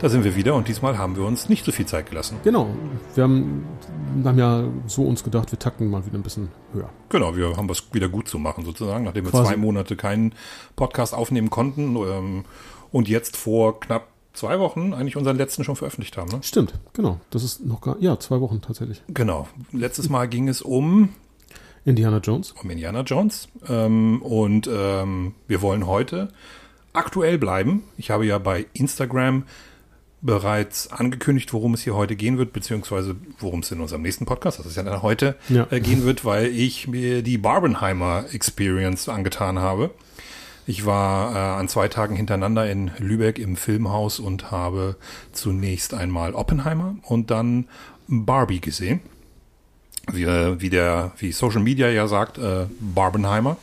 Da sind wir wieder und diesmal haben wir uns nicht so viel Zeit gelassen. Genau. Wir haben, haben ja so uns gedacht, wir takten mal wieder ein bisschen höher. Genau, wir haben was wieder gut zu machen sozusagen, nachdem wir Quasi. zwei Monate keinen Podcast aufnehmen konnten ähm, und jetzt vor knapp zwei Wochen eigentlich unseren letzten schon veröffentlicht haben. Ne? Stimmt, genau. Das ist noch gar, ja, zwei Wochen tatsächlich. Genau. Letztes Mal ging es um, Indiana Jones. um Indiana Jones ähm, und ähm, wir wollen heute aktuell bleiben. Ich habe ja bei Instagram bereits angekündigt, worum es hier heute gehen wird, beziehungsweise worum es in unserem nächsten Podcast, das ist ja dann heute, Ja. äh, gehen wird, weil ich mir die Barbenheimer Experience angetan habe. Ich war äh, an zwei Tagen hintereinander in Lübeck im Filmhaus und habe zunächst einmal Oppenheimer und dann Barbie gesehen. Wie, äh, wie der, wie Social Media ja sagt, äh, Barbenheimer.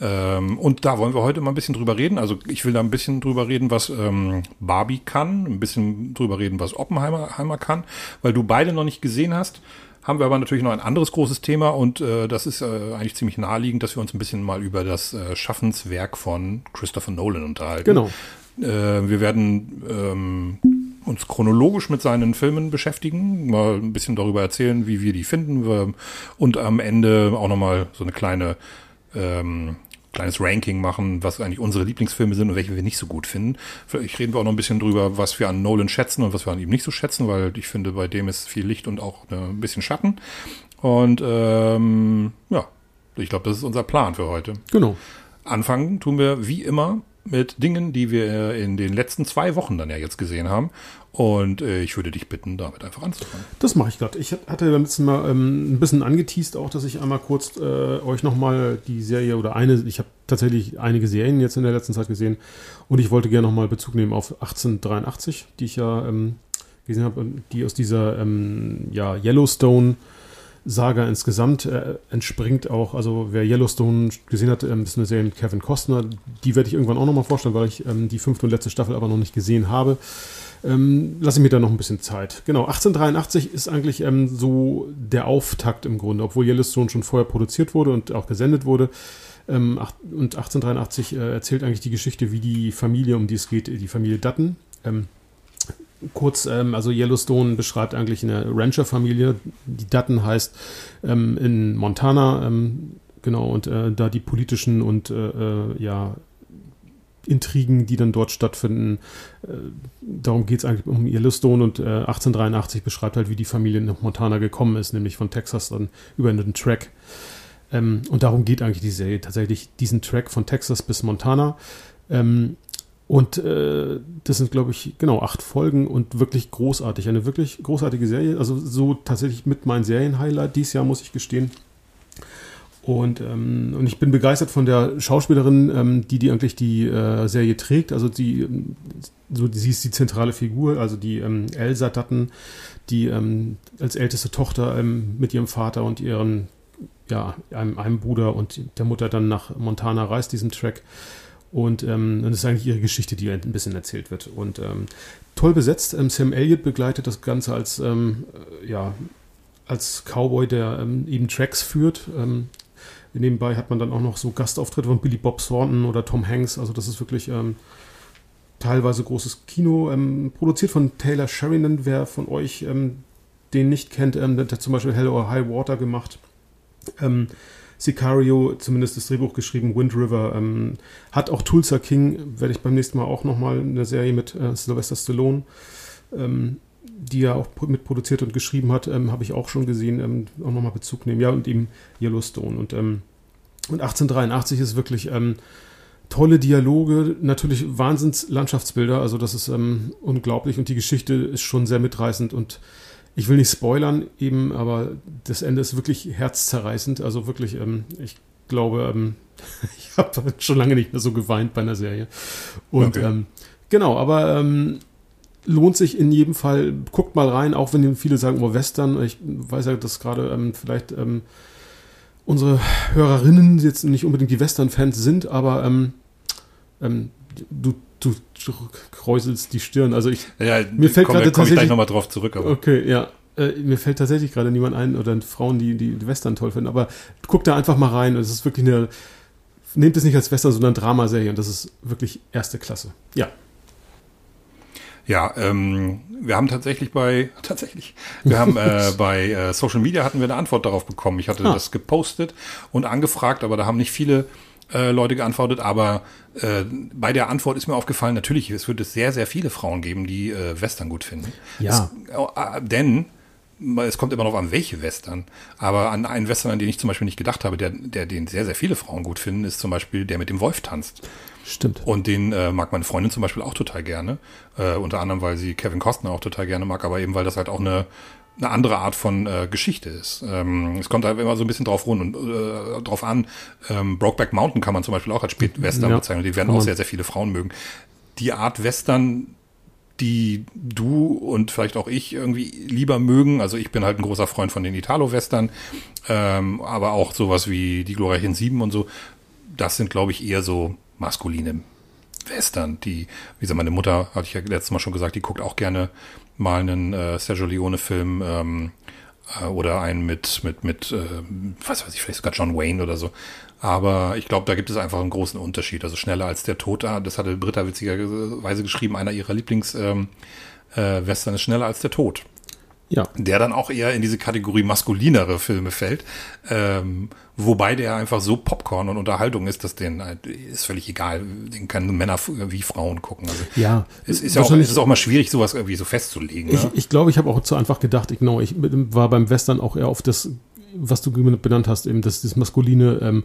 Ähm, und da wollen wir heute mal ein bisschen drüber reden. Also ich will da ein bisschen drüber reden, was ähm, Barbie kann, ein bisschen drüber reden, was Oppenheimer Heimer kann, weil du beide noch nicht gesehen hast. Haben wir aber natürlich noch ein anderes großes Thema und äh, das ist äh, eigentlich ziemlich naheliegend, dass wir uns ein bisschen mal über das äh, Schaffenswerk von Christopher Nolan unterhalten. Genau. Äh, wir werden ähm, uns chronologisch mit seinen Filmen beschäftigen, mal ein bisschen darüber erzählen, wie wir die finden wir, und am Ende auch nochmal so eine kleine ähm, kleines Ranking machen, was eigentlich unsere Lieblingsfilme sind und welche wir nicht so gut finden. Vielleicht reden wir auch noch ein bisschen drüber, was wir an Nolan schätzen und was wir an ihm nicht so schätzen, weil ich finde, bei dem ist viel Licht und auch äh, ein bisschen Schatten. Und ähm, ja, ich glaube, das ist unser Plan für heute. Genau. Anfangen tun wir wie immer mit Dingen, die wir in den letzten zwei Wochen dann ja jetzt gesehen haben. Und äh, ich würde dich bitten, damit einfach anzufangen. Das mache ich gerade. Ich hatte beim letzten Mal ähm, ein bisschen angeteased auch, dass ich einmal kurz äh, euch nochmal die Serie oder eine, ich habe tatsächlich einige Serien jetzt in der letzten Zeit gesehen und ich wollte gerne nochmal Bezug nehmen auf 1883, die ich ja ähm, gesehen habe, die aus dieser ähm, ja, Yellowstone Saga insgesamt äh, entspringt auch, also wer Yellowstone gesehen hat, ähm, ist eine Serie mit Kevin Costner, die werde ich irgendwann auch nochmal vorstellen, weil ich ähm, die fünfte und letzte Staffel aber noch nicht gesehen habe. Ähm, lasse ich mir da noch ein bisschen Zeit. Genau, 1883 ist eigentlich ähm, so der Auftakt im Grunde, obwohl Yellowstone schon vorher produziert wurde und auch gesendet wurde. Ähm, und 1883 äh, erzählt eigentlich die Geschichte, wie die Familie, um die es geht, die Familie Dutton. Ähm, kurz, ähm, also Yellowstone beschreibt eigentlich eine Rancher-Familie, die Dutton heißt, ähm, in Montana. Ähm, genau, und äh, da die politischen und äh, äh, ja, Intrigen, die dann dort stattfinden. Äh, darum geht es eigentlich um Yellowstone und äh, 1883 beschreibt halt, wie die Familie nach Montana gekommen ist, nämlich von Texas dann über den Track. Ähm, und darum geht eigentlich die Serie tatsächlich, diesen Track von Texas bis Montana. Und äh, das sind, glaube ich, genau acht Folgen und wirklich großartig. Eine wirklich großartige Serie. Also so tatsächlich mit meinem Serienhighlight dieses Jahr, muss ich gestehen. Und, ähm, und ich bin begeistert von der Schauspielerin, ähm, die die eigentlich die äh, Serie trägt. Also die, ähm, so, sie ist die zentrale Figur, also die ähm, Elsa Dutton, die ähm, als älteste Tochter ähm, mit ihrem Vater und ihren, ja, einem, einem Bruder und der Mutter dann nach Montana reist, diesem Track. Und ähm, das ist eigentlich ihre Geschichte, die ein bisschen erzählt wird. Und ähm, toll besetzt. Ähm, Sam Elliott begleitet das Ganze als, ähm, äh, ja, als Cowboy, der ähm, eben Tracks führt. Ähm, nebenbei hat man dann auch noch so Gastauftritte von Billy Bob Thornton oder Tom Hanks. Also das ist wirklich teilweise großes Kino. Produziert von Taylor Sheridan. Wer von euch den nicht kennt, der hat zum Beispiel Hell or High Water gemacht. Sicario, zumindest das Drehbuch geschrieben, Wind River, ähm, hat auch Tulsa King, werde ich beim nächsten Mal auch nochmal eine Serie mit äh, Sylvester Stallone, ähm, die er auch pro- mitproduziert und geschrieben hat, ähm, habe ich auch schon gesehen, ähm, auch nochmal Bezug nehmen. Ja, und eben Yellowstone. Und, ähm, und 1883 ist wirklich ähm, tolle Dialoge, natürlich Wahnsinns-Landschaftsbilder, also das ist ähm, unglaublich und die Geschichte ist schon sehr mitreißend und ich will nicht spoilern eben, aber das Ende ist wirklich herzzerreißend. Also wirklich, ähm, ich glaube, ähm, ich habe schon lange nicht mehr so geweint bei einer Serie. Und Okay. ähm, genau, aber ähm, lohnt sich in jedem Fall. Guckt mal rein, auch wenn viele sagen, oh, Western. Ich weiß ja, dass gerade ähm, vielleicht ähm, unsere Hörerinnen jetzt nicht unbedingt die Western-Fans sind, aber du, du, du kräuselst die Stirn. Also ich Ja, Mir fällt gerade komme ich gleich tatsächlich- nochmal drauf zurück. Aber Okay, ja. Äh, mir fällt tatsächlich gerade niemand ein oder Frauen, die, die die Western toll finden. Aber guck da einfach mal rein. Es ist wirklich eine. Nehmt es nicht als Western, sondern Dramaserie. Und das ist wirklich erste Klasse. Ja. Ja, ähm, wir haben tatsächlich bei, tatsächlich, wir haben äh, bei äh, Social Media hatten wir eine Antwort darauf bekommen. Ich hatte ah. das gepostet und angefragt, aber da haben nicht viele äh, Leute geantwortet, aber äh, bei der Antwort ist mir aufgefallen, natürlich, es wird es sehr, sehr viele Frauen geben, die äh, Western gut finden. Ja. Es, äh, denn es kommt immer noch an welche Western, aber an einen Western, an den ich zum Beispiel nicht gedacht habe, der, der den sehr, sehr viele Frauen gut finden, ist zum Beispiel der mit dem Wolf tanzt. Stimmt. Und den äh, mag meine Freundin zum Beispiel auch total gerne. Äh, unter anderem, weil sie Kevin Costner auch total gerne mag, aber eben, weil das halt auch eine, eine andere Art von äh, Geschichte ist. Ähm, es kommt halt immer so ein bisschen drauf rund und äh, drauf an. Ähm, Brokeback Mountain kann man zum Beispiel auch als Spätwestern ja, bezeichnen. Die werden auch sehr, sehr viele Frauen mögen. Die Art Western, die du und vielleicht auch ich irgendwie lieber mögen. Also ich bin halt ein großer Freund von den Italo-Western, ähm, aber auch sowas wie die glorreichen Sieben und so. Das sind, glaube ich, eher so maskuline Western, die, wie gesagt, meine Mutter, hatte ich ja letztes Mal schon gesagt, die guckt auch gerne mal einen äh, Sergio Leone-Film ähm, äh, oder einen mit, mit, mit, äh, was weiß ich, vielleicht sogar John Wayne oder so. Aber ich glaube, da gibt es einfach einen großen Unterschied. Also schneller als der Tod, ah, das hatte Britta witzigerweise geschrieben, einer ihrer Lieblings-Western ähm, äh, ist schneller als der Tod. Ja. Der dann auch eher in diese Kategorie maskulinere Filme fällt. Ähm, wobei der einfach so Popcorn und Unterhaltung ist, dass den halt, ist völlig egal. Den können Männer wie Frauen gucken. Also ja. Es ist ja auch, es ist auch mal schwierig, sowas irgendwie so festzulegen. Ich, ne? ich glaube, ich habe auch zu einfach gedacht, ich, genau, ich war beim Western auch eher auf das, was du benannt hast, eben das, das maskuline, ähm,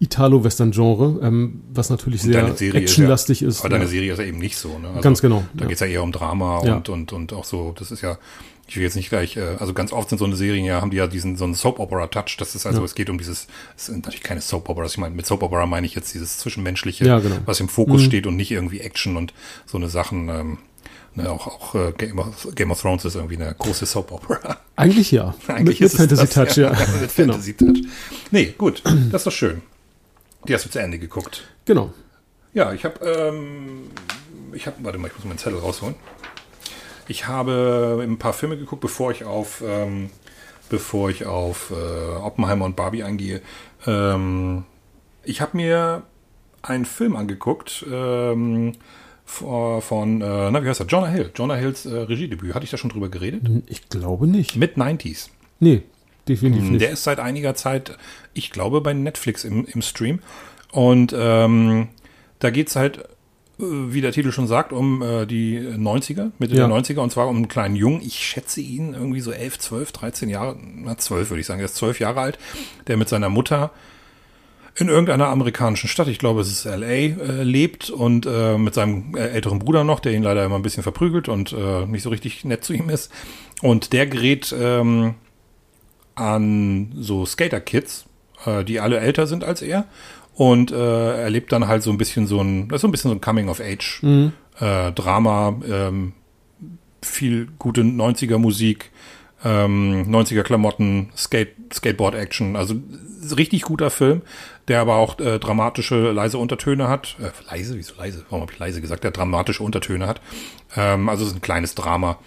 Italo-Western-Genre, ähm, was natürlich sehr actionlastig ist. Ja, aber deine Serie ist ja eben nicht so. Ne? Also, Ganz genau. Da ja. geht es ja eher um Drama ja. und, und, und auch so, das ist ja ich will jetzt nicht gleich, äh, also ganz oft sind so eine Serien ja, haben die ja diesen, so einen Soap-Opera-Touch. Das ist also, ja. es geht um dieses, es sind natürlich keine Soap-Operas. Ich meine, mit Soap-Opera meine ich jetzt dieses Zwischenmenschliche, ja, genau. was im Fokus mhm. steht und nicht irgendwie Action und so eine Sachen, ähm, ne, auch, auch äh, Game, of, Game of Thrones ist irgendwie eine große Soap-Opera. Eigentlich ja. Eigentlich mit, mit Fantasy-Touch, ja. ja. mit genau. Fantasy-Touch. Nee, gut, das ist doch schön. Die hast du zu Ende geguckt. Genau. Ja, ich habe, ähm, ich habe, warte mal, ich muss meinen Zettel rausholen. Ich habe ein paar Filme geguckt, bevor ich auf, ähm, bevor ich auf äh, Oppenheimer und Barbie eingehe. Ähm, ich habe mir einen Film angeguckt ähm, von, äh, na, wie heißt er? Jonah Hill. Jonah Hills äh, Regiedebüt. Hatte ich da schon drüber geredet? Ich glaube nicht. Mit 90s. Nee, definitiv nicht. Der ist seit einiger Zeit, ich glaube, bei Netflix im, im Stream. Und ähm, da geht es halt wie der Titel schon sagt, um äh, die 90er, Mitte ja. der 90er, und zwar um einen kleinen Jungen. Ich schätze ihn irgendwie so 11, 12, 13 Jahre, na 12 würde ich sagen, er ist 12 Jahre alt, der mit seiner Mutter in irgendeiner amerikanischen Stadt, ich glaube es ist LA, äh, lebt und äh, mit seinem äh, älteren Bruder noch, der ihn leider immer ein bisschen verprügelt und äh, nicht so richtig nett zu ihm ist. Und der gerät ähm, an so Skater-Kids, äh, die alle älter sind als er und äh, erlebt dann halt so ein bisschen so ein, das ist so ein bisschen so ein Coming-of-Age-Drama, mhm. äh, ähm, viel gute 90er-Musik, ähm, 90er-Klamotten, Skate, Skateboard-Action, also richtig guter Film, der aber auch äh, dramatische, leise Untertöne hat. Äh, leise, wieso leise? Warum habe ich leise gesagt? Der dramatische Untertöne hat. Ähm, also es ist ein kleines Drama.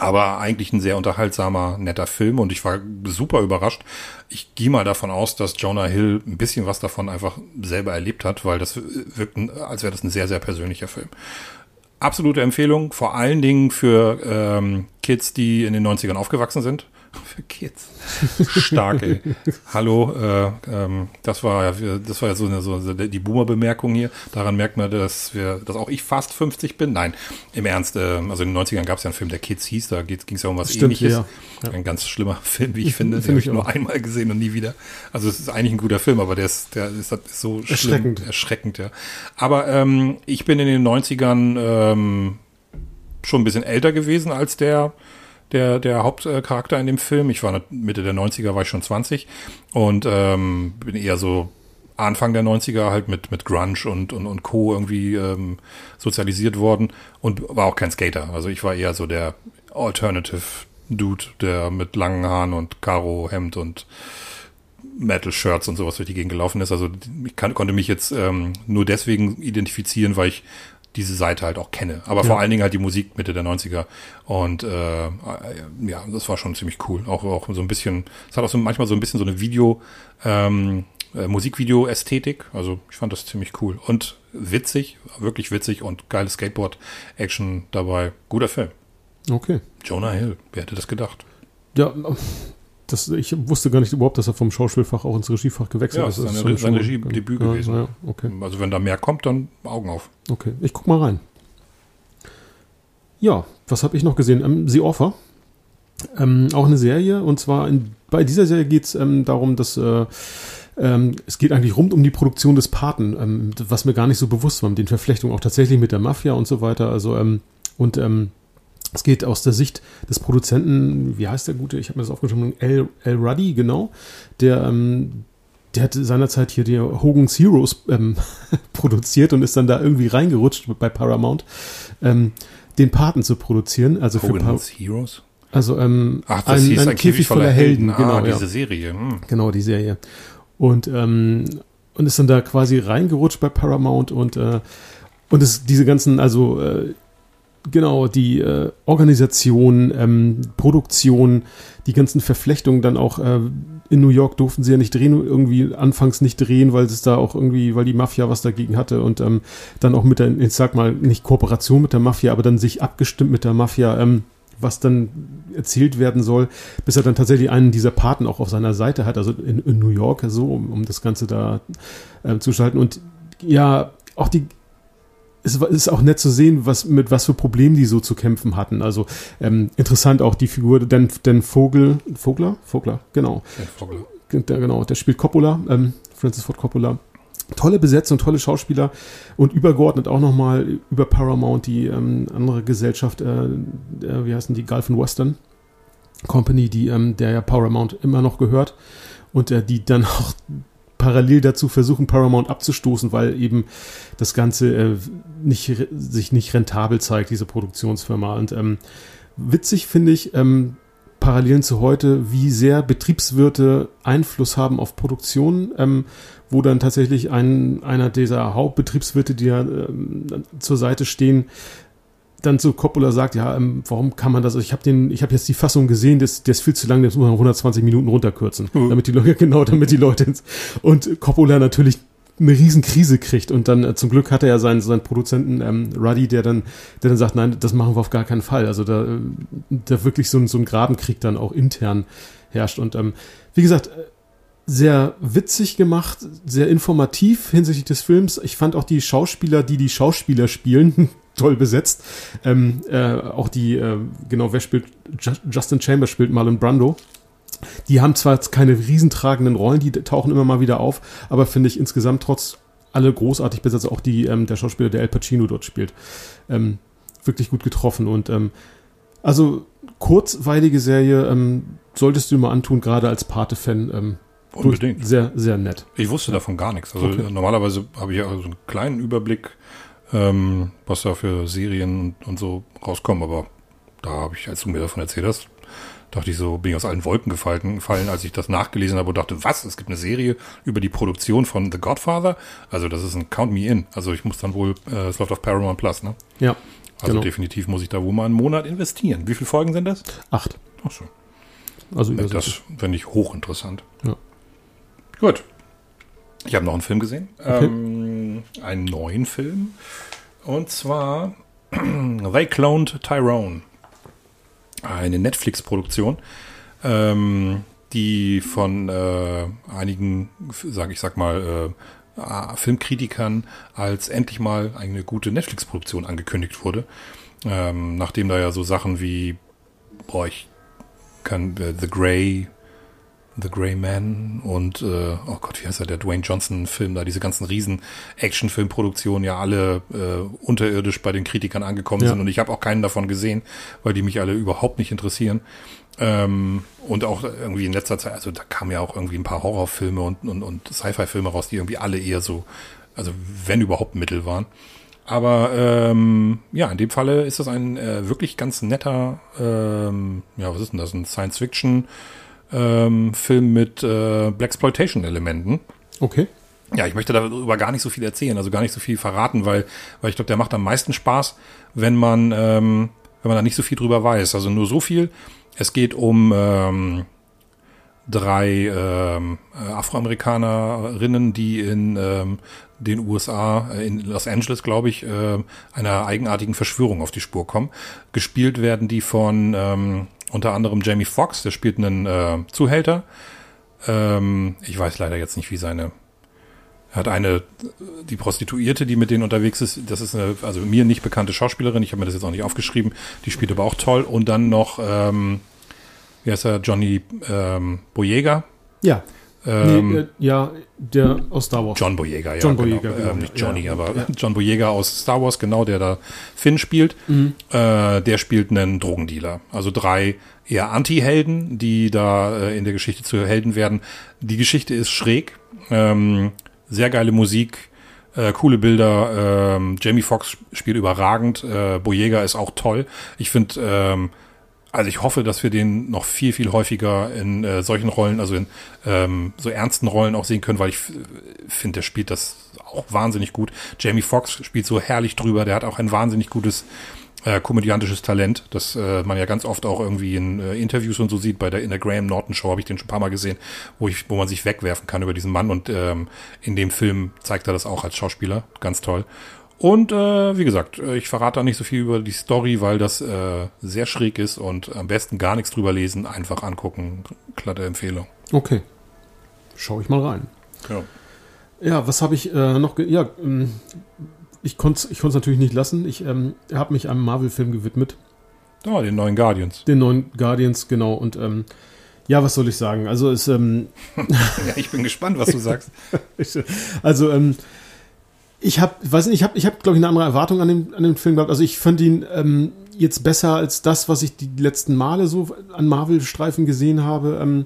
Aber eigentlich ein sehr unterhaltsamer, netter Film und ich war super überrascht. Ich gehe mal davon aus, dass Jonah Hill ein bisschen was davon einfach selber erlebt hat, weil das wirkt, als wäre das ein sehr, sehr persönlicher Film. Absolute Empfehlung, vor allen Dingen für ähm, Kids, die in den 90ern aufgewachsen sind für Kids. Stark, ey. Hallo, äh, ähm, das war ja, das war ja so eine so die Boomer-Bemerkung hier. Daran merkt man, dass wir, dass auch ich fast 50 bin. Nein, im Ernst, äh, also in den 90ern gab es ja einen Film, der Kids hieß, da ging es ja um was Stimmt, ähnliches. Ja. Ja. Ein ganz schlimmer Film, wie ich finde. Den habe ich nur einmal gesehen und nie wieder. Also es ist eigentlich ein guter Film, aber der ist, der ist, ist so erschreckend. Schlimm, erschreckend, ja. Aber ähm, ich bin in den 90ern ähm, schon ein bisschen älter gewesen als der der, der Hauptcharakter in dem Film. Ich war Mitte der 90er, war ich schon 20 und ähm, bin eher so Anfang der 90er halt mit, mit Grunge und, und, und Co. irgendwie ähm, sozialisiert worden und war auch kein Skater. Also ich war eher so der Alternative Dude, der mit langen Haaren und Karo-Hemd und Metal-Shirts und sowas durch die Gegend gelaufen ist. Also ich kann, konnte mich jetzt ähm, nur deswegen identifizieren, weil ich diese Seite halt auch kenne. Aber ja. vor allen Dingen halt die Musik Mitte der 90er. Und äh, ja, das war schon ziemlich cool. Auch, auch so ein bisschen, es hat auch so manchmal so ein bisschen so eine Video, ähm, äh, Musikvideo-Ästhetik. Also ich fand das ziemlich cool. Und witzig, wirklich witzig und geile Skateboard-Action dabei. Guter Film. Okay. Jonah Hill, wer hätte das gedacht? Ja, das, ich wusste gar nicht überhaupt, dass er vom Schauspielfach auch ins Regiefach gewechselt Ja, ist. das ist seine- sein Regiedebüt ja, gewesen. Ja, okay. Also wenn da mehr kommt, dann Augen auf. Okay, ich guck mal rein. Ja, was habe ich noch gesehen? Ähm, The Offer. Ähm, auch eine Serie. Und zwar in, bei dieser Serie geht es ähm, darum, dass äh, ähm, es geht eigentlich rund um die Produktion des Paten, ähm, was mir gar nicht so bewusst war, mit den Verflechtungen auch tatsächlich mit der Mafia und so weiter. Also ähm, und ähm, es geht aus der Sicht des Produzenten, wie heißt der gute? Ich habe mir das aufgeschrieben, El, El Ruddy, genau. Der, ähm, der hat seinerzeit hier die Hogan's Heroes ähm, produziert und ist dann da irgendwie reingerutscht bei Paramount, ähm, den Paten zu produzieren. Also für Pa- Hogan's Heroes? also ähm, Ach, das hieß ein Käfig voller Helden. genau, ah, ja. diese Serie. Hm. Genau, die Serie. Und, ähm, und ist dann da quasi reingerutscht bei Paramount und, äh, und es, diese ganzen, also äh, genau, die äh, Organisation, ähm, Produktion, die ganzen Verflechtungen dann auch äh, in New York durften sie ja nicht drehen, irgendwie anfangs nicht drehen, weil es da auch irgendwie, weil die Mafia was dagegen hatte und ähm, dann auch mit der, ich sag mal, nicht Kooperation mit der Mafia, aber dann sich abgestimmt mit der Mafia, ähm, was dann erzählt werden soll, bis er dann tatsächlich einen dieser Paten auch auf seiner Seite hat, also in, in New York, so, um, um das Ganze da ähm, zu schalten. Und ja, auch die, es ist auch nett zu sehen, was, mit was für Problemen die so zu kämpfen hatten. Also ähm, interessant auch die Figur, denn, denn Vogel, Vogler? Vogler, genau. Der Vogel. Der, genau, der spielt Coppola, ähm, Francis Ford Coppola. Tolle Besetzung, tolle Schauspieler und übergeordnet auch nochmal über Paramount die ähm, andere Gesellschaft, äh, äh, wie heißen die, Gulf and Western Company, die ähm, der ja Paramount immer noch gehört und äh, die dann auch parallel dazu versuchen, Paramount abzustoßen, weil eben das Ganze äh, nicht, sich nicht rentabel zeigt, diese Produktionsfirma. Und ähm, witzig finde ich, ähm, Parallelen zu heute, wie sehr Betriebswirte Einfluss haben auf Produktion, ähm, wo dann tatsächlich ein, einer dieser Hauptbetriebswirte, die ja ähm, zur Seite stehen, dann zu Coppola sagt, ja, ähm, warum kann man das? Also ich habe den, ich habe jetzt die Fassung gesehen, das, der ist viel zu lang, das muss man auf 120 Minuten runterkürzen, Mhm. damit die Leute genau, damit die Leute ins, und Coppola natürlich eine riesen Krise kriegt und dann äh, zum Glück hat er ja seinen, seinen Produzenten ähm, Ruddy, der dann, der dann sagt, nein, das machen wir auf gar keinen Fall. Also da, äh, da wirklich so ein, so ein Grabenkrieg dann auch intern herrscht und ähm, wie gesagt, äh, sehr witzig gemacht, sehr informativ hinsichtlich des Films. Ich fand auch die Schauspieler, die die Schauspieler spielen, toll besetzt. Ähm, äh, auch die, äh, genau, wer spielt? Ju Justin Chambers spielt Marlon Brando. Die haben zwar jetzt keine riesentragenden Rollen, die tauchen immer mal wieder auf, aber finde ich insgesamt trotz alle großartig besetzt, auch die, ähm, der Schauspieler, der El Pacino dort spielt. Ähm, wirklich gut getroffen und ähm, also kurzweilige Serie ähm, solltest du mal antun, gerade als Pate-Fan. Ähm, Unbedingt. Sehr, sehr nett. Ich wusste davon gar nichts. Also Okay. normalerweise habe ich ja so einen kleinen Überblick, ähm, was da für Serien und, und so rauskommen, aber da habe ich, als du mir davon erzählt hast, dachte ich so, bin ich aus allen Wolken gefallen, gefallen, als ich das nachgelesen habe und dachte, was? Es gibt eine Serie über die Produktion von The Godfather? Also das ist ein Count Me In. Also ich muss dann wohl, äh, es läuft auf Paramount Plus, ne? Ja, Also Genau. definitiv muss ich da wohl mal einen Monat investieren. Wie viele Folgen sind das? acht. Ach so. Also Das übersichtlich. finde ich hochinteressant. Ja. Gut. Ich habe noch einen Film gesehen. Okay. Ähm, einen neuen Film. Und zwar They Cloned Tyrone. Eine Netflix-Produktion, ähm, die von äh, einigen, sage ich sag mal, äh, Filmkritikern als endlich mal eine gute Netflix-Produktion angekündigt wurde. Ähm, nachdem da ja so Sachen wie, boah, ich kann äh, The Grey, The Grey Man und äh, oh Gott, wie heißt er, der Dwayne Johnson Film da, diese ganzen riesen Action-Filmproduktionen ja alle äh, unterirdisch bei den Kritikern angekommen Ja. sind und ich habe auch keinen davon gesehen, weil die mich alle überhaupt nicht interessieren. Ähm, und auch irgendwie in letzter Zeit, also da kamen ja auch irgendwie ein paar Horrorfilme und, und, und Sci-Fi-Filme raus, die irgendwie alle eher so, also wenn überhaupt Mittel waren. Aber ähm, ja, in dem Falle ist das ein äh, wirklich ganz netter, ähm, ja, was ist denn das? Ein Science-Fiction ähm, Film mit äh, Blaxploitation-Elementen. Okay. Ja, ich möchte darüber gar nicht so viel erzählen, also gar nicht so viel verraten, weil, weil ich glaube, der macht am meisten Spaß, wenn man, ähm, wenn man da nicht so viel drüber weiß. Also nur so viel. Es geht um ähm, drei ähm, äh, Afroamerikanerinnen, die in ähm, den USA, äh, in Los Angeles, glaube ich, äh, einer eigenartigen Verschwörung auf die Spur kommen. Gespielt werden die von ähm, unter anderem Jamie Foxx, der spielt einen äh, Zuhälter. Ähm, ich weiß leider jetzt nicht, wie seine er hat eine, die Prostituierte, die mit denen unterwegs ist, das ist eine, also mir nicht bekannte Schauspielerin, ich habe mir das jetzt auch nicht aufgeschrieben, die spielt aber auch toll. Und dann noch, ähm, wie heißt er, Johnny ähm, Boyega. Ja. Ähm, nee, äh, ja, der aus Star Wars. John Boyega, ja. John genau. Boyega, genau. Ähm, nicht Johnny, Ja, aber ja. John Boyega aus Star Wars, genau, der da Finn spielt. Mhm. Äh, der spielt einen Drogendealer. Also drei eher Anti-Helden, die da äh, in der Geschichte zu Helden werden. Die Geschichte ist schräg. Ähm, sehr geile Musik. Äh, coole Bilder. Ähm, Jamie Foxx spielt überragend. Äh, Boyega ist auch toll. Ich finde, ähm, also ich hoffe, dass wir den noch viel, viel häufiger in äh, solchen Rollen, also in ähm, so ernsten Rollen auch sehen können, weil ich finde, der spielt das auch wahnsinnig gut. Jamie Foxx spielt so herrlich drüber, der hat auch ein wahnsinnig gutes äh, komödiantisches Talent, das äh, man ja ganz oft auch irgendwie in äh, Interviews und so sieht. Bei der in der Graham Norton Show habe ich den schon ein paar Mal gesehen, wo ich, wo man sich wegwerfen kann über diesen Mann und ähm, in dem Film zeigt er das auch als Schauspieler, ganz toll. Und äh, wie gesagt, äh, ich verrate da nicht so viel über die Story, weil das äh, sehr schräg ist und am besten gar nichts drüber lesen, einfach angucken. Glatte Empfehlung. Okay. Schau ich mal rein. Ja. Ja, was habe ich äh, noch? Ja, ähm, ich konnte es natürlich nicht lassen. Ich ähm, habe mich einem Marvel-Film gewidmet. Oh, den neuen Guardians. Den neuen Guardians, genau. Und ähm, ja, was soll ich sagen? Also, es, ähm, Ja, ich bin gespannt, was du sagst. Also, ähm, ich habe, weiß nicht, ich habe, ich hab, glaube ich, eine andere Erwartung an dem, an dem Film gehabt. Also, ich fand ihn ähm, jetzt besser als das, was ich die letzten Male so an Marvel-Streifen gesehen habe. Ähm,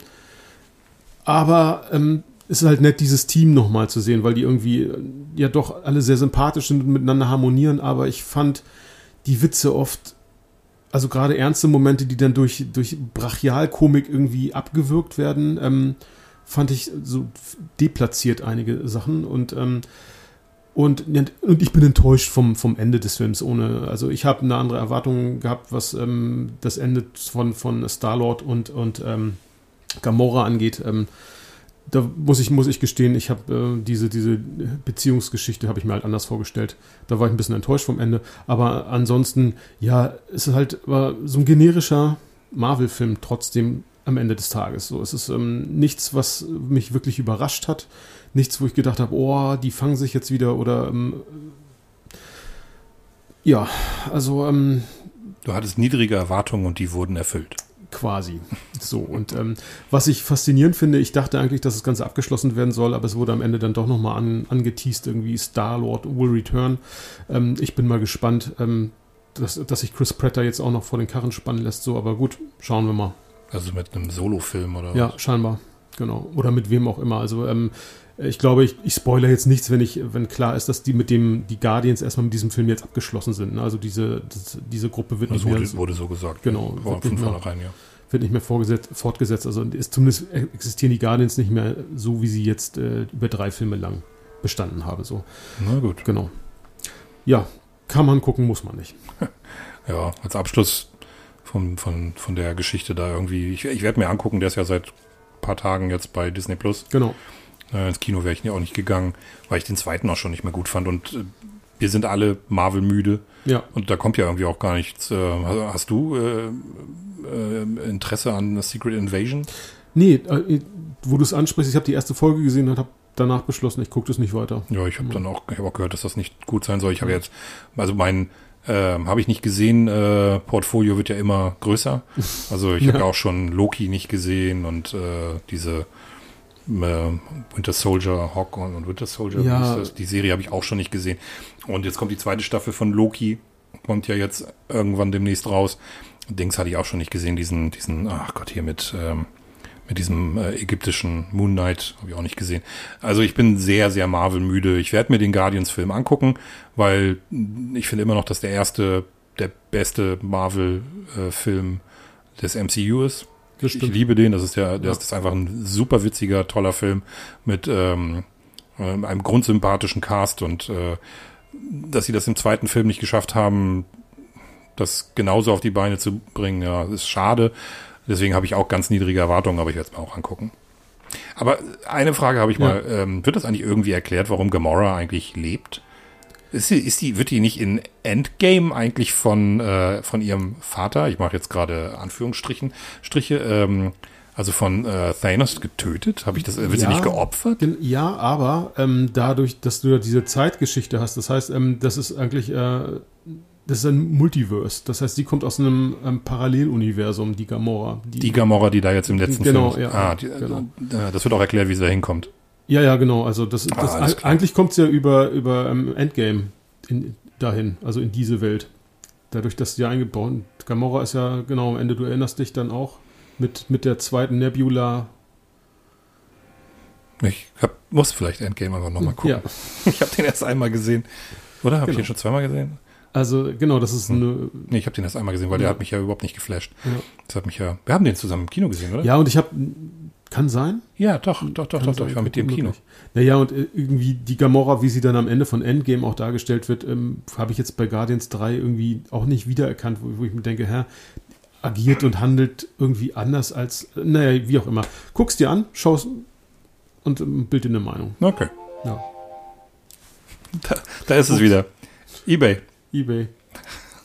aber ähm, es ist halt nett, dieses Team nochmal zu sehen, weil die irgendwie äh, ja doch alle sehr sympathisch sind und miteinander harmonieren. Aber ich fand die Witze oft, also gerade ernste Momente, die dann durch, durch Brachialkomik irgendwie abgewürgt werden, ähm, fand ich so deplatziert einige Sachen und ähm, und, und ich bin enttäuscht vom, vom Ende des Films ohne, also ich habe eine andere Erwartung gehabt, was ähm, das Ende von, von Star-Lord und, und ähm, Gamora angeht. Ähm, da muss ich, muss ich gestehen, ich habe äh, diese, diese Beziehungsgeschichte habe ich mir halt anders vorgestellt. Da war ich ein bisschen enttäuscht vom Ende. Aber ansonsten, ja, es ist halt war so ein generischer Marvel-Film trotzdem am Ende des Tages. So, es ist ähm, nichts, was mich wirklich überrascht hat. Nichts, wo ich gedacht habe, oh, die fangen sich jetzt wieder oder ähm, ja, also ähm, Du hattest niedrige Erwartungen und die wurden erfüllt. quasi. So, und ähm, was ich faszinierend finde, ich dachte eigentlich, dass das Ganze abgeschlossen werden soll, aber es wurde am Ende dann doch nochmal an, angeteased, irgendwie Star-Lord will return. Ähm, ich bin mal gespannt, ähm, dass, dass sich Chris Pratt da jetzt auch noch vor den Karren spannen lässt, so, aber gut, schauen wir mal. Also mit einem Solo-Film oder Ja, scheinbar, genau. Oder mit wem auch immer. Also, ähm, ich glaube, ich, ich spoilere jetzt nichts, wenn ich, wenn klar ist, dass die mit dem, die Guardians erstmal mit diesem Film jetzt abgeschlossen sind. Ne? Also diese, das, diese Gruppe wird Das nicht mehr, wurde, wurde so gesagt. Genau. Wird von nicht mehr- vornherein, ja. wird nicht mehr vorgesetzt, fortgesetzt. Also ist, zumindest existieren die Guardians nicht mehr so, wie sie jetzt äh, über drei Filme lang bestanden haben. So, Na gut. genau. Ja, kann man gucken, muss man nicht. Ja, als Abschluss von, von, von der Geschichte da irgendwie. Ich, ich werde mir angucken, der ist ja seit ein paar Tagen jetzt bei Disney Plus. Genau. Äh, ins Kino wäre ich auch nicht gegangen, weil ich den zweiten auch schon nicht mehr gut fand. Und äh, wir sind alle Marvel müde. Ja. Und da kommt ja irgendwie auch gar nichts. Äh, hast, du äh, äh, Interesse an Secret Invasion? Nee, äh, wo du es ansprichst, ich habe die erste Folge gesehen und habe danach beschlossen, ich gucke das nicht weiter. Ja, ich habe dann auch, ich hab auch gehört, dass das nicht gut sein soll. Ich habe jetzt, also mein, äh, habe ich nicht gesehen, äh, Portfolio wird ja immer größer. Also ich habe Ja. ja auch schon Loki nicht gesehen und äh, diese Winter Soldier, Hawk und, Winter Soldier, Ja. die Serie habe ich auch schon nicht gesehen. Und jetzt kommt die zweite Staffel von Loki, kommt ja jetzt irgendwann demnächst raus. Dings hatte ich auch schon nicht gesehen, diesen, diesen, ach Gott, hier mit, ähm, mit diesem äh, ägyptischen Moon Knight, habe ich auch nicht gesehen. Also ich bin sehr, sehr Marvel-müde. Ich werde mir den Guardians-Film angucken, weil ich finde immer noch, dass der erste, der beste Marvel-Film des MCU ist. Das Ich, ich liebe den, das ist ja, das ist einfach ein super witziger, toller Film mit ähm, ähm, einem grundsympathischen Cast und äh, dass sie das im zweiten Film nicht geschafft haben, das genauso auf die Beine zu bringen, ja, ist schade. Deswegen habe ich auch ganz niedrige Erwartungen, aber ich werde es mir auch angucken. Aber eine Frage habe ich Ja. mal. Ähm, wird das eigentlich irgendwie erklärt, warum Gamora eigentlich lebt? Ist sie, ist die, wird die nicht in Endgame eigentlich von, äh, von ihrem Vater, ich mache jetzt gerade Anführungsstrichen, Striche, ähm, also von äh, Thanos getötet? Habe ich das, wird sie Ja. nicht geopfert? Ja, aber ähm, dadurch, dass du ja diese Zeitgeschichte hast, das heißt, ähm, das ist eigentlich, äh, das ist ein Multiverse. Das heißt, sie kommt aus einem ähm, Paralleluniversum, die Gamora. Die Gamora, die da jetzt im letzten Genau, Film ist. ja, ah, die, genau. äh, das wird auch erklärt, wie sie da hinkommt. Ja, ja, genau. Also das, Ah, das eigentlich kommt es ja über, über ähm, Endgame in, dahin, also in diese Welt. Dadurch, dass sie eingebaut. Gamora ist ja, genau, am Ende, du erinnerst dich dann auch mit, mit der zweiten Nebula. Ich hab, muss vielleicht Endgame aber nochmal gucken. Ja, Ich habe den erst einmal gesehen. Oder? Habe ich Genau. den schon zweimal gesehen? also genau, das ist Hm. eine. Nee, ich habe den erst einmal gesehen, weil der Ja. hat mich ja überhaupt nicht geflasht. Ja. Das hat mich ja. Wir haben den zusammen im Kino gesehen, oder? Ja, und ich habe. Kann sein? Ja, doch, doch, doch, doch, doch. Ich war mit im Kino. Naja, und äh, irgendwie die Gamora, wie sie dann am Ende von Endgame auch dargestellt wird, ähm, habe ich jetzt bei Guardians 3 irgendwie auch nicht wiedererkannt, wo, ich mir denke, Herr, agiert und handelt irgendwie anders als, naja, wie auch immer. Guck's dir an, schaust und ähm, bild dir eine Meinung. Okay. Ja. Da, da ist es wieder. Ebay. Ebay.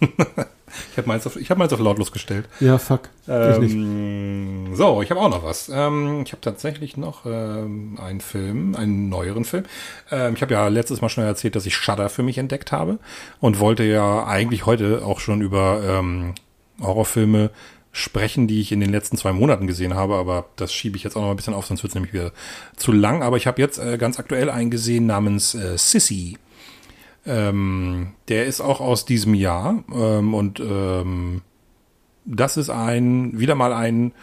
Ich habe meins, auf- ich hab meins auf lautlos gestellt. Ja, fuck. Ich nicht. Ähm, so, ich habe auch noch was. Ähm, ich habe tatsächlich noch ähm, einen Film, einen neueren Film. Ähm, ich habe ja letztes Mal schon erzählt, dass ich Shudder für mich entdeckt habe und wollte ja eigentlich heute auch schon über ähm, Horrorfilme sprechen, die ich in den letzten zwei Monaten gesehen habe, aber das schiebe ich jetzt auch noch ein bisschen auf, sonst wird es nämlich wieder zu lang. Aber ich habe jetzt äh, ganz aktuell einen gesehen namens äh, Sissy. Ähm, der ist auch aus diesem Jahr ähm, und ähm, das ist ein, wieder mal ein,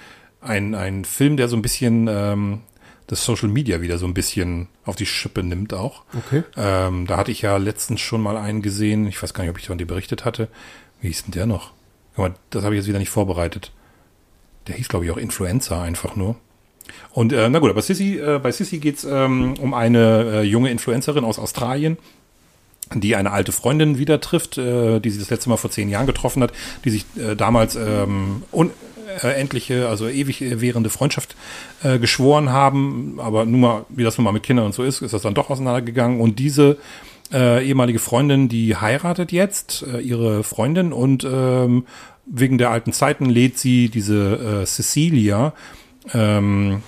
ein, ein Film, der so ein bisschen ähm, das Social Media wieder so ein bisschen auf die Schippe nimmt auch. Okay. Ähm, da hatte ich ja letztens schon mal einen gesehen. Ich weiß gar nicht, ob ich von dir berichtet hatte. Wie hieß denn der noch? Guck mal, das habe ich jetzt wieder nicht vorbereitet. Der hieß, glaube ich, auch Influencer einfach nur. Und äh, na gut, aber Sissy, äh, bei Sissy geht's ähm, um eine äh, junge Influencerin aus Australien, die eine alte Freundin wieder trifft, äh, die sie das letzte Mal vor zehn Jahren getroffen hat, die sich äh, damals ähm, unendliche, also ewig währende Freundschaft äh, geschworen haben, aber nun mal, wie das nun mal mit Kindern und so ist, ist das dann doch auseinandergegangen. Und diese äh, ehemalige Freundin, die heiratet jetzt äh, ihre Freundin und ähm, wegen der alten Zeiten lädt sie diese äh, Cecilia ähm,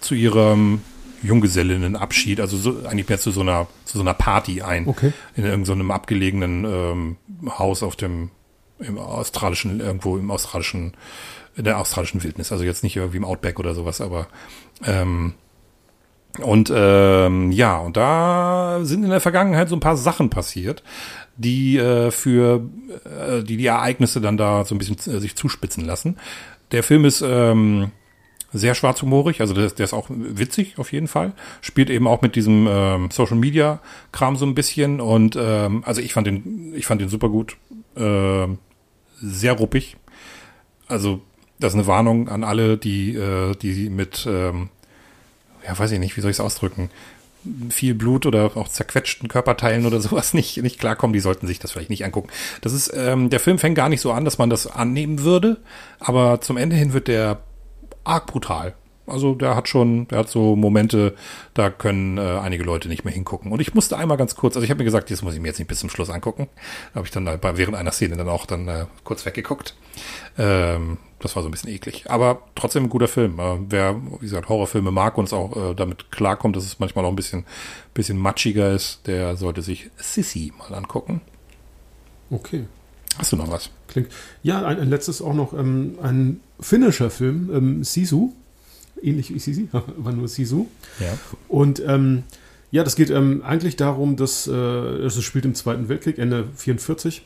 zu ihrem Junggesellinnenabschied, also so, eigentlich mehr zu so einer zu so einer Party ein Okay. in irgendeinem abgelegenen ähm, Haus auf dem im australischen irgendwo im australischen in der australischen Wildnis, also jetzt nicht irgendwie im Outback oder sowas, aber ähm, und ähm, ja, und da sind in der Vergangenheit so ein paar Sachen passiert, die äh, für äh, die die Ereignisse dann da so ein bisschen äh, sich zuspitzen lassen. Der Film ist ähm, sehr schwarzhumorig, also der, ist- der ist auch witzig auf jeden Fall. Spielt eben auch mit diesem ähm, Social Media Kram so ein bisschen und ähm, also ich fand den ich fand den super gut, ähm, sehr ruppig. Also das ist eine Warnung an alle, die äh, die mit ähm, ja weiß ich nicht, wie soll ich es ausdrücken, viel Blut oder auch zerquetschten Körperteilen oder sowas nicht, nicht klarkommen, die sollten sich das vielleicht nicht angucken. Das ist, ähm, der Film fängt gar nicht so an, dass man das annehmen würde, aber zum Ende hin wird der arg brutal. Also der hat schon, der hat so Momente, da können äh, einige Leute nicht mehr hingucken. Und ich musste einmal ganz kurz, also ich habe mir gesagt, das muss ich mir jetzt nicht bis zum Schluss angucken. Habe ich dann bei, während einer Szene dann auch dann äh, kurz weggeguckt. Ähm, das war so ein bisschen eklig. Aber trotzdem ein guter Film. Äh, wer, wie gesagt, Horrorfilme mag und es auch äh, damit klarkommt, dass es manchmal auch ein bisschen, bisschen matschiger ist, der sollte sich Sissy mal angucken. Okay. Hast du noch was? Klingt. Ja, ein, ein letztes auch noch ähm, ein finnischer Film, ähm, Sisu. Ähnlich wie Sisi, aber nur Sisu. Ja. Und ähm, ja, das geht ähm, eigentlich darum, dass äh, es spielt im Zweiten Weltkrieg, Ende 44.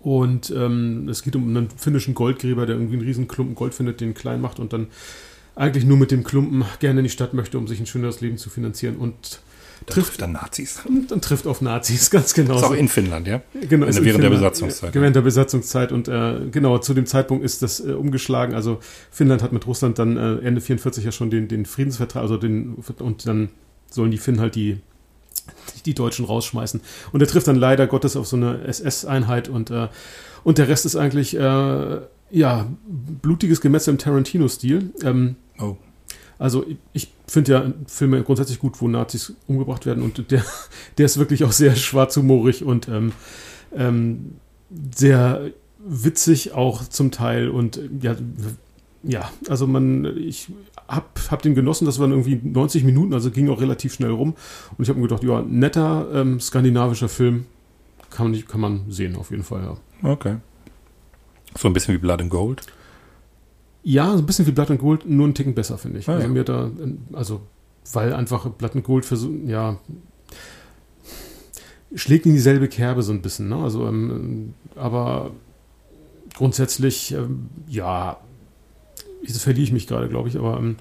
Und ähm, es geht um einen finnischen Goldgräber, der irgendwie einen riesen Klumpen Gold findet, den klein macht und dann eigentlich nur mit dem Klumpen gerne in die Stadt möchte, um sich ein schöneres Leben zu finanzieren. Und Da trifft, trifft dann Nazis. und dann trifft auf Nazis, ganz genau. Ist auch in Finnland, ja? Genau, In ist der- im während der Finnland- Besatzungszeit, Während der Besatzungszeit und äh, genau, zu dem Zeitpunkt ist das äh, umgeschlagen. Also Finnland hat mit Russland dann äh, Ende 44 ja schon den, den Friedensvertrag, also den, und dann sollen die Finnen halt die, die Deutschen rausschmeißen. Und er trifft dann leider Gottes auf so eine SS-Einheit und, äh, und der Rest ist eigentlich äh, ja, blutiges Gemetzel im Tarantino-Stil. Ähm, Oh. Also ich, ich finde ja Filme grundsätzlich gut, wo Nazis umgebracht werden und der, der ist wirklich auch sehr schwarzhumorig und ähm, ähm, sehr witzig auch zum Teil und ja, ja, also man, ich hab, hab den genossen, das waren irgendwie 90 Minuten, also ging auch relativ schnell rum und ich habe mir gedacht, ja, netter ähm, skandinavischer Film kann, man- kann man sehen auf jeden Fall, ja. Okay. So ein bisschen wie Blood and Gold. Ja, so ein bisschen wie Blood and Gold, nur einen Ticken besser, finde ich. Ah, also ja. mir da, also, weil einfach Blood and Gold versucht, ja, schlägt in dieselbe Kerbe so ein bisschen, ne? Also, ähm, aber grundsätzlich, ähm, ja, jetzt verliere ich mich gerade, glaube ich, aber ähm,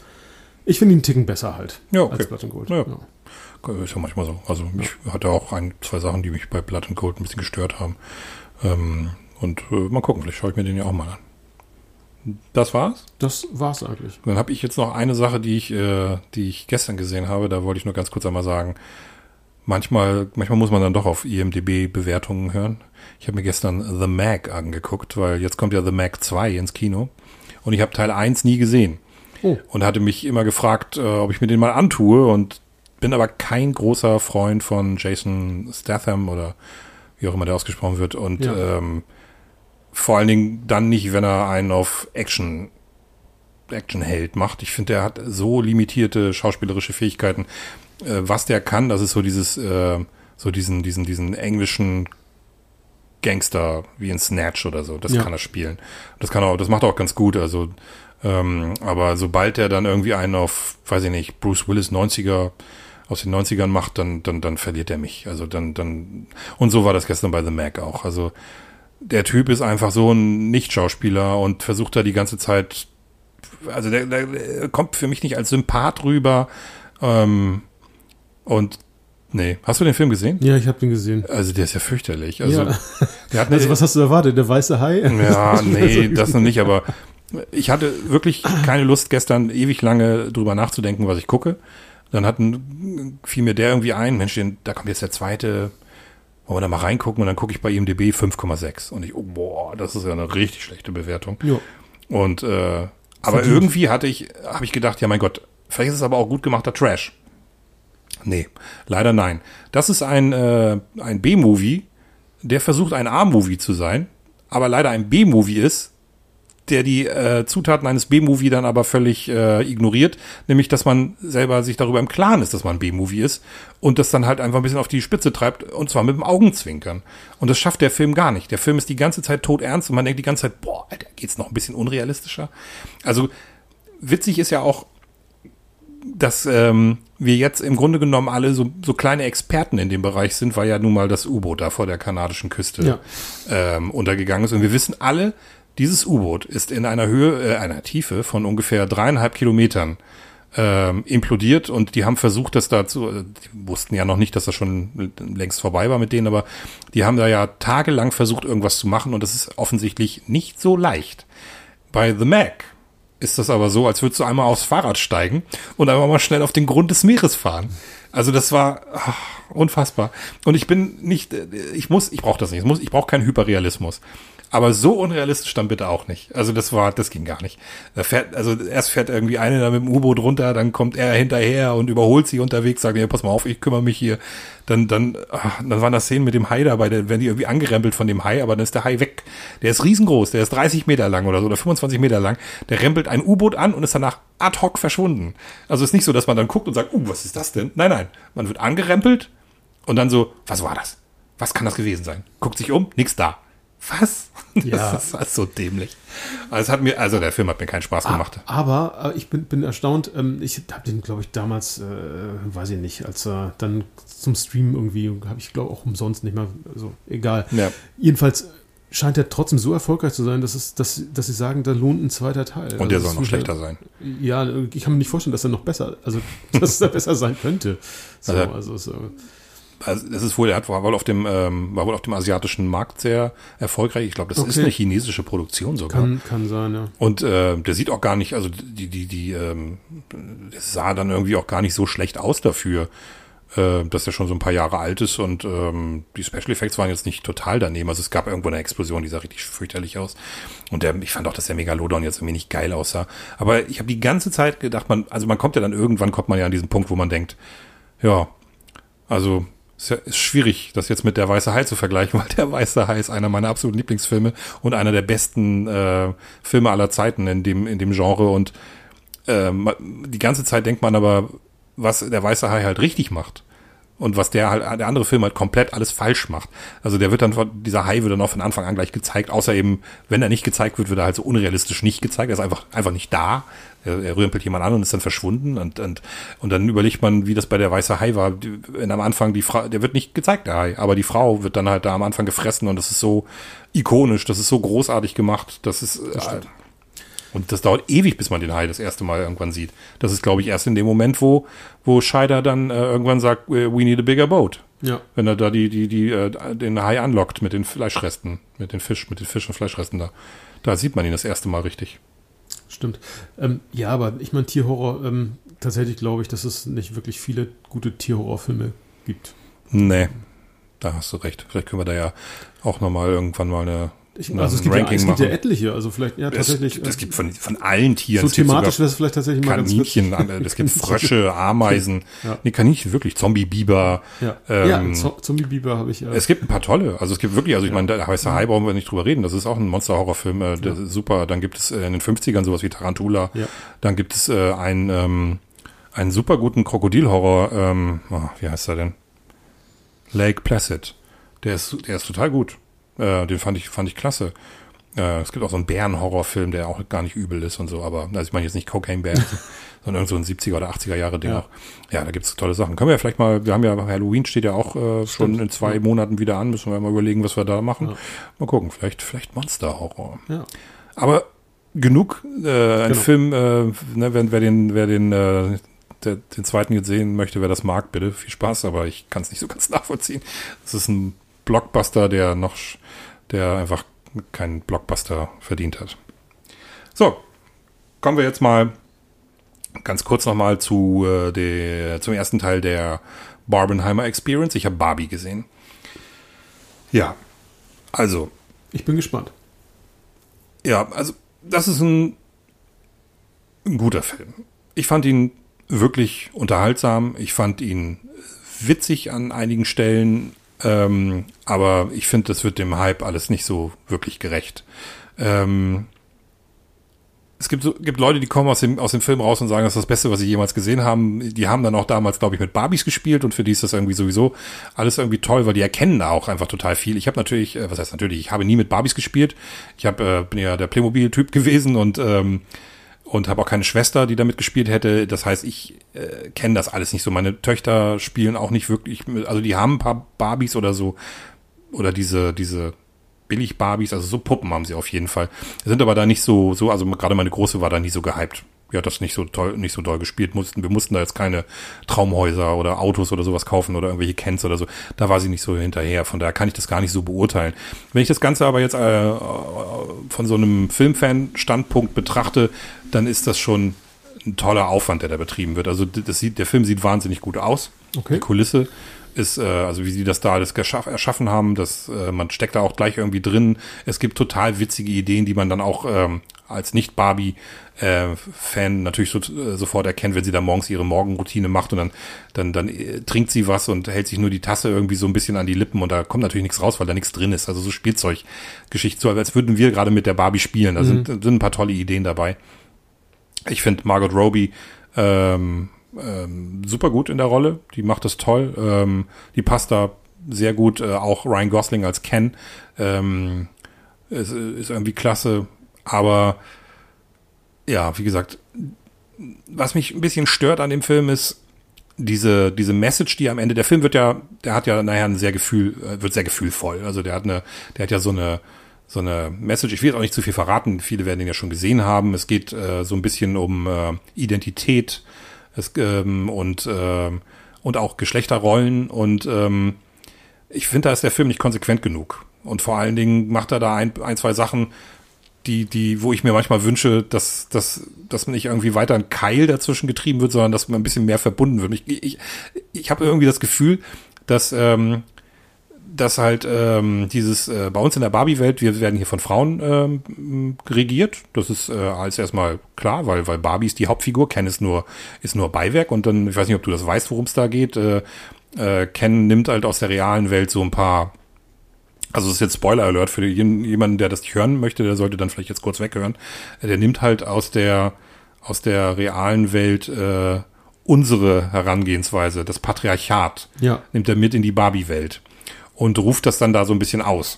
ich finde ihn einen Ticken besser halt Ja, okay. als Blood and Gold. Ja. Ist ja manchmal so. Also ich hatte auch ein, zwei Sachen, die mich bei Blood and Gold ein bisschen gestört haben. Ähm, und äh, mal gucken, vielleicht schaue ich mir den ja auch mal an. Das war's. Das war's eigentlich. Dann habe ich jetzt noch eine Sache, die ich, äh, die ich gestern gesehen habe. Da wollte ich nur ganz kurz einmal sagen. Manchmal, manchmal muss man dann doch auf IMDb-Bewertungen hören. Ich habe mir gestern The Mag angeguckt, weil jetzt kommt ja The Mag 2 ins Kino. Und ich habe Teil 1 nie gesehen. Oh. Und hatte mich immer gefragt, äh, ob ich mir den mal antue. Und bin aber kein großer Freund von Jason Statham oder wie auch immer der ausgesprochen wird. Und Ja. ähm, vor allen Dingen dann nicht, wenn er einen auf Action Actionheld macht. Ich finde, der hat so limitierte schauspielerische Fähigkeiten. Äh, was der kann, das ist so dieses, äh, so diesen, diesen, diesen englischen Gangster wie in Snatch oder so. Das Ja. kann er spielen. Das kann er, das macht er auch ganz gut. Also, ähm, aber sobald er dann irgendwie einen auf, weiß ich nicht, Bruce Willis 90er aus den 90ern macht, dann, dann, dann verliert er mich. Also dann, dann, und so war das gestern bei The Mac auch. Also, der Typ ist einfach so ein Nicht-Schauspieler und versucht da die ganze Zeit, also der, der, kommt für mich nicht als Sympath rüber. Ähm, und nee, hast du den Film gesehen? Ja, ich habe den gesehen. Also der ist ja fürchterlich. Also, Ja. der hat eine, Also was hast du erwartet? Der weiße Hai? ja, nee, das noch nicht, aber ich hatte wirklich keine Lust, gestern ewig lange drüber nachzudenken, was ich gucke. Dann hatten, fiel mir der irgendwie ein, Mensch, den, da kommt jetzt der zweite, wollen wir da mal reingucken und dann gucke ich bei IMDb 5,6 und ich, oh, boah, das ist ja eine richtig schlechte Bewertung. Ja. Und äh, aber Verdient. irgendwie hatte ich, habe ich gedacht, ja mein Gott, vielleicht ist es aber auch gut gemachter Trash. Nee, leider nein. Das ist ein, äh, ein B-Movie, der versucht ein A-Movie zu sein, aber leider ein B-Movie ist, der die äh, Zutaten eines B-Movie dann aber völlig äh, ignoriert, nämlich dass man selber sich darüber im Klaren ist, dass man ein B-Movie ist und das dann halt einfach ein bisschen auf die Spitze treibt und zwar mit dem Augenzwinkern. Und das schafft der Film gar nicht. Der Film ist die ganze Zeit tot ernst und man denkt die ganze Zeit, boah, Alter, geht's noch ein bisschen unrealistischer? Also witzig ist ja auch, dass ähm, wir jetzt im Grunde genommen alle so, so kleine Experten in dem Bereich sind, weil ja nun mal das U-Boot da vor der kanadischen Küste Ja. ähm, untergegangen ist. Und wir wissen alle, dieses U-Boot ist in einer Höhe, äh, einer Tiefe von ungefähr dreieinhalb Kilometern ähm, implodiert und die haben versucht, das dazu, äh, die wussten ja noch nicht, dass das schon längst vorbei war mit denen, aber die haben da ja tagelang versucht, irgendwas zu machen und das ist offensichtlich nicht so leicht. Bei The Mac ist das aber so, als würdest du einmal aufs Fahrrad steigen und einmal mal schnell auf den Grund des Meeres fahren. Also das war ach, unfassbar. Und ich bin nicht, äh, ich muss, ich brauche das nicht. Ich, muss, ich brauche keinen Hyperrealismus. Aber so unrealistisch dann bitte auch nicht. Also das war, das ging gar nicht. Da fährt, also erst fährt irgendwie einer da mit dem U-Boot runter, dann kommt er hinterher und überholt sie unterwegs, sagt, ja, pass mal auf, ich kümmere mich hier. Dann, dann, ach, dann waren das Szenen mit dem Hai dabei, da werden die irgendwie angerempelt von dem Hai, aber dann ist der Hai weg. Der ist riesengroß, der ist 30 Meter lang oder so, oder 25 Meter lang. Der rempelt ein U-Boot an und ist danach ad hoc verschwunden. Also ist nicht so, dass man dann guckt und sagt, uh, was ist das denn? Nein, nein. Man wird angerempelt und dann so, was war das? Was kann das gewesen sein? Guckt sich um, nix da. Was? Ja. Das ist so dämlich. Also, es hat mir, also der Film hat mir keinen Spaß gemacht. Aber äh, ich bin, bin erstaunt. Ähm, ich habe den, glaube ich, damals, äh, weiß ich nicht, als er dann zum Stream irgendwie, habe ich glaube auch umsonst nicht mal, also egal. Ja. Jedenfalls scheint er trotzdem so erfolgreich zu sein, dass, es, dass, dass sie sagen, da lohnt ein zweiter Teil. Und der Also soll noch schlechter ja- sein. Ja, ich kann mir nicht vorstellen, dass er noch besser, also dass er besser sein könnte. So, Also- also, äh, Also das ist wohl, er hat- war wohl auf dem, ähm, war wohl auf dem asiatischen Markt sehr erfolgreich. Ich glaube, das ist Okay. eine chinesische Produktion sogar. kann, kann sein, ja. Und äh, der sieht auch gar nicht, also die, die, die, ähm, das sah dann irgendwie auch gar nicht so schlecht aus dafür. äh, dass der schon so ein paar Jahre alt ist und ähm, die Special Effects waren jetzt nicht total daneben. Also es gab irgendwo eine Explosion, die sah richtig fürchterlich aus. Und der, ich fand auch, dass der Megalodon jetzt irgendwie nicht geil aussah. Aber ich habe die ganze Zeit gedacht, man, also man kommt ja dann irgendwann kommt man ja an diesen Punkt, wo man denkt, ja, also ist, ja, ist schwierig, das jetzt mit der Weiße Hai zu vergleichen, weil der Weiße Hai ist einer meiner absoluten Lieblingsfilme und einer der besten äh, Filme aller Zeiten in dem in dem Genre und äh, die ganze Zeit denkt man aber, was der Weiße Hai halt richtig macht und was der halt, der andere Film halt komplett alles falsch macht. Also der wird dann, dieser Hai wird dann auch von Anfang an gleich gezeigt, außer eben, wenn er nicht gezeigt wird, wird er halt so unrealistisch nicht gezeigt. Er ist einfach, einfach nicht da. Er, er rümpelt jemand an und ist dann verschwunden und, und, und dann überlegt man, wie das bei der weiße Hai war. Wenn am Anfang die Frau, der wird nicht gezeigt, der Hai, aber die Frau wird dann halt da am Anfang gefressen und das ist so ikonisch, das ist so großartig gemacht, das ist, das äh, und das dauert ewig, bis man den Hai das erste Mal irgendwann sieht. Das ist, glaube ich, erst in dem Moment, wo, wo Scheider dann äh, irgendwann sagt, we need a bigger boat. Ja. Wenn er da die, die, die, äh, den Hai anlockt mit den Fleischresten, mit den Fisch, mit den Fisch und Fleischresten da. Da sieht man ihn das erste Mal richtig. Stimmt. Ähm, ja, aber ich meine, Tierhorror, ähm, tatsächlich glaube ich, dass es nicht wirklich viele gute Tierhorrorfilme gibt. Nee, da hast du recht. Vielleicht können wir da ja auch nochmal irgendwann mal eine ich, also es gibt, ja, es gibt ja etliche, also vielleicht ja tatsächlich. Es, es gibt von, von allen Tieren. So thematisch wäre es vielleicht tatsächlich mal Kaninchen, ganz es gibt Frösche, Ameisen, ja. nee, Kaninchen wirklich, Zombie-Biber. Ja, ähm, ja Zombie-Biber habe ich. Ja. Es gibt ein paar tolle, also es gibt wirklich, also ich meine, da heißt der Hai, brauchen wir nicht drüber reden, das ist auch ein Monster-Horrorfilm, äh, ist super. Dann gibt es äh, in den 50ern sowas wie Tarantula. Ja. Dann gibt es äh, einen, ähm, einen super guten Krokodilhorror, ähm, oh, wie heißt er denn? Lake Placid. Der ist, der ist total gut. Äh, den fand ich, fand ich klasse. Äh, es gibt auch so einen Bärenhorrorfilm, der auch gar nicht übel ist und so, aber also ich meine jetzt nicht Cocaine Bear, sondern irgend so ein 70er oder 80er Jahre Ding Ja. auch. Ja, da gibt's tolle Sachen. Können wir ja vielleicht mal, wir haben ja Halloween steht ja auch äh, schon in zwei Ja. Monaten wieder an, müssen wir mal überlegen, was wir da machen. Ja. Mal gucken, vielleicht, vielleicht Monster-Horror. Ja. Aber genug, äh, ein Genau. Film, äh, ne, wer, wer den, wer den, äh, der, den zweiten jetzt sehen möchte, wer das mag, bitte viel Spaß, aber ich kann es nicht so ganz nachvollziehen. Es ist ein Blockbuster, der noch, der einfach keinen Blockbuster verdient hat. So, kommen wir jetzt mal ganz kurz nochmal zu äh, der, zum ersten Teil der Barbenheimer Experience. Ich habe Barbie gesehen. Ja, also Ich bin gespannt. ja, also das ist ein, ein guter Film. Ich fand ihn wirklich unterhaltsam. Ich fand ihn witzig an einigen Stellen. Ähm, aber ich finde, das wird dem Hype alles nicht so wirklich gerecht. Ähm, es gibt, so, gibt Leute, die kommen aus dem, aus dem Film raus und sagen, das ist das Beste, was sie jemals gesehen haben. Die haben dann auch damals, glaube ich, mit Barbies gespielt und für die ist das irgendwie sowieso alles irgendwie toll, weil die erkennen da auch einfach total viel. Ich habe natürlich, äh, was heißt natürlich, ich habe nie mit Barbies gespielt. Ich hab, äh, bin ja der Playmobil-Typ gewesen und ähm, und habe auch keine Schwester, die damit gespielt hätte. Das heißt, ich äh, kenne das alles nicht so. Meine Töchter spielen auch nicht wirklich, mit, also die haben ein paar Barbies oder so oder diese diese billig Barbies, also so Puppen haben sie auf jeden Fall. Sind aber da nicht so so, also gerade meine große war da nie so gehypt. Hat das nicht so toll, nicht so doll gespielt. Mussten, wir mussten da jetzt keine Traumhäuser oder Autos oder sowas kaufen oder irgendwelche Cans oder so. Da war sie nicht so hinterher. Von daher kann ich das gar nicht so beurteilen. Wenn ich das Ganze aber jetzt äh, von so einem Filmfan-Standpunkt betrachte, dann ist das schon ein toller Aufwand, der da betrieben wird. Also das sieht, der Film sieht wahnsinnig gut aus. Okay. Die Kulisse ist, äh, also wie sie das da alles erschaffen haben, das, äh, man steckt da auch gleich irgendwie drin. Es gibt total witzige Ideen, die man dann auch ähm, als Nicht-Barbie-Fan natürlich so, äh, sofort erkennt, wenn sie da morgens ihre Morgenroutine macht und dann, dann, dann äh, trinkt sie was und hält sich nur die Tasse irgendwie so ein bisschen an die Lippen und da kommt natürlich nichts raus, weil da nichts drin ist. Also so Spielzeuggeschichte, so als würden wir gerade mit der Barbie spielen. Da sind, sind ein paar tolle Ideen dabei. Ich finde Margot Robbie ähm, ähm, super gut in der Rolle. Die macht das toll. Ähm, die passt da sehr gut. Äh, auch Ryan Gosling als Ken ähm, ist, ist irgendwie klasse. Aber ja, wie gesagt, was mich ein bisschen stört an dem Film ist diese diese Message, die am Ende der Film wird ja, der hat ja nachher ein sehr Gefühl, äh, wird sehr gefühlvoll. Also der hat eine, der hat ja so eine so eine Message. Ich will jetzt auch nicht zu viel verraten. Viele werden ihn ja schon gesehen haben. Es geht äh, so ein bisschen um äh, Identität es, ähm, und ähm, und auch Geschlechterrollen und ähm, ich finde, da ist der Film nicht konsequent genug. Und vor allen Dingen macht er da ein, ein zwei Sachen, die, die, wo ich mir manchmal wünsche, dass, dass, dass man nicht irgendwie weiter ein Keil dazwischen getrieben wird, sondern dass man ein bisschen mehr verbunden wird. Ich, ich, ich habe irgendwie das Gefühl, dass, ähm, dass halt ähm, dieses äh, bei uns in der Barbie-Welt, wir werden hier von Frauen ähm, regiert. Das ist äh, alles erstmal klar, weil weil Barbie ist die Hauptfigur, Ken ist nur ist nur Beiwerk und dann ich weiß nicht, ob du das weißt, worum es da geht. Äh, äh, Ken nimmt halt aus der realen Welt so ein paar also das ist jetzt Spoiler Alert für jemanden, der das nicht hören möchte, der sollte dann vielleicht jetzt kurz weghören. Der nimmt halt aus der aus der realen Welt äh, unsere Herangehensweise, das Patriarchat, ja. nimmt er mit in die Barbie-Welt und ruft das dann da so ein bisschen aus.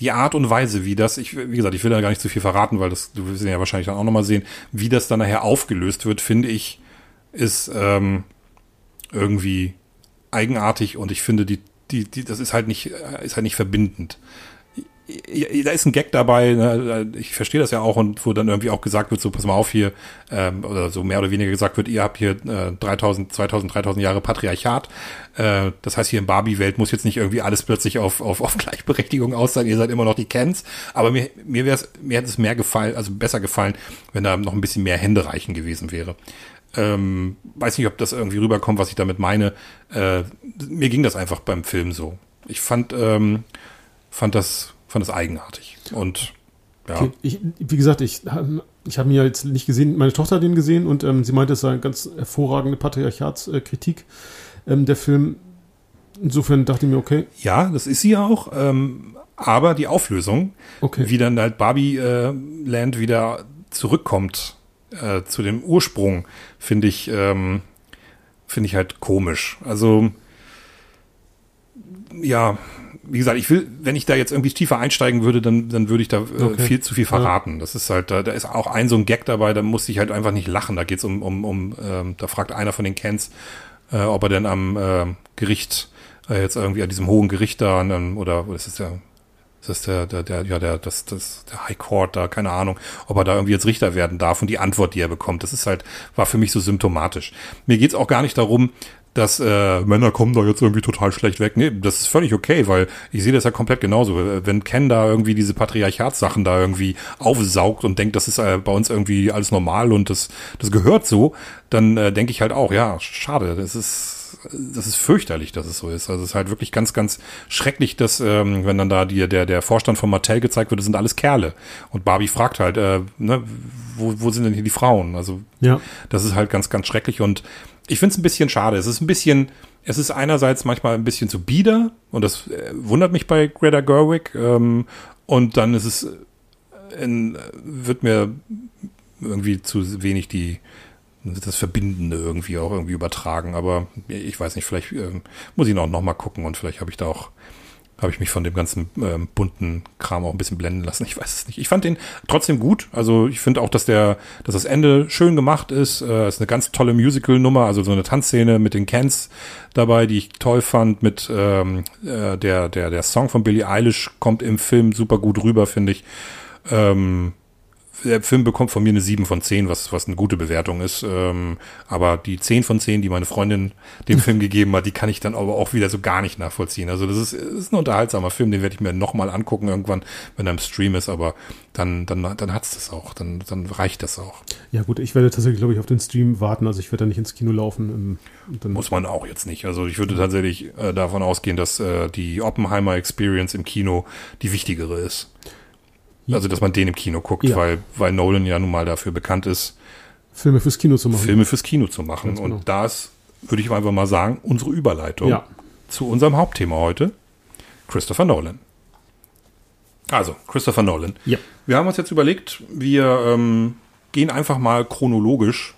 Die Art und Weise, wie das, ich, wie gesagt, ich will da gar nicht zu viel verraten, weil das, du wirst ja wahrscheinlich dann auch nochmal sehen, wie das dann nachher aufgelöst wird, finde ich, ist ähm, irgendwie eigenartig und ich finde, die, die, die, das ist halt nicht, äh, ist halt nicht verbindend da ist ein Gag dabei, ne? ich verstehe das ja auch und wo dann irgendwie auch gesagt wird, so pass mal auf hier, ähm, oder so mehr oder weniger gesagt wird, ihr habt hier äh, 3000, 2000, 3000 Jahre Patriarchat, äh, das heißt hier in Barbie-Welt muss jetzt nicht irgendwie alles plötzlich auf, auf, auf Gleichberechtigung aus sein, ihr seid immer noch die Kens, aber mir, mir wäre es, mir hätte es mehr gefallen, also besser gefallen, wenn da noch ein bisschen mehr Hände reichen gewesen wäre. Ähm, weiß nicht, ob das irgendwie rüberkommt, was ich damit meine. Äh, mir ging das einfach beim Film so. Ich fand, ähm, fand das fand es eigenartig. Und ja. Okay. Ich, wie gesagt, ich, ich habe mir jetzt nicht gesehen, meine Tochter hat den gesehen und ähm, sie meinte, es sei eine ganz hervorragende Patriarchatskritik, ähm, der Film. Insofern dachte ich mir, okay. Ja, das ist sie auch. Ähm, aber die Auflösung, okay. wie dann halt Barbie äh, Land wieder zurückkommt äh, zu dem Ursprung, finde ich, ähm, finde ich halt komisch. Also ja, wie gesagt, ich will, wenn ich da jetzt irgendwie tiefer einsteigen würde, dann, dann würde ich da äh, okay. viel zu viel verraten. Ja. Das ist halt, da, da ist auch ein so ein Gag dabei, da musste ich halt einfach nicht lachen. Da geht's um, um, um ähm, da fragt einer von den Kens, äh, ob er denn am äh, Gericht, äh, jetzt irgendwie an diesem hohen Gericht da, an, oder was ist der, das ist der, der, der, ja, der, das, das, der High Court da, keine Ahnung, ob er da irgendwie jetzt Richter werden darf und die Antwort, die er bekommt, das ist halt, war für mich so symptomatisch. Mir geht's auch gar nicht darum, dass äh, Männer kommen da jetzt irgendwie total schlecht weg. Nee, das ist völlig okay, weil ich sehe das ja komplett genauso. Wenn Ken da irgendwie diese Patriarchatssachen da irgendwie aufsaugt und denkt, das ist äh, bei uns irgendwie alles normal und das, das gehört so, dann äh, denke ich halt auch, ja, schade, das ist das ist fürchterlich, dass es so ist. Also es ist halt wirklich ganz, ganz schrecklich, dass, ähm, wenn dann da die, der, der Vorstand von Mattel gezeigt wird, das sind alles Kerle. Und Barbie fragt halt, äh, ne, wo, wo sind denn hier die Frauen? Also ja. das ist halt ganz, ganz schrecklich und ich finde es ein bisschen schade. Es ist ein bisschen, es ist einerseits manchmal ein bisschen zu bieder und das äh, wundert mich bei Greta Gerwig. Ähm, und dann ist es, äh, in, wird mir irgendwie zu wenig die, das Verbindende irgendwie auch irgendwie übertragen. Aber ich weiß nicht, vielleicht äh, muss ich noch, noch mal gucken und vielleicht habe ich da auch habe ich mich von dem ganzen ähm, bunten Kram auch ein bisschen blenden lassen. Ich weiß es nicht. Ich fand den trotzdem gut. Also ich finde auch, dass der, dass das Ende schön gemacht ist. Äh, ist eine ganz tolle Musical-Nummer, also so eine Tanzszene mit den Cans dabei, die ich toll fand. Mit ähm, äh, der, der, der Song von Billie Eilish kommt im Film super gut rüber, finde ich. Ähm, der Film bekommt von mir eine 7 von 10, was, was eine gute Bewertung ist. Ähm, aber die 10 von 10, die meine Freundin dem Film gegeben hat, die kann ich dann aber auch wieder so gar nicht nachvollziehen. Also das ist, ist ein unterhaltsamer Film, den werde ich mir nochmal angucken irgendwann, wenn er im Stream ist, aber dann, dann, dann hat's das auch, dann, dann reicht das auch. Ja gut, ich werde tatsächlich, glaube ich, auf den Stream warten, also ich werde da nicht ins Kino laufen. Ähm, Muss man auch jetzt nicht. Also ich würde tatsächlich äh, davon ausgehen, dass äh, die Oppenheimer Experience im Kino die wichtigere ist. Also, dass man den im Kino guckt, ja. weil, weil Nolan ja nun mal dafür bekannt ist, Filme fürs Kino zu machen. Filme fürs Kino zu machen. Genau. Und das würde ich einfach mal sagen, unsere Überleitung ja. zu unserem Hauptthema heute, Christopher Nolan. Also, Christopher Nolan. Ja. Wir haben uns jetzt überlegt, wir ähm, gehen einfach mal chronologisch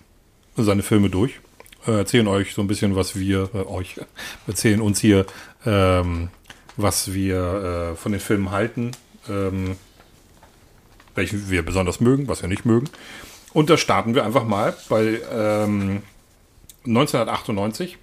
seine Filme durch, äh, erzählen euch so ein bisschen, was wir, äh, euch, erzählen uns hier, ähm, was wir äh, von den Filmen halten, ähm, welchen wir besonders mögen, was wir nicht mögen. Und da starten wir einfach mal bei ähm, 1998.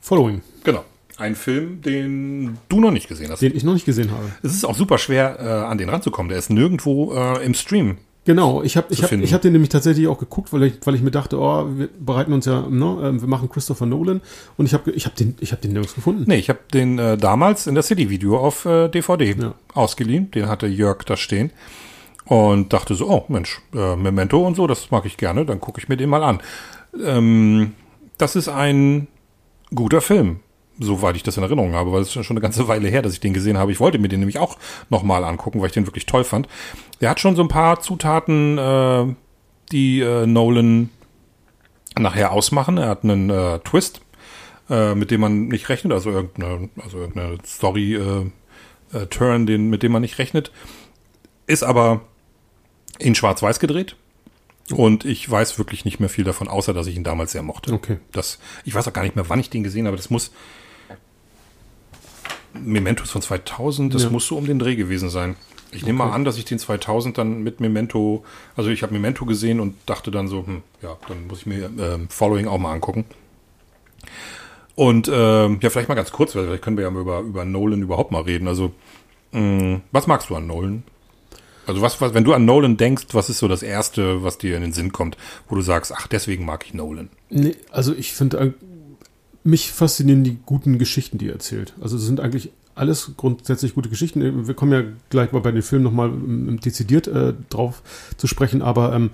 Following. Genau. Ein Film, den du noch nicht gesehen hast. Den ich noch nicht gesehen habe. Es ist auch super schwer, äh, an den ranzukommen. Der ist nirgendwo äh, im Stream Genau, ich habe ich hab, ich hab den nämlich tatsächlich auch geguckt, weil ich, weil ich mir dachte, oh, wir bereiten uns ja, ne, ähm, wir machen Christopher Nolan und ich habe ich hab den, ich hab den nirgends gefunden. Nee, ich habe den äh, damals in der City-Video auf äh, DVD ja. ausgeliehen, den hatte Jörg da stehen und dachte so, oh Mensch, äh, Memento und so, das mag ich gerne, dann gucke ich mir den mal an. Ähm, das ist ein guter Film, soweit ich das in Erinnerung habe, weil es ist schon eine ganze Weile her, dass ich den gesehen habe. Ich wollte mir den nämlich auch nochmal angucken, weil ich den wirklich toll fand. Der hat schon so ein paar Zutaten, äh, die äh, Nolan nachher ausmachen. Er hat einen äh, Twist, äh, mit dem man nicht rechnet, also irgendeine, also irgendeine Story äh, äh, Turn, den, mit dem man nicht rechnet. Ist aber in Schwarz-Weiß gedreht. Und ich weiß wirklich nicht mehr viel davon, außer dass ich ihn damals sehr mochte. Okay. Das, ich weiß auch gar nicht mehr, wann ich den gesehen habe. Das muss Mementos von 2000, das Ja. muss so um den Dreh gewesen sein. Ich nehme Okay. mal an, dass ich den 2000 dann mit Memento, also ich habe Memento gesehen und dachte dann so, hm, ja, dann muss ich mir ähm, Following auch mal angucken. Und ähm, ja, vielleicht mal ganz kurz, weil vielleicht können wir ja mal über, über Nolan überhaupt mal reden. Also, mh, was magst du an Nolan? Also was, was, wenn du an Nolan denkst, was ist so das Erste, was dir in den Sinn kommt, wo du sagst, ach, deswegen mag ich Nolan? Nee, also ich finde, äh, mich faszinieren die guten Geschichten, die er erzählt. Also es sind eigentlich alles grundsätzlich gute Geschichten. Wir kommen ja gleich mal bei den Filmen nochmal ähm, dezidiert äh, drauf zu sprechen, aber ähm,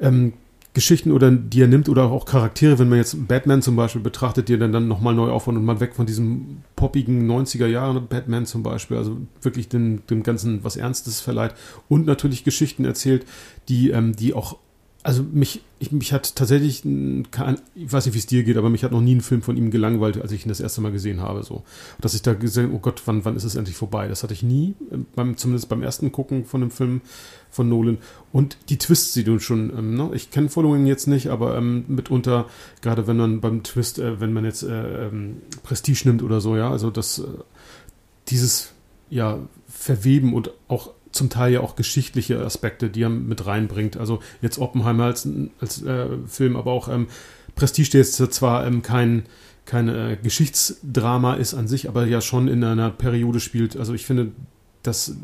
ähm, Geschichten oder die er nimmt oder auch Charaktere, wenn man jetzt Batman zum Beispiel betrachtet, die er dann, dann nochmal neu aufbauen und mal weg von diesem poppigen 90er Jahren Batman zum Beispiel, also wirklich dem, dem Ganzen was Ernstes verleiht und natürlich Geschichten erzählt, die, ähm, die auch also mich, ich, mich hat tatsächlich, ein- kein, ich weiß nicht, wie es dir geht, aber mich hat noch nie ein Film von ihm gelangweilt, als ich ihn das erste Mal gesehen habe. So. Dass ich da gesehen, oh Gott, wann, wann ist es endlich vorbei? Das hatte ich nie, äh, beim, zumindest beim ersten Gucken von dem Film von Nolan. Und die Twists, die du schon, ähm, ne? ich kenne Following jetzt nicht, aber ähm, mitunter, gerade wenn man beim Twist, äh, wenn man jetzt äh, ähm, Prestige nimmt oder so, ja, also das, äh, dieses, ja, Verweben und auch zum Teil ja auch geschichtliche Aspekte, die er mit reinbringt. Also jetzt Oppenheimer als, als äh, Film, aber auch ähm, Prestige, der jetzt zwar ähm, kein, kein äh, Geschichtsdrama ist an sich, aber ja schon in einer Periode spielt. Also ich finde, dass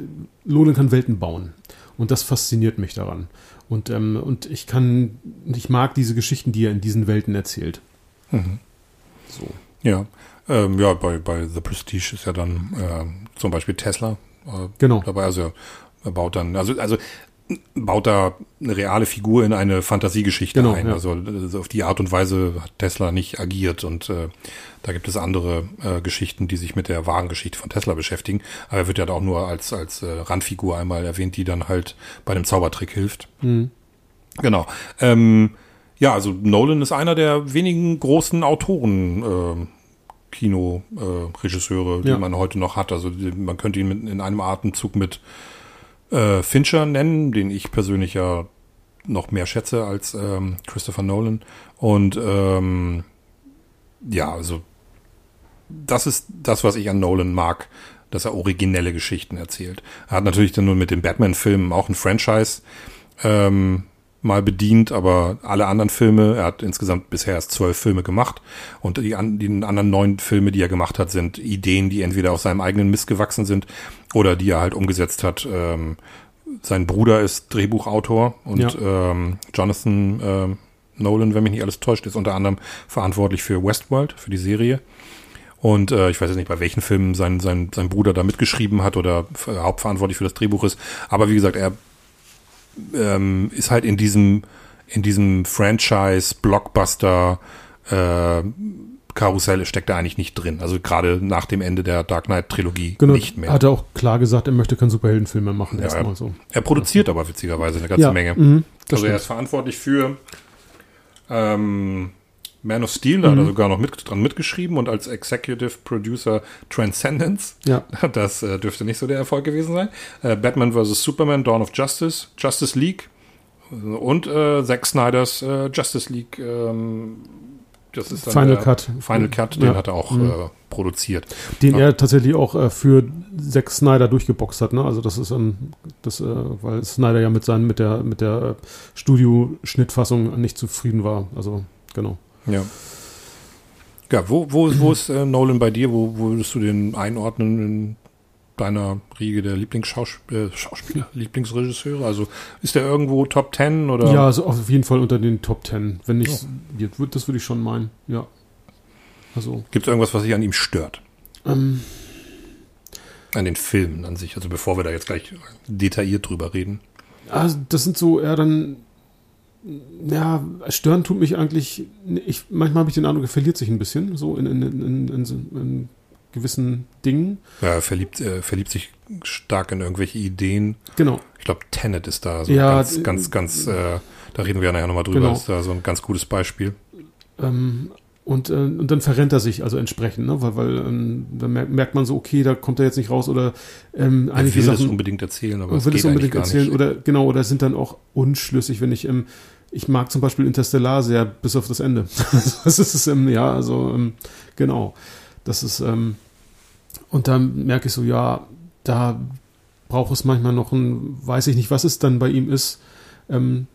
Nolan kann Welten bauen. Und das fasziniert mich daran. Und, ähm, und ich kann, ich mag diese Geschichten, die er in diesen Welten erzählt. Mhm. So. Ja, ähm, ja, bei, bei The Prestige ist ja dann äh, zum Beispiel Tesla äh, Genau. dabei. Also er baut dann, also, also baut da eine reale Figur in eine Fantasiegeschichte Genau, ein. ja. Also, also auf die Art und Weise hat Tesla nicht agiert und äh, da gibt es andere äh, Geschichten, die sich mit der wahren Geschichte von Tesla beschäftigen. Aber er wird ja auch nur als, als äh, Randfigur einmal erwähnt, die dann halt bei einem Zaubertrick hilft. Mhm. Genau. Ähm, ja, also Nolan ist einer der wenigen großen Autoren, äh, Kino-Regisseure, äh, Regisseure, die Ja. man heute noch hat. Also man könnte ihn mit, in einem Atemzug mit äh, Fincher nennen, den ich persönlich ja noch mehr schätze als ähm, Christopher Nolan. Und ähm, ja, also das ist das, was ich an Nolan mag, dass er originelle Geschichten erzählt. Er hat natürlich dann nur mit den Batman-Filmen auch ein Franchise ähm, mal bedient, aber alle anderen Filme, er hat insgesamt bisher erst zwölf Filme gemacht und die, an, die anderen neun Filme, die er gemacht hat, sind Ideen, die entweder aus seinem eigenen Mist gewachsen sind oder die er halt umgesetzt hat. Ähm, sein Bruder ist Drehbuchautor und Ja. ähm, Jonathan ähm, Nolan, wenn mich nicht alles täuscht, ist unter anderem verantwortlich für Westworld, für die Serie. Und äh, ich weiß jetzt nicht, bei welchen Filmen sein, sein, sein Bruder da mitgeschrieben hat oder hauptverantwortlich für das Drehbuch ist. Aber wie gesagt, er ähm, ist halt in diesem, in diesem Franchise, Blockbuster, äh, Karussell steckt er eigentlich nicht drin. Also gerade nach dem Ende der Dark Knight Trilogie Genau, nicht mehr. hat er auch klar gesagt, er möchte keinen Superheldenfilm mehr machen, Ja, erstmal ja. so. Er produziert aber witzigerweise eine ganze Menge. mhm, das Also er stimmt. ist verantwortlich für ähm, Man of Steel, da hat er Mhm. sogar noch mit, dran mitgeschrieben und als Executive Producer Transcendence. Ja. Das äh, dürfte nicht so der Erfolg gewesen sein. Äh, Batman vs. Superman, Dawn of Justice, Justice League und äh, Zack Snyders äh, Justice League. Ähm, das ist dann Final Cut. Final Cut, den Ja. hat er auch Mhm. äh, produziert. Den Ja. er tatsächlich auch äh, für Zack Snyder durchgeboxt hat, ne? Also das ist ähm, das, äh, weil Snyder ja mit seinen, mit der, mit der Studio-Schnittfassung nicht zufrieden war. Also, genau. Ja. Ja, wo, wo, wo ist äh, Nolan bei dir? Wo, wo würdest du den einordnen in deiner Riege der Lieblingsschauspieler, äh, Lieblingsregisseure? Also ist der irgendwo Top Ten oder? Ja, also auf jeden Fall unter den Top Ten. Wenn nicht, Ja. das würde ich schon meinen, ja. Also, Gibt es irgendwas, was sich an ihm stört? ähm, An den Filmen an sich? Also bevor wir da jetzt gleich detailliert drüber reden. Also das sind so eher dann, ja, stören tut mich eigentlich, ich, manchmal habe ich den Eindruck, er verliert sich ein bisschen, so in, in, in, in, gewissen Dingen. Ja, er verliebt, äh, verliebt sich stark in irgendwelche Ideen. Genau. Ich glaube, Tenet ist da so Ja, ganz, ganz, ganz, äh, da reden wir ja nachher nochmal drüber, Genau. ist da so ein ganz gutes Beispiel. Ähm, und, äh, und dann verrennt er sich also entsprechend, ne? weil, weil ähm, dann merkt, man so, okay, da kommt er jetzt nicht raus oder ähm, einige will das Sachen unbedingt erzählen, aber will es unbedingt erzählen nicht. oder genau oder sind dann auch unschlüssig, wenn ich ähm, ich mag zum Beispiel Interstellar sehr bis auf das Ende. das ist ähm, ja also ähm, genau das ist ähm, und dann merke ich so ja da braucht es manchmal noch ein weiß ich nicht was es dann bei ihm ist ähm,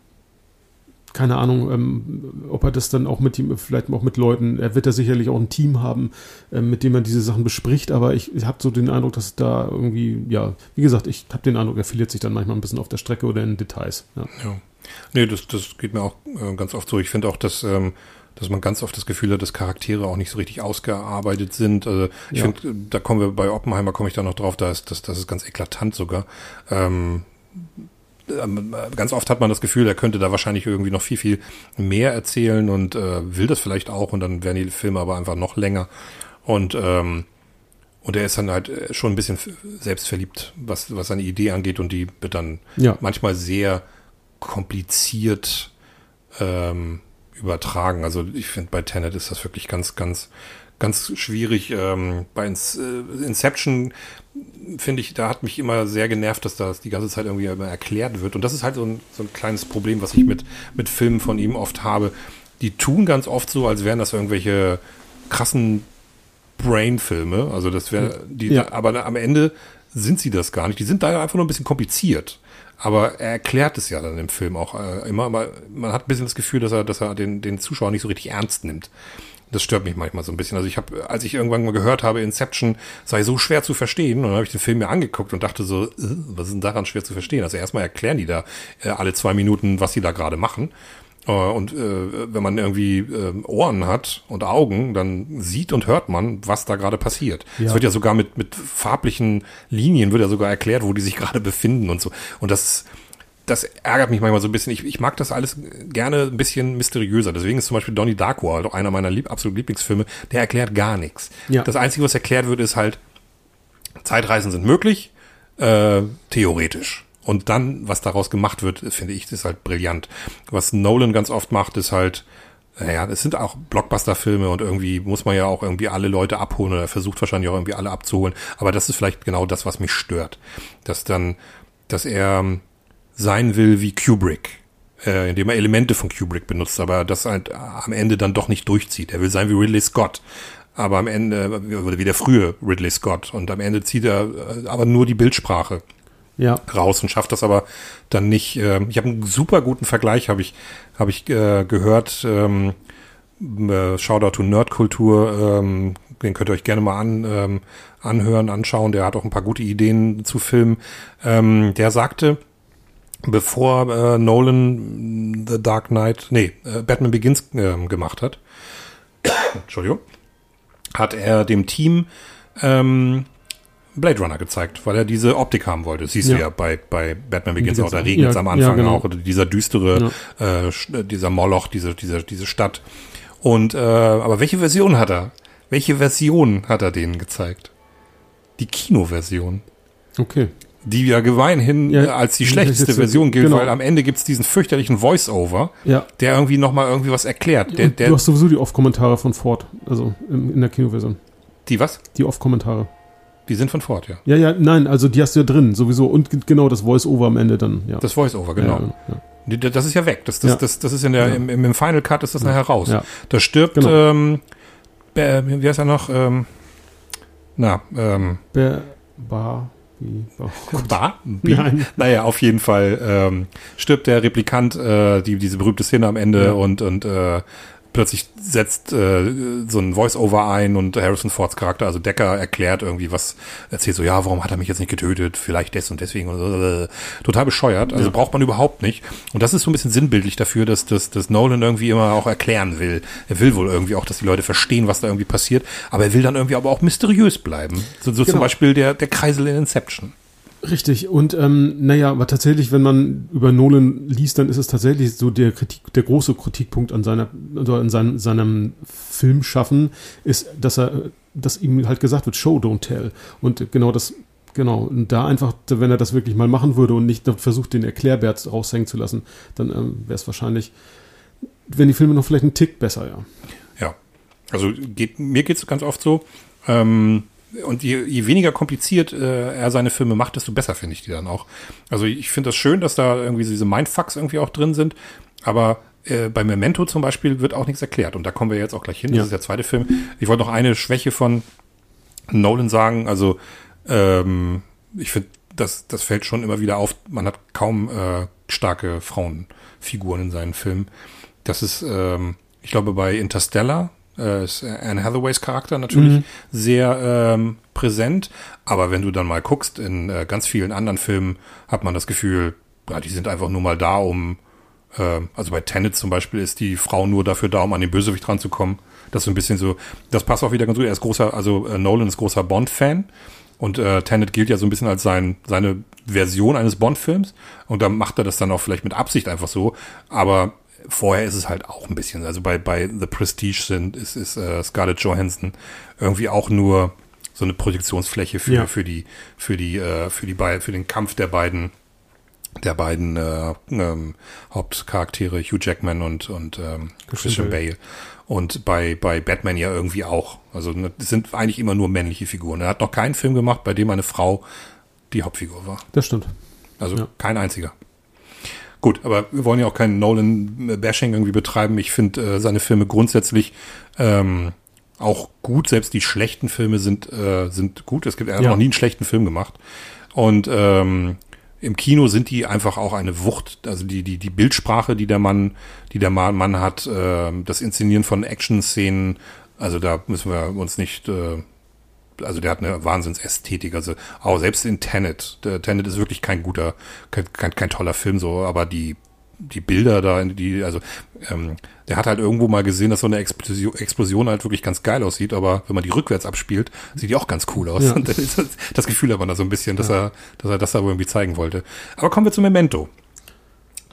keine Ahnung, ähm, ob er das dann auch mit ihm, vielleicht auch mit Leuten, er wird da sicherlich auch ein Team haben, ähm, mit dem er diese Sachen bespricht, aber ich, ich habe so den Eindruck, dass da irgendwie, ja, wie gesagt, ich habe den Eindruck, er verliert sich dann manchmal ein bisschen auf der Strecke oder in Details. Ja. Ja. Nee, das, das geht mir auch äh, ganz oft so. Ich finde auch, dass, ähm, dass man ganz oft das Gefühl hat, dass Charaktere auch nicht so richtig ausgearbeitet sind. Also ich Ja. finde, da kommen wir bei Oppenheimer, komme ich da noch drauf, da ist das, das ist ganz eklatant sogar. Ähm, ähm, ganz oft hat man das Gefühl, er könnte da wahrscheinlich irgendwie noch viel, viel mehr erzählen und äh, will das vielleicht auch und dann werden die Filme aber einfach noch länger. Und ähm, und er ist dann halt äh, schon ein bisschen selbstverliebt, was, was seine Idee angeht und die wird dann Ja. manchmal sehr kompliziert ähm, übertragen. Also ich finde, bei Tenet ist das wirklich ganz, ganz, ganz schwierig. Ähm, bei äh, Inception finde ich, da hat mich immer sehr genervt, dass das die ganze Zeit irgendwie immer erklärt wird. Und das ist halt so ein, so ein kleines Problem, was ich mit, mit Filmen von ihm oft habe. Die tun ganz oft so, als wären das irgendwelche krassen Brain-Filme. Also das wäre, die, Ja. aber am Ende sind sie das gar nicht. Die sind da einfach nur ein bisschen kompliziert. Aber er erklärt es ja dann im Film auch äh, immer, aber man hat ein bisschen das Gefühl, dass er, dass er den, den Zuschauer nicht so richtig ernst nimmt. Das stört mich manchmal so ein bisschen. Also ich habe, als ich irgendwann mal gehört habe, Inception sei so schwer zu verstehen, und dann habe ich den Film mir angeguckt und dachte so, äh, was ist denn daran schwer zu verstehen? Also erstmal erklären die da äh, alle zwei Minuten, was sie da gerade machen. Äh, Und äh, wenn man irgendwie äh, Ohren hat und Augen, dann sieht und hört man, was da gerade passiert. Es Ja. wird ja sogar mit, mit farblichen Linien, wird ja sogar erklärt, wo die sich gerade befinden und so. Und das, das ärgert mich manchmal so ein bisschen. Ich, ich mag das alles gerne ein bisschen mysteriöser. Deswegen ist zum Beispiel Donnie Darko halt auch einer meiner lieb, absoluten Lieblingsfilme. Der erklärt gar nichts. Ja. Das Einzige, was erklärt wird, ist halt, Zeitreisen sind möglich, äh, theoretisch. Und dann, was daraus gemacht wird, finde ich, ist halt brillant. Was Nolan ganz oft macht, ist halt, naja, es sind auch Blockbuster-Filme und irgendwie muss man ja auch irgendwie alle Leute abholen oder er versucht wahrscheinlich auch irgendwie alle abzuholen. Aber das ist vielleicht genau das, was mich stört. Dass dann, dass er sein will wie Kubrick, äh, indem er Elemente von Kubrick benutzt, aber das halt äh, am Ende dann doch nicht durchzieht. Er will sein wie Ridley Scott. Aber am Ende, oder wie der frühe Ridley Scott. Und am Ende zieht er äh, aber nur die Bildsprache Ja. raus und schafft das aber dann nicht. ähm, ich habe einen super guten Vergleich, habe ich, habe ich äh, gehört. Ähm, äh, Shoutout to Nerdkultur, ähm, den könnt ihr euch gerne mal an, ähm, anhören, anschauen. Der hat auch ein paar gute Ideen zu Filmen. Ähm, der sagte, bevor äh, Nolan The Dark Knight, nee, äh, Batman Begins ähm, gemacht hat, Entschuldigung, hat er dem Team ähm, Blade Runner gezeigt, weil er diese Optik haben wollte. Das siehst Ja. du ja bei, bei Batman Begins auch, da regnet es Ja, am ja, Anfang genau. auch, oder dieser düstere, äh, sch- dieser Moloch, diese, diese, diese Stadt. Und, äh, aber welche Version hat er? Welche Version hat er denen gezeigt? Die Kinoversion. Okay. Die ja gemeinhin Ja, äh, als die schlechteste Version gilt, genau. weil am Ende gibt's diesen fürchterlichen Voice-Over, Ja. der irgendwie nochmal irgendwie was erklärt. Der, der, du hast sowieso die Off-Kommentare von Ford, also in, in der Kinoversion. die was? Die Off-Kommentare. Die sind von Ford, ja. Ja, ja, nein, also die hast du ja drin, sowieso. Und genau das Voice-Over am Ende dann, ja. Das Voice-Over, genau. Ja, ja. Das ist ja weg. Das, das, das, das ist in der, Ja. im, im Final Cut ist das nachher raus. Ja. Da stirbt, Genau. ähm, äh, wie heißt er noch? Ähm, na, ähm, Ber, bar, oh. Bar? Nein. Naja, auf jeden Fall ähm, stirbt der Replikant, äh, die, diese berühmte Szene am Ende und, und äh, plötzlich setzt äh, so ein Voice-Over ein und Harrison Fords Charakter, also Decker, erklärt irgendwie was, erzählt so, ja, warum hat er mich jetzt nicht getötet? Vielleicht des und deswegen. Und so, total bescheuert. Also Ja. braucht man überhaupt nicht. Und das ist so ein bisschen sinnbildlich dafür, dass, dass, dass Nolan irgendwie immer auch erklären will. Er will wohl irgendwie auch, dass die Leute verstehen, was da irgendwie passiert. Aber er will dann irgendwie aber auch mysteriös bleiben. So, so zum Genau. Beispiel der, der Kreisel in Inception. Richtig, und ähm, naja, aber tatsächlich, wenn man über Nolan liest, dann ist es tatsächlich so der Kritik, der große Kritikpunkt an seiner, also an seinem, seinem Filmschaffen ist, dass er, dass ihm halt gesagt wird, Show, don't tell. Und genau das, genau, und da einfach, wenn er das wirklich mal machen würde und nicht versucht, den Erklärbert raushängen zu lassen, dann ähm, wäre es wahrscheinlich, wenn die Filme noch vielleicht einen Tick besser, ja. Ja, also geht, mir geht es ganz oft so, ähm, und je, je weniger kompliziert äh, er seine Filme macht, desto besser finde ich die dann auch. Also ich finde das schön, dass da irgendwie diese Mindfucks irgendwie auch drin sind, aber äh, bei Memento zum Beispiel wird auch nichts erklärt und da kommen wir jetzt auch gleich hin. Ja. Das ist der zweite Film. Ich wollte noch eine Schwäche von Nolan sagen. Also ähm, ich finde, das, das fällt schon immer wieder auf. Man hat kaum äh, starke Frauenfiguren in seinen Filmen. Das ist, ähm, ich glaube, bei Interstellar äh, ist Anne Hathaways Charakter natürlich Mhm. sehr ähm, präsent. Aber wenn du dann mal guckst, in äh, ganz vielen anderen Filmen hat man das Gefühl, ja, die sind einfach nur mal da, um äh, also bei Tenet zum Beispiel ist die Frau nur dafür da, um an den Bösewicht ranzukommen. Das ist so ein bisschen so, das passt auch wieder ganz gut. Er ist großer, also äh, Nolan ist großer Bond-Fan und äh, Tenet gilt ja so ein bisschen als sein, seine Version eines Bond-Films und da macht er das dann auch vielleicht mit Absicht einfach so, aber vorher ist es halt auch ein bisschen, also bei, bei The Prestige sind, ist, ist äh, Scarlett Johansson irgendwie auch nur so eine Projektionsfläche für, Ja. für die, für die, äh, für die beiden, für den Kampf der beiden der beiden äh, ähm, Hauptcharaktere Hugh Jackman und und ähm, Christian Bale und bei bei Batman ja irgendwie auch. Also ne, das sind eigentlich immer nur männliche Figuren. Er hat noch keinen Film gemacht, bei dem eine Frau die Hauptfigur war. Das stimmt. Also Ja. kein einziger. Gut, aber wir wollen ja auch keinen Nolan-Bashing irgendwie betreiben. Ich finde äh, seine Filme grundsätzlich ähm, auch gut. Selbst die schlechten Filme sind, äh, sind gut. Es gibt, er hat Ja. noch nie einen schlechten Film gemacht. Und ähm, im Kino sind die einfach auch eine Wucht. Also die, die, die Bildsprache, die der Mann, die der Mann, Mann hat, äh, das Inszenieren von Action-Szenen, also da müssen wir uns nicht äh, also der hat eine Wahnsinnsästhetik. Also auch selbst in Tenet. Der Tenet ist wirklich kein guter, kein, kein, kein toller Film, so, aber die, die Bilder da, die, also ähm, der hat halt irgendwo mal gesehen, dass so eine Explosion, Explosion halt wirklich ganz geil aussieht, aber wenn man die rückwärts abspielt, sieht die auch ganz cool aus. Ja. Das, Gefühl hat man da so ein bisschen, dass er, dass er das da irgendwie zeigen wollte. Aber kommen wir zu Memento.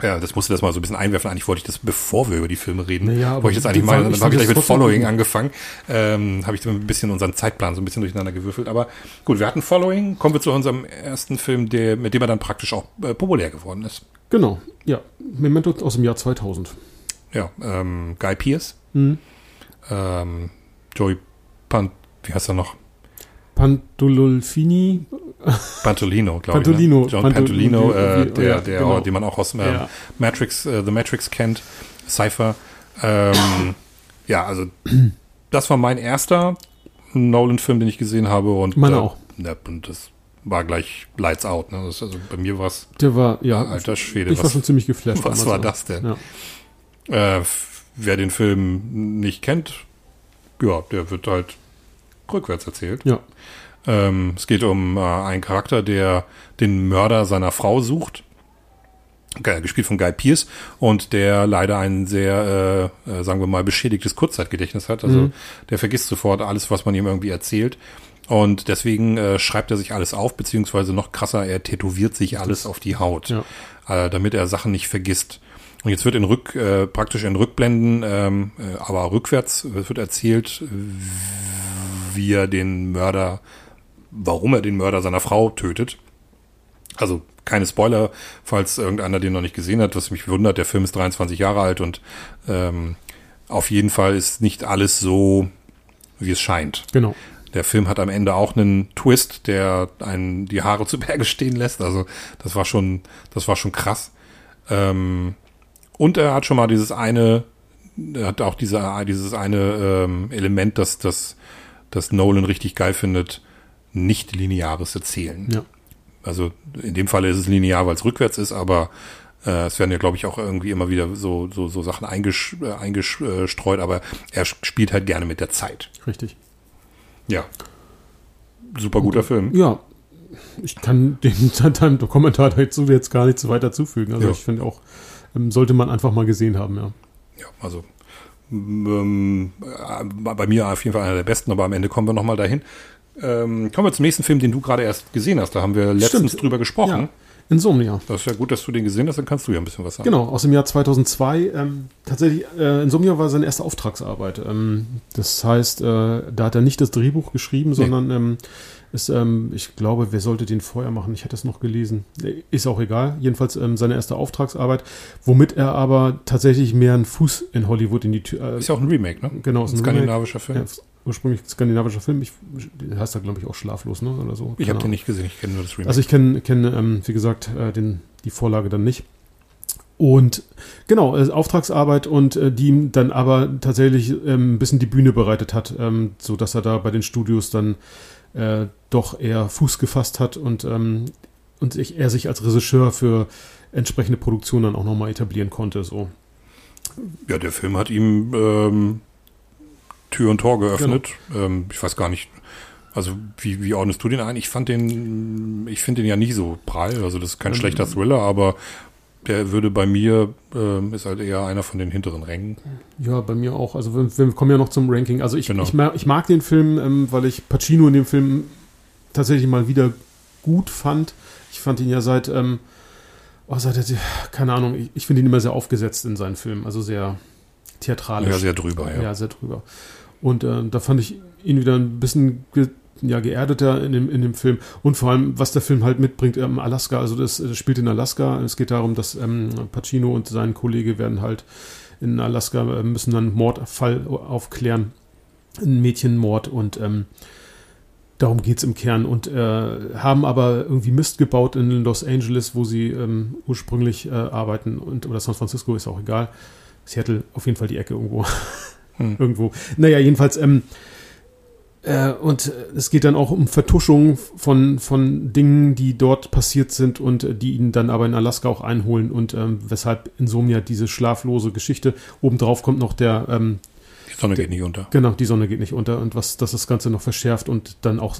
Ja, das musste das mal so ein bisschen einwerfen. Eigentlich wollte ich das, bevor wir über die Filme reden, Naja, wollte ich das eigentlich ich mal, dann habe ich gleich mit Following angefangen. Ähm, habe ich dann ein bisschen unseren Zeitplan so ein bisschen durcheinander gewürfelt. Aber gut, wir hatten Following. Kommen wir zu unserem ersten Film, der, mit dem er dann praktisch auch äh, populär geworden ist. Genau, ja. Memento aus dem Jahr 2000. Ja, ähm, Guy Pearce, Mhm. ähm, Joey Pant, wie heißt er noch? Pantolfini. Pantolino, glaube Pantolino. ich. Ne? John Pantol- Pantolino, äh, der, ja, der, genau. den man auch aus ähm, Ja. Matrix, äh, The Matrix kennt, Cypher. Ähm, ja, also das war mein erster Nolan-Film, den ich gesehen habe und Meiner äh, auch. Ja, und das war gleich Lights Out. Ne? Das also bei mir war es Der war, ja. alter Schwede. ich war Was, schon ziemlich geflasht. was war ja. das denn? Ja. Äh, wer den Film nicht kennt, ja, der wird halt rückwärts erzählt. ja. Ähm, es geht um äh, einen Charakter, der den Mörder seiner Frau sucht. Ge- Gespielt von Guy Pearce und der leider ein sehr, äh, äh, sagen wir mal, beschädigtes Kurzzeitgedächtnis hat. Also Mhm. der vergisst sofort alles, was man ihm irgendwie erzählt. Und deswegen äh, schreibt er sich alles auf, beziehungsweise noch krasser, er tätowiert sich alles auf die Haut, Ja. äh, damit er Sachen nicht vergisst. Und jetzt wird in Rück, äh, praktisch in Rückblenden, ähm, äh, aber rückwärts wird erzählt, wie er den Mörder, warum er den Mörder seiner Frau tötet. Also keine Spoiler, falls irgendeiner den noch nicht gesehen hat, was mich wundert. Der Film ist 23 Jahre alt und ähm, auf jeden Fall ist nicht alles so, wie es scheint. Genau. Der Film hat am Ende auch einen Twist, der einen die Haare zu Berge stehen lässt. Also das war schon, das war schon krass. Ähm, und er hat schon mal dieses eine, er hat auch diese, dieses eine ähm, Element, das, das, das Nolan richtig geil findet, nicht lineares Erzählen. Ja. Also in dem Fall ist es linear, weil es rückwärts ist, aber äh, es werden ja, glaube ich, auch irgendwie immer wieder so, so, so Sachen eingesch, äh, eingestreut, aber er spielt halt gerne mit der Zeit. Richtig. Ja. Super guter Film. Ja. Ich kann dem deinem Kommentar dazu jetzt gar nichts weiter zufügen. Also Ja. ich finde auch, ähm, sollte man einfach mal gesehen haben, ja. Ja, also ähm, äh, bei mir auf jeden Fall einer der besten, aber am Ende kommen wir nochmal dahin. Ähm, kommen wir zum nächsten Film, den du gerade erst gesehen hast. Da haben wir letztens Stimmt. drüber gesprochen. Ja. Insomnia. Das ist ja gut, dass du den gesehen hast, dann kannst du ja ein bisschen was sagen. Genau, aus dem Jahr 2002. Ähm, tatsächlich, äh, Insomnia war seine erste Auftragsarbeit. Ähm, das heißt, äh, da hat er nicht das Drehbuch geschrieben, sondern ähm, ist, ähm, ich glaube, wer sollte den vorher machen? Ich hatte es noch gelesen. Äh, Ist auch egal. Jedenfalls ähm, seine erste Auftragsarbeit, womit er aber tatsächlich mehr einen Fuß in Hollywood in die Tür. Äh, Ist ja auch ein Remake, ne? genau, ist ein ein skandinavischer Film. ja, ursprünglich skandinavischer Film. Ich, der heißt da, glaube ich, auch Schlaflos, ne? Oder so. ich habe den Ahnung. nicht gesehen, ich kenne nur das Remake. Also ich kenne, kenn, ähm, wie gesagt, äh, den, die Vorlage dann nicht. Und genau, äh, Auftragsarbeit und äh, die ihm dann aber tatsächlich ähm, ein bisschen die Bühne bereitet hat, ähm, so dass er da bei den Studios dann äh, doch eher Fuß gefasst hat und, ähm, und sich, er sich als Regisseur für entsprechende Produktionen dann auch nochmal etablieren konnte. So. ja, der Film hat ihm ähm, Tür und Tor geöffnet. Ähm, ich weiß gar nicht, also wie, wie ordnest du den ein? Ich fand den, ich finde den ja nicht so prall. Also das ist kein Ähm, schlechter Thriller, aber der würde bei mir, ähm, ist halt eher einer von den hinteren Rängen. Ja, bei mir auch. Also wir, wir kommen ja noch zum Ranking. Also ich, Genau. ich, mag, ich mag den Film, ähm, weil ich Pacino in dem Film tatsächlich mal wieder gut fand. Ich fand ihn ja seit, ähm, oh, seit der, keine Ahnung, ich, ich finde ihn immer sehr aufgesetzt in seinen Filmen. Also sehr theatralisch. Ja, sehr drüber, ja. Ja, sehr drüber. Und äh, da fand ich ihn wieder ein bisschen ge ja, geerdeter in dem, in dem Film. Und vor allem, was der Film halt mitbringt, ähm, Alaska, also das, das spielt in Alaska. Es geht darum, dass ähm, Pacino und sein Kollege werden halt in Alaska, äh, müssen dann Mordfall aufklären. Ein Mädchenmord und ähm, darum geht es im Kern. Und äh, haben aber irgendwie Mist gebaut in Los Angeles, wo sie ähm, ursprünglich äh, arbeiten. Und, oder San Francisco ist auch egal. Seattle auf jeden Fall die Ecke irgendwo. Hm. irgendwo. Naja, jedenfalls, ähm, äh, und äh, es geht dann auch um Vertuschung von, von Dingen, die dort passiert sind und äh, die ihn dann aber in Alaska auch einholen und ähm, weshalb Insomnia diese schlaflose Geschichte. Obendrauf kommt noch der, ähm, Die Sonne geht nicht unter. genau, die Sonne geht nicht unter und was das das Ganze noch verschärft und dann auch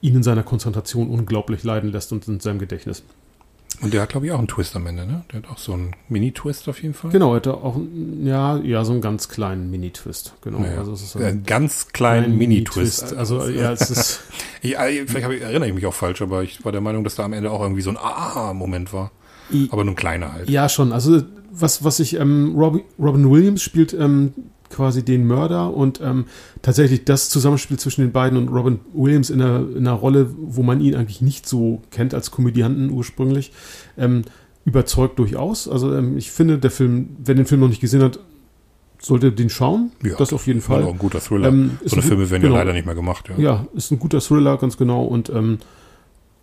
ihn in seiner Konzentration unglaublich leiden lässt und in seinem Gedächtnis. Und der hat, glaube ich, auch einen Twist am Ende, ne? Der hat auch so einen Mini-Twist auf jeden Fall. Genau, er hatte auch, ja, ja, so einen ganz kleinen Mini-Twist. Genau. Naja. Also es ist so Einen ganz kleinen Mini-Twist. Also, ja, es ist, Ich, äh, vielleicht ich, erinnere ich mich auch falsch, aber ich war der Meinung, dass da am Ende auch irgendwie so ein Ah-Moment war. Aber nur ein kleiner halt. Ja, schon. Also was, was ich, ähm, Robin, Robin Williams spielt ähm, quasi den Mörder und ähm, tatsächlich das Zusammenspiel zwischen den beiden und Robin Williams in einer, in einer Rolle, wo man ihn eigentlich nicht so kennt als Komödianten ursprünglich, ähm, überzeugt durchaus. Also ähm, ich finde, der Film, wer den Film noch nicht gesehen hat, sollte den schauen. Ja, das auf jeden Fall. auch ein guter Thriller. Ähm, so eine Filme werden genau. ja leider nicht mehr gemacht. Ja. Ja, ist ein guter Thriller, ganz genau. Und ähm,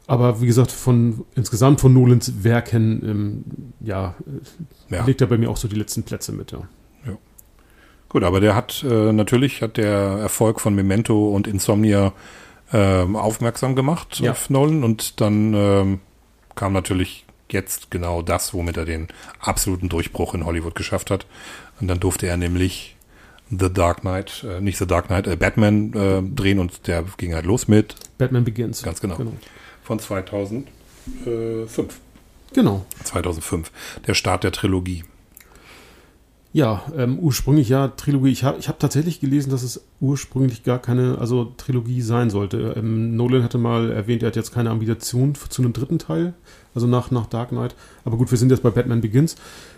aber wie gesagt, von insgesamt von Nolans Werken, ähm, ja, Ja. legt er bei mir auch so die letzten Plätze mit. Ja. Gut, aber der hat äh, natürlich hat der Erfolg von Memento und Insomnia ähm, aufmerksam gemacht Ja. auf Nolan und dann ähm, kam natürlich jetzt genau das, womit er den absoluten Durchbruch in Hollywood geschafft hat. Und dann durfte er nämlich The Dark Knight, äh, nicht The Dark Knight, äh, Batman äh, drehen und der ging halt los mit Batman Begins. Ganz genau. Genau. von 2005. genau. 2005. Der Start der Trilogie. Ja, ähm, ursprünglich ja, Trilogie. Ich habe ich hab tatsächlich gelesen, dass es ursprünglich gar keine also Trilogie sein sollte. Ähm, Nolan hatte mal erwähnt, er hat jetzt keine Ambition zu einem dritten Teil, also nach, nach Dark Knight. Aber gut, wir sind jetzt bei Batman Begins.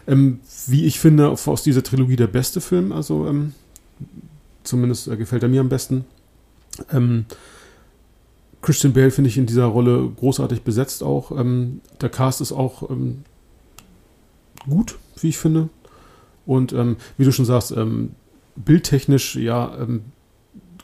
Ähm, wie ich finde, aus dieser Trilogie der beste Film, also ähm, zumindest äh, gefällt er mir am besten. Ähm, Christian Bale finde ich in dieser Rolle großartig besetzt auch. Ähm, der Cast ist auch gut, wie ich finde. Und ähm, wie du schon sagst, ähm, bildtechnisch, ja, ähm,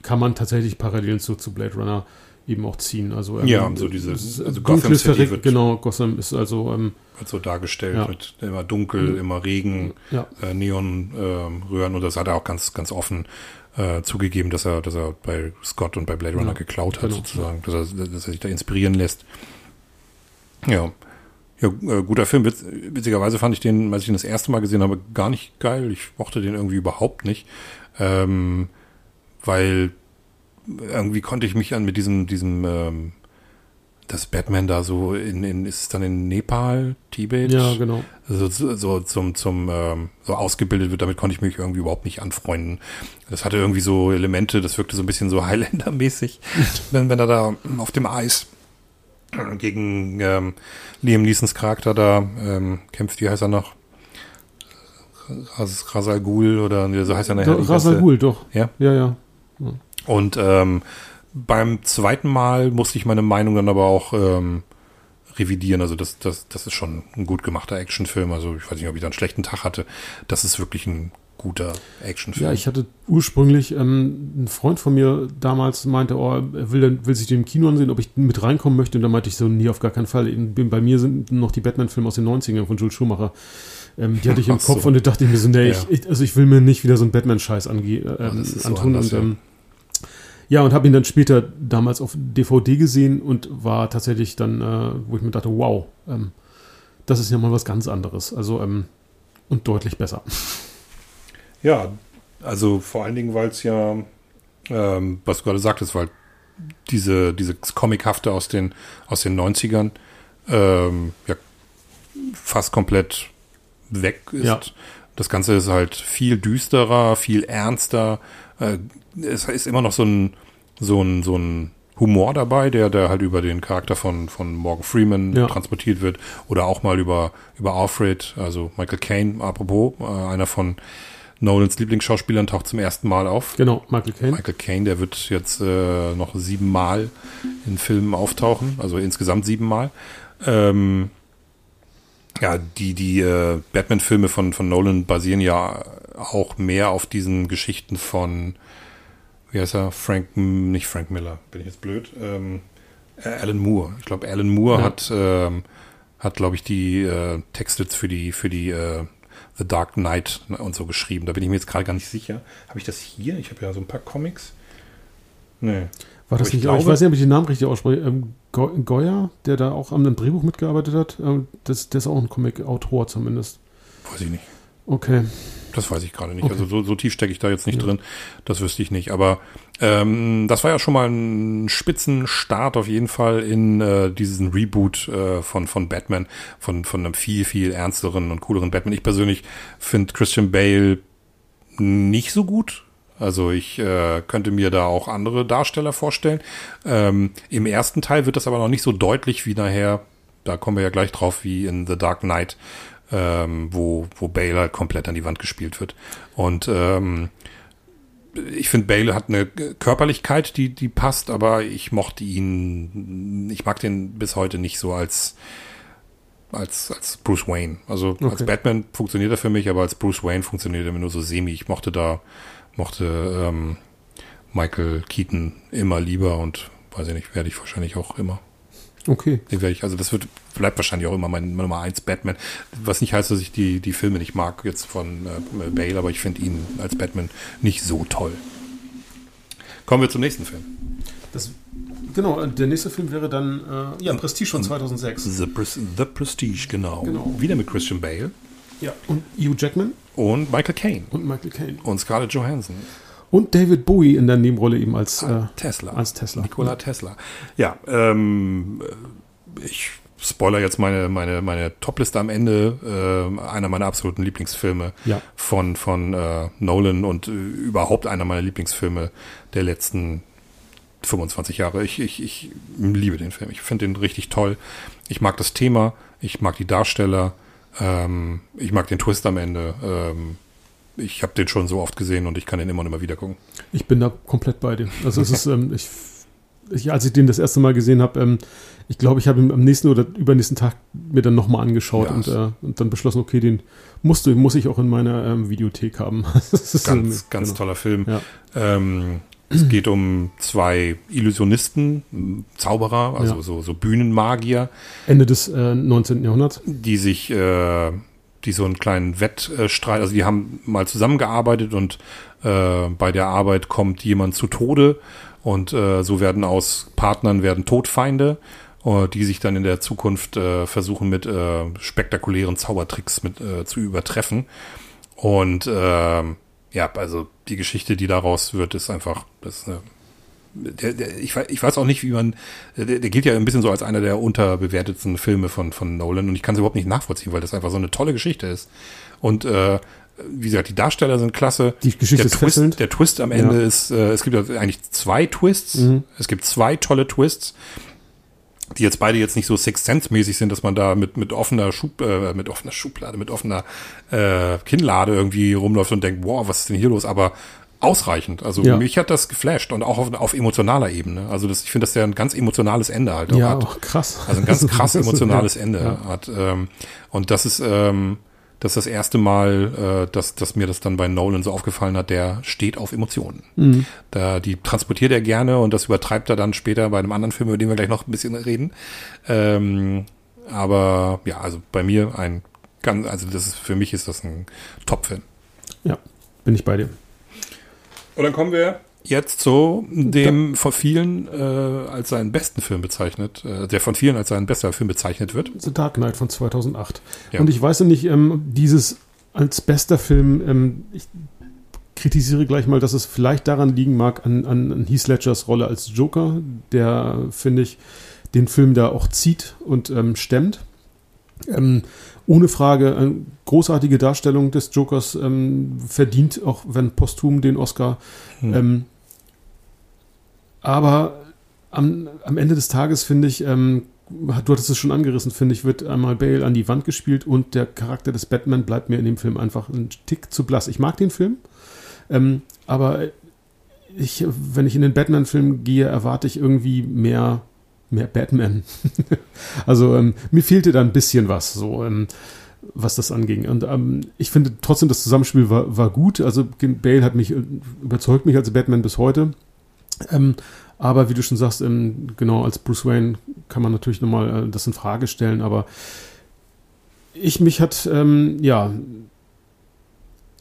kann man tatsächlich Parallelen zu, zu Blade Runner eben auch ziehen. Also, ähm, Ja, so diese- also Gotham City wird- genau, Gotham ist also, ähm, Wird so dargestellt Ja. mit immer dunkel, Mhm. immer Regen, ja, äh, Neonröhren und das hat er auch ganz, ganz offen äh, zugegeben, dass er, dass er bei Scott und bei Blade Runner Ja, geklaut hat, genau. sozusagen, dass er, dass er sich da inspirieren lässt. Ja. Ja, äh, guter Film. Witz, witzigerweise fand ich den, als ich ihn das erste Mal gesehen habe, gar nicht geil. Ich mochte den irgendwie überhaupt nicht. Ähm, weil irgendwie konnte ich mich an mit diesem, diesem ähm, dass Batman da so in, in ist es dann in Nepal, Tibet? Ja, genau. So, so, so zum, zum ähm, so ausgebildet wird, damit konnte ich mich irgendwie überhaupt nicht anfreunden. Das hatte irgendwie so Elemente, das wirkte so ein bisschen so Highlander-mäßig, wenn, wenn er da auf dem Eis gegen ähm, Liam Neesons Charakter da ähm, kämpft, wie heißt er noch? Ras Rasal Ghul oder so heißt er nachher. Rasal Ghul, doch. Ja? Ja, ja. Und ähm, beim zweiten Mal musste ich meine Meinung dann aber auch ähm, revidieren. Also das, das, das ist schon ein gut gemachter Actionfilm. Also ich weiß nicht, ob ich da einen schlechten Tag hatte. Das ist wirklich ein guter Actionfilm. Ja, ich hatte ursprünglich ähm, ein Freund von mir damals meinte, oh, er will, dann, will sich den im Kino ansehen, ob ich mit reinkommen möchte. Und da meinte ich so, nie auf gar keinen Fall. Bei mir sind noch die Batman-Filme aus den 90ern von Jules Schumacher. Ähm, die hatte ich im Ach so. Kopf und da dachte ich mir so, nee, Ja. ich, also ich will mir nicht wieder so einen Batman-Scheiß ange ist so antun. anders, und, ja. ähm, ja, und habe ihn dann später damals auf DVD gesehen und war tatsächlich dann, äh, wo ich mir dachte, wow, ähm, das ist ja mal was ganz anderes. Also, ähm, und deutlich besser. Ja, also vor allen Dingen, weil es ja, ähm, was du gerade sagtest, weil diese, diese Comichafte aus den, aus den 90ern ähm, ja, fast komplett weg ist. Ja. Das Ganze ist halt viel düsterer, viel ernster. Äh, es ist immer noch so ein, so ein, so ein Humor dabei, der, der halt über den Charakter von, von Morgan Freeman Ja. transportiert wird. Oder auch mal über, über Alfred, also Michael Caine, apropos, äh, einer von Nolans Lieblingsschauspielern taucht zum ersten Mal auf. Genau, Michael Caine. Michael Caine, der wird jetzt äh, noch siebenmal in Filmen auftauchen, also insgesamt siebenmal. Ähm, ja, die, die äh, Batman-Filme von, von Nolan basieren ja auch mehr auf diesen Geschichten von, wie heißt er, Frank, nicht Frank Miller, bin ich jetzt blöd, ähm, äh, Alan Moore. Ich glaube, Alan Moore Ja. hat, ähm, hat glaube ich, die äh, Texte für die, für die äh, The Dark Knight und so geschrieben. Da bin ich mir jetzt gerade gar nicht sicher. Habe ich das hier? Ich habe ja so ein paar Comics. Nee. War das Aber ich nicht, glaube- ich weiß nicht, ob ich den Namen richtig ausspreche. Ähm, Go Goya, der da auch am Drehbuch mitgearbeitet hat, ähm, das, der ist auch ein Comic-Autor zumindest. Weiß ich nicht. Okay. Das weiß ich gerade nicht. Okay. Also so, so tief stecke ich da jetzt nicht Ja. drin. Das wüsste ich nicht. Aber ähm, das war ja schon mal ein Spitzenstart auf jeden Fall in äh, diesen Reboot äh, von, von Batman, von, von einem viel, viel ernsteren und cooleren Batman. Ich persönlich finde Christian Bale nicht so gut. Also ich äh, könnte mir da auch andere Darsteller vorstellen. Ähm, Im ersten Teil wird das aber noch nicht so deutlich wie nachher, da kommen wir ja gleich drauf, wie in The Dark Knight, ähm, wo, wo Bale halt komplett an die Wand gespielt wird. Und ähm, ich finde, Bale hat eine Körperlichkeit, die, die passt, aber ich mochte ihn, ich mag den bis heute nicht so als, als, als Bruce Wayne. Also als Okay. Batman funktioniert er für mich, aber als Bruce Wayne funktioniert er mir nur so semi. Ich mochte da, mochte ähm, Michael Keaton immer lieber und weiß ich nicht, werde ich wahrscheinlich auch immer. Okay. Den werde ich, also das wird, bleibt wahrscheinlich auch immer mein Nummer eins Batman. Was nicht heißt, dass ich die, die Filme nicht mag jetzt von äh, Bale, aber ich finde ihn als Batman nicht so toll. Kommen wir zum nächsten Film. Das, genau, äh, der nächste Film wäre dann äh, ja, Prestige von 2006. The, Pres The Prestige, genau. Genau. Wieder mit Christian Bale Ja. Und Hugh Jackman und Michael Caine und Michael Caine. und Scarlett Johansson. Und David Bowie in der Nebenrolle eben als, äh, Tesla. als Tesla. Nikola Tesla. Ja, ähm, ich spoiler jetzt meine, meine, meine Topliste am Ende. Ähm, einer meiner absoluten Lieblingsfilme Ja. von, von äh, Nolan und äh, überhaupt einer meiner Lieblingsfilme der letzten 25 Jahre. Ich, ich, ich liebe den Film. Ich finde den richtig toll. Ich mag das Thema. Ich mag die Darsteller. Ähm, ich mag den Twist am Ende. Ähm, ich habe den schon so oft gesehen und ich kann den immer und immer wieder gucken. Ich bin da komplett bei dir. Also es ist, ähm, ich, ich, als ich den das erste Mal gesehen habe, ähm, ich glaube, ich habe ihn am nächsten oder übernächsten Tag mir dann nochmal angeschaut Ja, und, äh, und dann beschlossen, okay, den musste, muss ich auch in meiner ähm, Videothek haben. Das ist, Ganz, ganz genau. toller Film. Ja. Ähm, es geht um zwei Illusionisten, Zauberer, also Ja. so, so Bühnenmagier, Ende des äh, 19. Jahrhunderts. die sich, äh, die so einen kleinen Wettstreit, also die haben mal zusammengearbeitet und äh, bei der Arbeit kommt jemand zu Tode und äh, so werden aus Partnern werden Todfeinde, äh, die sich dann in der Zukunft äh, versuchen mit äh, spektakulären Zaubertricks mit äh, zu übertreffen. Und ähm, ja, also die Geschichte, die daraus wird, ist einfach, das ist eine der, der, ich, ich weiß auch nicht, wie man, der, der gilt ja ein bisschen so als einer der unterbewertetsten Filme von, von Nolan und ich kann es überhaupt nicht nachvollziehen, weil das einfach so eine tolle Geschichte ist. Und äh, wie gesagt, die Darsteller sind klasse. Die Geschichte der ist Twist, fesselnd. Der Twist am Ende Ja. ist, äh, es gibt ja eigentlich zwei Twists. Mhm. Es gibt zwei tolle Twists, die jetzt beide jetzt nicht so Sixth Sense-mäßig sind, dass man da mit, mit offener Schub, äh, mit offener Schublade, mit offener äh, Kinnlade irgendwie rumläuft und denkt, wow, was ist denn hier los? Aber ausreichend. Also Ja. mich hat das geflasht und auch auf, auf emotionaler Ebene. Also das, ich finde, dass der ein ganz emotionales Ende halt auch Ja, hat. auch krass. Also ein ganz krass emotionales Ja. Ende Ja. hat. Ähm, und das ist, ähm, das ist das erste Mal, äh, dass, dass mir das dann bei Nolan so aufgefallen hat, der steht auf Emotionen. Mhm. Da, die transportiert er gerne und das übertreibt er dann später bei einem anderen Film, über den wir gleich noch ein bisschen reden. Ähm, aber ja, also bei mir ein ganz, also das ist, für mich ist das ein Top-Film. Ja, bin ich bei dir. Und dann kommen wir jetzt zu dem von vielen äh, als seinen besten Film bezeichnet, äh, der von vielen als sein bester Film bezeichnet wird. The Dark Knight von 2008. Ja. Und ich weiß ja nicht, ähm, dieses als bester Film, ähm, ich kritisiere gleich mal, dass es vielleicht daran liegen mag, an, an, an Heath Ledgers Rolle als Joker, der, finde ich, den Film da auch zieht und ähm, stemmt. Ähm, ohne Frage, eine großartige Darstellung des Jokers ähm, verdient, auch wenn posthum den Oscar. Hm. Ähm, aber am, am Ende des Tages finde ich, ähm, du hattest es schon angerissen, finde ich, wird einmal Bale an die Wand gespielt und der Charakter des Batman bleibt mir in dem Film einfach ein Tick zu blass. Ich mag den Film, ähm, aber ich, wenn ich in den Batman-Film gehe, erwarte ich irgendwie mehr, mehr Batman. also ähm, mir fehlte da ein bisschen was, so ähm, was das anging. Und ähm, ich finde trotzdem, das Zusammenspiel war, war gut. Also Bale hat mich äh, überzeugt mich als Batman bis heute. Ähm, aber wie du schon sagst, ähm, genau als Bruce Wayne kann man natürlich nochmal äh, das in Frage stellen. Aber ich mich hat, ähm, ja,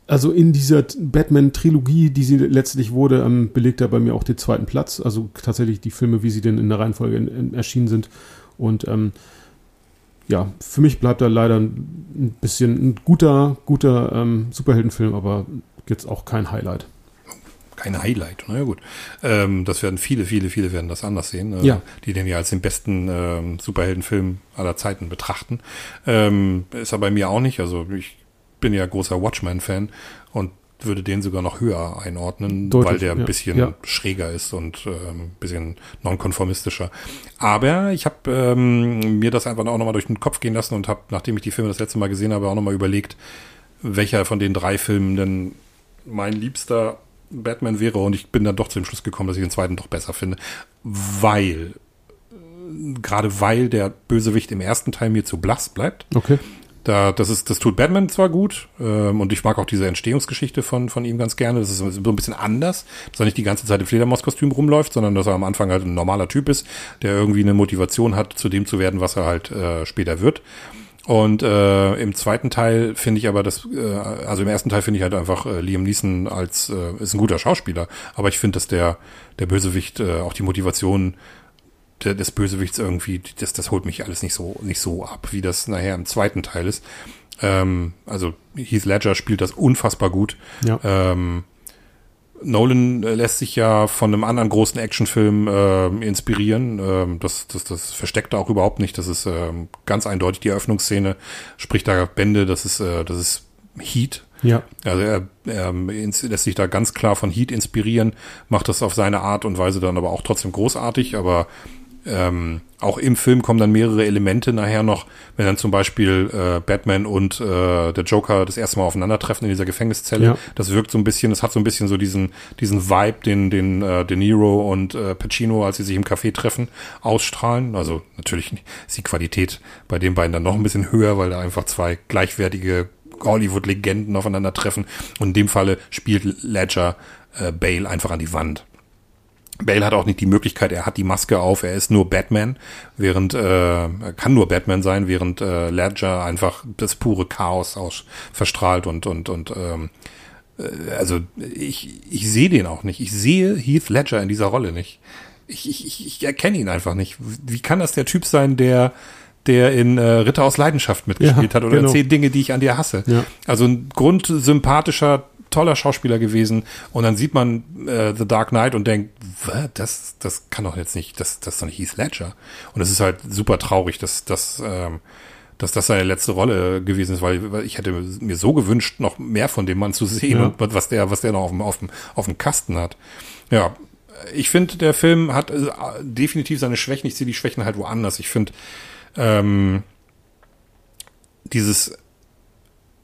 also in dieser Batman-Trilogie, die sie letztlich wurde, ähm, belegt er bei mir auch den zweiten Platz. Also tatsächlich die Filme, wie sie denn in der Reihenfolge in, in, erschienen sind. Und ähm, ja, für mich bleibt er leider ein bisschen ein guter, guter ähm, Superheldenfilm, aber jetzt auch kein Highlight. Kein Highlight, na ja gut. Ähm, das werden viele, viele, viele werden das anders sehen, äh, Ja. die den ja als den besten ähm, Superheldenfilm aller Zeiten betrachten. Ähm, ist er bei mir auch nicht. Also ich bin ja großer Watchmen-Fan und würde den sogar noch höher einordnen, Deutlich, weil der ein ja, bisschen ja. schräger ist und ähm, ein bisschen nonkonformistischer. Aber ich habe ähm, mir das einfach auch nochmal durch den Kopf gehen lassen und habe, nachdem ich die Filme das letzte Mal gesehen habe, auch nochmal überlegt, welcher von den drei Filmen denn mein liebster Batman wäre und ich bin dann doch zu dem Schluss gekommen, dass ich den zweiten doch besser finde, weil äh, gerade weil der Bösewicht im ersten Teil mir zu blass bleibt. Okay. Da, das ist, das tut Batman zwar gut, ähm, und ich mag auch diese Entstehungsgeschichte von, von ihm ganz gerne. Das ist so ein bisschen anders, dass er nicht die ganze Zeit im Fledermauskostüm rumläuft, sondern dass er am Anfang halt ein normaler Typ ist, der irgendwie eine Motivation hat, zu dem zu werden, was er halt äh, später wird. Und äh, im zweiten Teil finde ich aber das, äh, also im ersten Teil finde ich halt einfach äh, Liam Neeson als äh, ist ein guter Schauspieler, aber ich finde, dass der der Bösewicht äh, auch die Motivation des Bösewichts irgendwie, das das holt mich alles nicht so nicht so ab, wie das nachher im zweiten Teil ist. Ähm, also Heath Ledger spielt das unfassbar gut. Ja. Ähm, Nolan lässt sich ja von einem anderen großen Actionfilm äh, inspirieren. Ähm, das, das, das versteckt er auch überhaupt nicht. Das ist ähm, ganz eindeutig die Eröffnungsszene. Spricht da Bände, das ist, äh, das ist Heat. Ja. Also er, er ins- lässt sich da ganz klar von Heat inspirieren, macht das auf seine Art und Weise dann aber auch trotzdem großartig, aber ähm, auch im Film kommen dann mehrere Elemente nachher noch, wenn dann zum Beispiel äh, Batman und äh, der Joker das erste Mal aufeinandertreffen in dieser Gefängniszelle. Ja. Das wirkt so ein bisschen, das hat so ein bisschen so diesen diesen Vibe, den den äh, De Niro und äh, Pacino, als sie sich im Café treffen, ausstrahlen. Also natürlich ist die Qualität bei den beiden dann noch ein bisschen höher, weil da einfach zwei gleichwertige Hollywood-Legenden aufeinandertreffen. Und in dem Falle spielt Ledger äh, Bale einfach an die Wand. Bale hat auch nicht die Möglichkeit, er hat die Maske auf, er ist nur Batman, während äh, er kann nur Batman sein, während äh, Ledger einfach das pure Chaos aus verstrahlt und und und ähm, äh, also ich ich sehe den auch nicht. Ich sehe Heath Ledger in dieser Rolle nicht. Ich ich, ich, ich erkenne ihn einfach nicht. Wie kann das der Typ sein, der der in äh, Ritter aus Leidenschaft mitgespielt Ja, hat oder genau. zehn Dinge, die ich an dir hasse? Ja. Also ein grundsympathischer toller Schauspieler gewesen. Und dann sieht man äh, The Dark Knight und denkt, "Was? das, das kann doch jetzt nicht, das, das ist doch nicht Heath Ledger. Und es ist halt super traurig, dass, dass, ähm, dass das seine letzte Rolle gewesen ist, weil, weil ich hätte mir so gewünscht, noch mehr von dem Mann zu sehen Ja. und was der, was der noch auf dem, auf dem, auf dem Kasten hat. Ja, ich finde, der Film hat äh, definitiv seine Schwächen. Ich sehe die Schwächen halt woanders. Ich finde, ähm, dieses,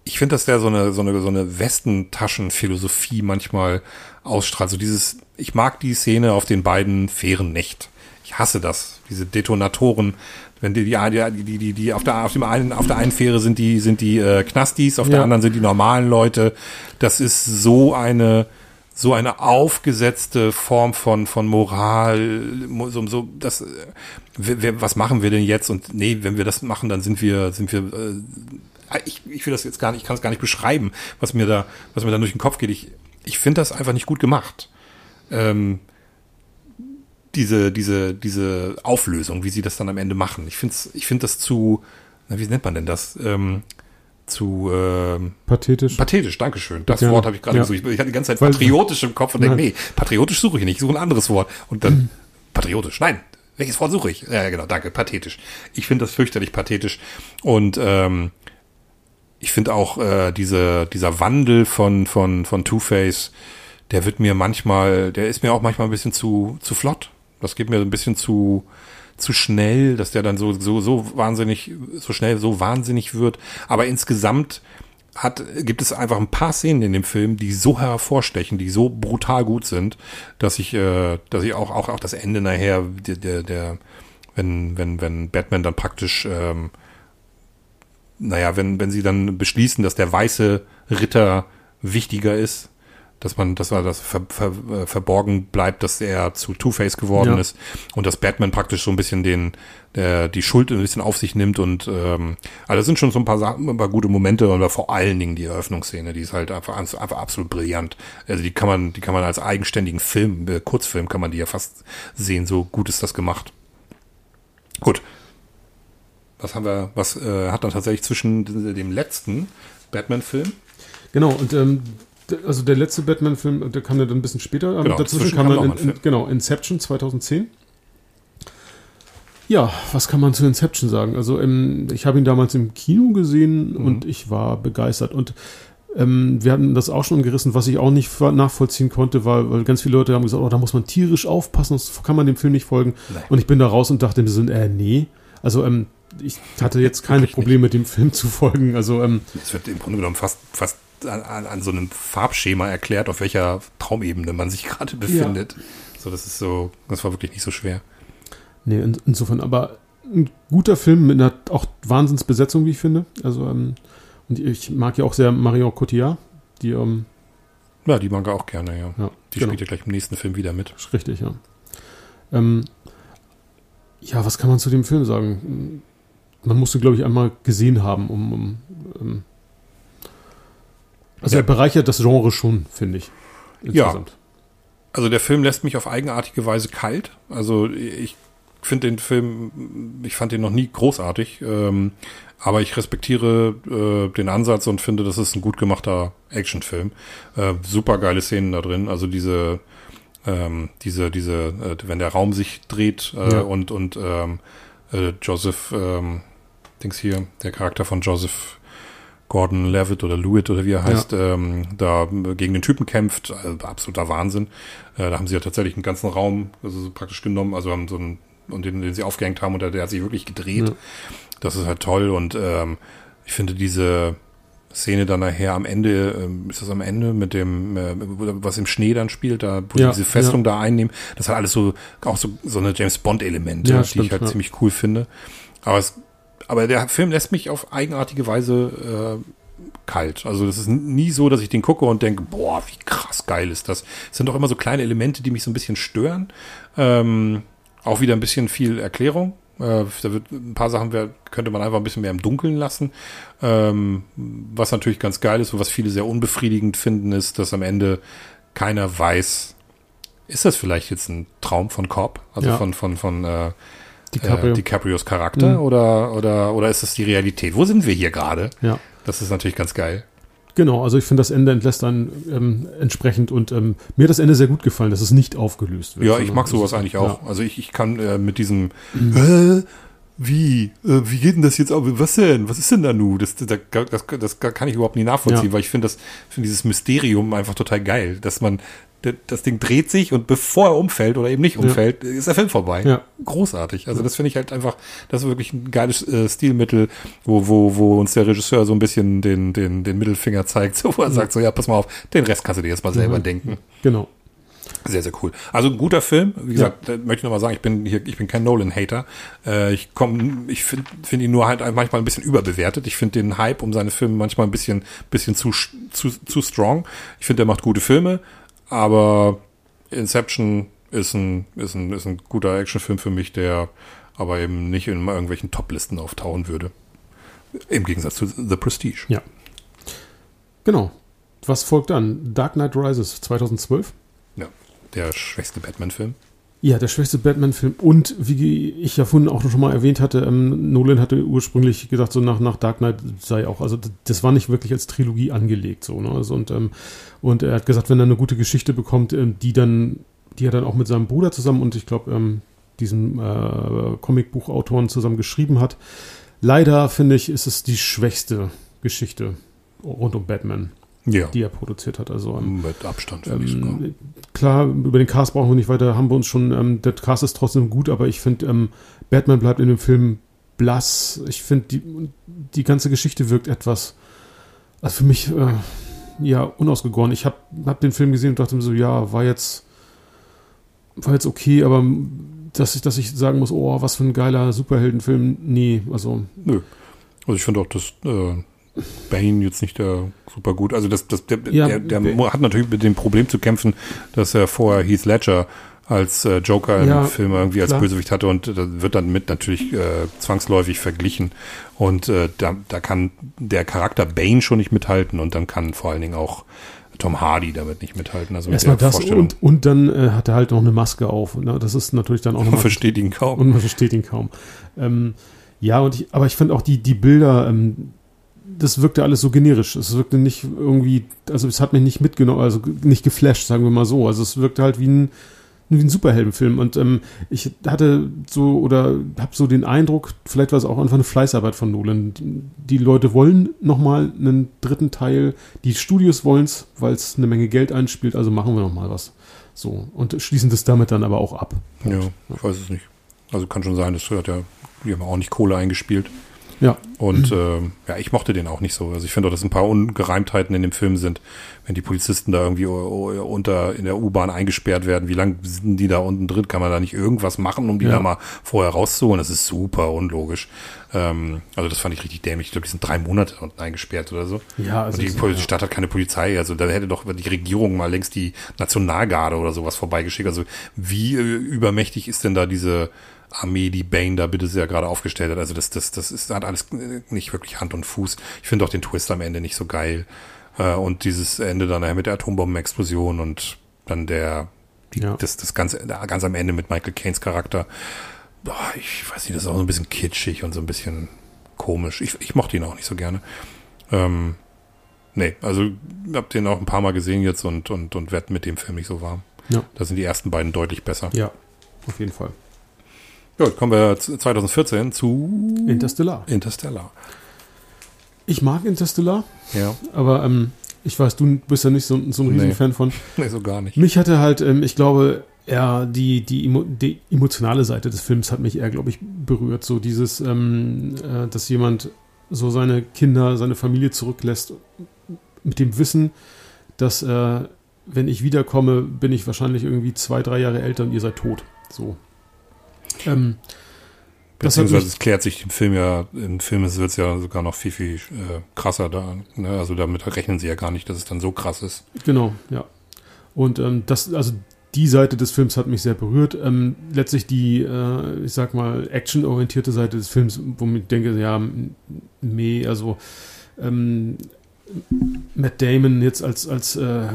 ich finde, dass der so eine, so eine, so eine Westentaschenphilosophie manchmal ausstrahlt. So dieses, ich mag die Szene auf den beiden Fähren nicht. Ich hasse das. Diese Detonatoren, wenn die, die, die, die, die, die auf der, auf dem einen, auf der einen Fähre sind die, sind die äh, Knastis, auf der Ja. anderen sind die normalen Leute. Das ist so eine, so eine aufgesetzte Form von, von Moral, mo- so, so das, äh, was machen wir denn jetzt? Und nee, wenn wir das machen, dann sind wir, sind wir, äh, ich, ich will das jetzt gar nicht, ich kann es gar nicht beschreiben, was mir da, was mir da durch den Kopf geht. Ich, ich finde das einfach nicht gut gemacht. Ähm, diese, diese, diese Auflösung, wie sie das dann am Ende machen. Ich finde ich finde das zu, na, wie nennt man denn das? Ähm, zu ähm, Pathetisch. pathetisch, Dankeschön. Das Ja. Wort habe ich gerade Ja. gesucht. Ich, hatte die ganze Zeit Weil- patriotisch im Kopf und denke, nee, patriotisch suche ich nicht, ich suche ein anderes Wort. Und dann patriotisch, nein. Welches Wort suche ich? Ja, genau, danke, pathetisch. Ich finde das fürchterlich pathetisch. Und ähm, ich finde auch äh, diese, dieser Wandel von, von, von Two-Face, der wird mir manchmal, der ist mir auch manchmal ein bisschen zu, zu flott. Das geht mir ein bisschen zu, zu schnell, dass der dann so, so, so wahnsinnig, so schnell, so wahnsinnig wird. Aber insgesamt hat, gibt es einfach ein paar Szenen in dem Film, die so hervorstechen, die so brutal gut sind, dass ich, äh, dass ich auch, auch, auch das Ende nachher, der, der, der wenn, wenn, wenn Batman dann praktisch, ähm, naja, wenn, wenn sie dann beschließen, dass der weiße Ritter wichtiger ist, dass man, dass er das ver, ver, äh, verborgen bleibt, dass er zu Two-Face geworden Ja. ist und dass Batman praktisch so ein bisschen den, der, die Schuld ein bisschen auf sich nimmt und ähm, also das sind schon so ein paar Sachen, ein paar gute Momente und vor allen Dingen die Eröffnungsszene, die ist halt einfach, einfach absolut brillant. Also die kann man, die kann man als eigenständigen Film, äh, Kurzfilm kann man die ja fast sehen, so gut ist das gemacht. Gut. Was haben wir, was äh, hat dann tatsächlich zwischen dem letzten Batman-Film Genau, und ähm, also der letzte Batman-Film, der kam ja dann ein bisschen später. aber Genau, dazwischen kam kam dann in, in, genau, Inception 2010. Ja, was kann man zu Inception sagen? Also ähm, ich habe ihn damals im Kino gesehen Mhm. und ich war begeistert. Und ähm, wir hatten das auch schon gerissen, was ich auch nicht nachvollziehen konnte, weil, weil ganz viele Leute haben gesagt, oh, da muss man tierisch aufpassen, sonst kann man dem Film nicht folgen. Nein. Und ich bin da raus und dachte mir so, äh, nee. Also ähm, ich hatte jetzt keine. Probleme, dem Film zu folgen. Also ähm, Es wird im Grunde genommen fast, fast an, an, an so einem Farbschema erklärt, auf welcher Traumebene man sich gerade befindet. So, das ist so, das war wirklich nicht so schwer. Nee, in, insofern, aber ein guter Film mit einer auch Wahnsinnsbesetzung, wie ich finde. Also, ähm, und ich mag ja auch sehr Marion Cotillard, die, ähm, Ja, die mag er auch gerne, ja. ja, Die genau, spielt ja gleich im nächsten Film wieder mit. richtig, ja. Ähm, ja, was kann man zu dem Film sagen? Man musste, glaube ich, einmal gesehen haben, um, um ähm, also Ja. er bereichert das Genre schon, finde ich. Insgesamt. Also der Film lässt mich auf eigenartige Weise kalt. Also ich finde den Film, ich fand den noch nie großartig, ähm, aber ich respektiere äh, den Ansatz und finde, das ist ein gut gemachter Actionfilm. Äh, super geile Szenen da drin. Also diese, ähm, diese, diese, äh, wenn der Raum sich dreht äh, Ja. und und ähm, äh, Joseph, ähm, Dings hier, der Charakter von Joseph Gordon Levitt oder Lewitt oder wie er heißt, ähm, da gegen den Typen kämpft, also absoluter Wahnsinn. Äh, da haben sie ja tatsächlich einen ganzen Raum also so praktisch genommen, also haben so einen, und den, den sie aufgehängt haben und der, der hat sich wirklich gedreht. Ja. Das ist halt toll und ähm, ich finde diese Szene dann nachher am Ende, ähm, ist das am Ende mit dem, äh, was im Schnee dann spielt, da wo Ja, die diese Festung da einnehmen, das hat alles so, auch so, so eine James Bond-Elemente, Ja, die stimmt, ich halt ja. ziemlich cool finde. Aber es, aber der Film lässt mich auf eigenartige Weise äh, kalt. Also das ist nie so, dass ich den gucke und denke, boah, wie krass geil ist das. Es sind doch immer so kleine Elemente, die mich so ein bisschen stören. Ähm, auch wieder ein bisschen viel Erklärung. Äh, da wird ein paar Sachen wär, könnte man einfach ein bisschen mehr im Dunkeln lassen. Ähm, was natürlich ganz geil ist und was viele sehr unbefriedigend finden, ist, dass am Ende keiner weiß, ist das vielleicht jetzt ein Traum von Cobb, also Ja. von von von äh, DiCaprio. äh, DiCaprios Charakter Mhm. oder oder oder ist das die Realität? Wo sind wir hier gerade? ja. Das ist natürlich ganz geil. Genau, also ich finde, das Ende entlässt dann ähm, entsprechend und ähm, mir hat das Ende sehr gut gefallen, dass es nicht aufgelöst wird. Ja, ich mag sowas eigentlich auch. Ja. Also ich, ich kann äh, mit diesem mhm. Wie, äh, wie geht denn das jetzt auf? Was denn? Was ist denn da nu? Das, das, das, das kann ich überhaupt nicht nachvollziehen, ja. weil ich finde das, finde dieses Mysterium einfach total geil, dass man, das Ding dreht sich und bevor er umfällt oder eben nicht umfällt, ja. ist der Film vorbei. Ja. Großartig. Also das finde ich halt einfach, das ist wirklich ein geiles äh, Stilmittel, wo, wo, wo uns der Regisseur so ein bisschen den, den, den Mittelfinger zeigt, so, wo er sagt, so ja, pass mal auf, den Rest kannst du dir jetzt mal selber mhm. denken. Genau. Sehr, sehr cool. Also ein guter Film. Wie gesagt, ja. möchte ich nochmal sagen, ich bin hier, ich bin kein Nolan-Hater. Äh, ich komme, ich finde find ihn nur halt manchmal ein bisschen überbewertet. Ich finde den Hype um seine Filme manchmal ein bisschen, bisschen zu, zu, zu strong. Ich finde, er macht gute Filme, aber Inception ist ein, ist ein, ist ein guter Actionfilm für mich, der aber eben nicht in irgendwelchen Top-Listen auftauchen würde. Im Gegensatz zu The Prestige. Ja. Genau. Was folgt dann? Dark Knight Rises 2012? Ja, der schwächste Batman-Film. Ja, der schwächste Batman-Film. Und wie ich ja vorhin auch schon mal erwähnt hatte, ähm, Nolan hatte ursprünglich gesagt, so nach, nach Dark Knight sei auch, also das war nicht wirklich als Trilogie angelegt, so, ne? Also, und, ähm, und er hat gesagt, wenn er eine gute Geschichte bekommt, ähm, die dann, die er dann auch mit seinem Bruder zusammen und ich glaube, ähm, diesem äh, Comicbuchautoren zusammen geschrieben hat. Leider finde ich, ist es die schwächste Geschichte rund um Batman ja. die er produziert hat. Also ähm, mit Abstand finde ich sogar. Klar, über den Cast brauchen wir nicht weiter, haben wir uns schon, ähm, der Cast ist trotzdem gut, aber ich finde, ähm, Batman bleibt in dem Film blass. Ich finde, die, die ganze Geschichte wirkt etwas, also für mich, äh, ja, unausgegoren. Ich habe hab den Film gesehen und dachte mir so, ja, war jetzt, war jetzt okay, aber dass ich, dass ich sagen muss, oh, was für ein geiler Superheldenfilm, nee, also. Nö. Also ich finde auch, dass äh, Bane jetzt nicht der super gut. Also das, das, der, ja, der, der hat natürlich mit dem Problem zu kämpfen, dass er vorher Heath Ledger als äh, Joker ja, im Film irgendwie als klar. Bösewicht hatte und da wird dann mit natürlich äh, zwangsläufig verglichen und äh, da, da kann der Charakter Bane schon nicht mithalten und dann kann vor allen Dingen auch Tom Hardy damit nicht mithalten. Also Erstmal das und, und dann äh, hat er halt noch eine Maske auf. Ne? Das ist natürlich dann auch noch. Man versteht ihn kaum. Und man versteht ihn kaum. Ähm, ja, und ich, aber ich finde auch die, die Bilder, ähm, das wirkte alles so generisch. Es wirkte nicht irgendwie, also es hat mich nicht mitgenommen, also nicht geflasht, sagen wir mal so. Also es wirkte halt wie ein, wie ein Superheldenfilm. Und ähm, ich hatte so oder habe so den Eindruck, vielleicht war es auch einfach eine Fleißarbeit von Nolan. Die, Leute wollen nochmal einen dritten Teil, die Studios wollen es, weil es eine Menge Geld einspielt, also machen wir nochmal was. So. Und schließen das damit dann aber auch ab. Ja, ich weiß es nicht. Also kann schon sein, das hat ja, die haben auch nicht Kohle eingespielt. Ja. Und äh, ja, ich mochte den auch nicht so. Also ich finde auch, dass ein paar Ungereimtheiten in dem Film sind, wenn die Polizisten da irgendwie unter in der U-Bahn eingesperrt werden. Wie lange sind die da unten drin? Kann man da nicht irgendwas machen, um die ja. da mal vorher rauszuholen? Das ist super unlogisch. Ähm, also das fand ich richtig dämlich. Ich glaube, die sind drei Monate unten eingesperrt oder so. Ja, also Und die, die Stadt hat keine Polizei. Also da hätte doch die Regierung mal längst die Nationalgarde oder sowas vorbeigeschickt. Also wie äh, übermächtig ist denn da diese Armee, die Bane da bitte sehr gerade aufgestellt hat. Also das, das, das ist, hat alles nicht wirklich Hand und Fuß. Ich finde auch den Twist am Ende nicht so geil. Äh, und dieses Ende dann mit der Atombombenexplosion und dann der, ja. das, das ganze, ganz am Ende mit Michael Caines Charakter. Boah, ich weiß nicht, das ist auch so ein bisschen kitschig und so ein bisschen komisch. Ich, ich mochte ihn auch nicht so gerne. Ähm, nee, also hab den auch ein paar Mal gesehen jetzt und, und, und werd mit dem Film nicht so warm. Ja. Da sind die ersten beiden deutlich besser. Ja, auf jeden Fall. Gut, kommen wir 2014 zu Interstellar. Interstellar. Ich mag Interstellar. Ja. Aber ähm, ich weiß, du bist ja nicht so, so ein riesen nee. Fan von. Nee, so gar nicht. Mich hatte halt, ähm, ich glaube, eher die, die, die, emotionale Seite des Films hat mich eher, glaube ich, berührt. So dieses, ähm, äh, dass jemand so seine Kinder, seine Familie zurücklässt mit dem Wissen, dass äh, wenn ich wiederkomme, bin ich wahrscheinlich irgendwie zwei, drei Jahre älter und ihr seid tot. So. Ähm, Beziehungsweise es klärt sich im Film ja, im Film wird es ja sogar noch viel, viel äh, krasser da. Ne? Also damit rechnen sie ja gar nicht, dass es dann so krass ist. Genau, ja. Und ähm, das, also die Seite des Films hat mich sehr berührt. Ähm, letztlich die, äh, ich sag mal, actionorientierte Seite des Films, womit ich denke, ja, meh, also ähm, Matt Damon jetzt als, als äh,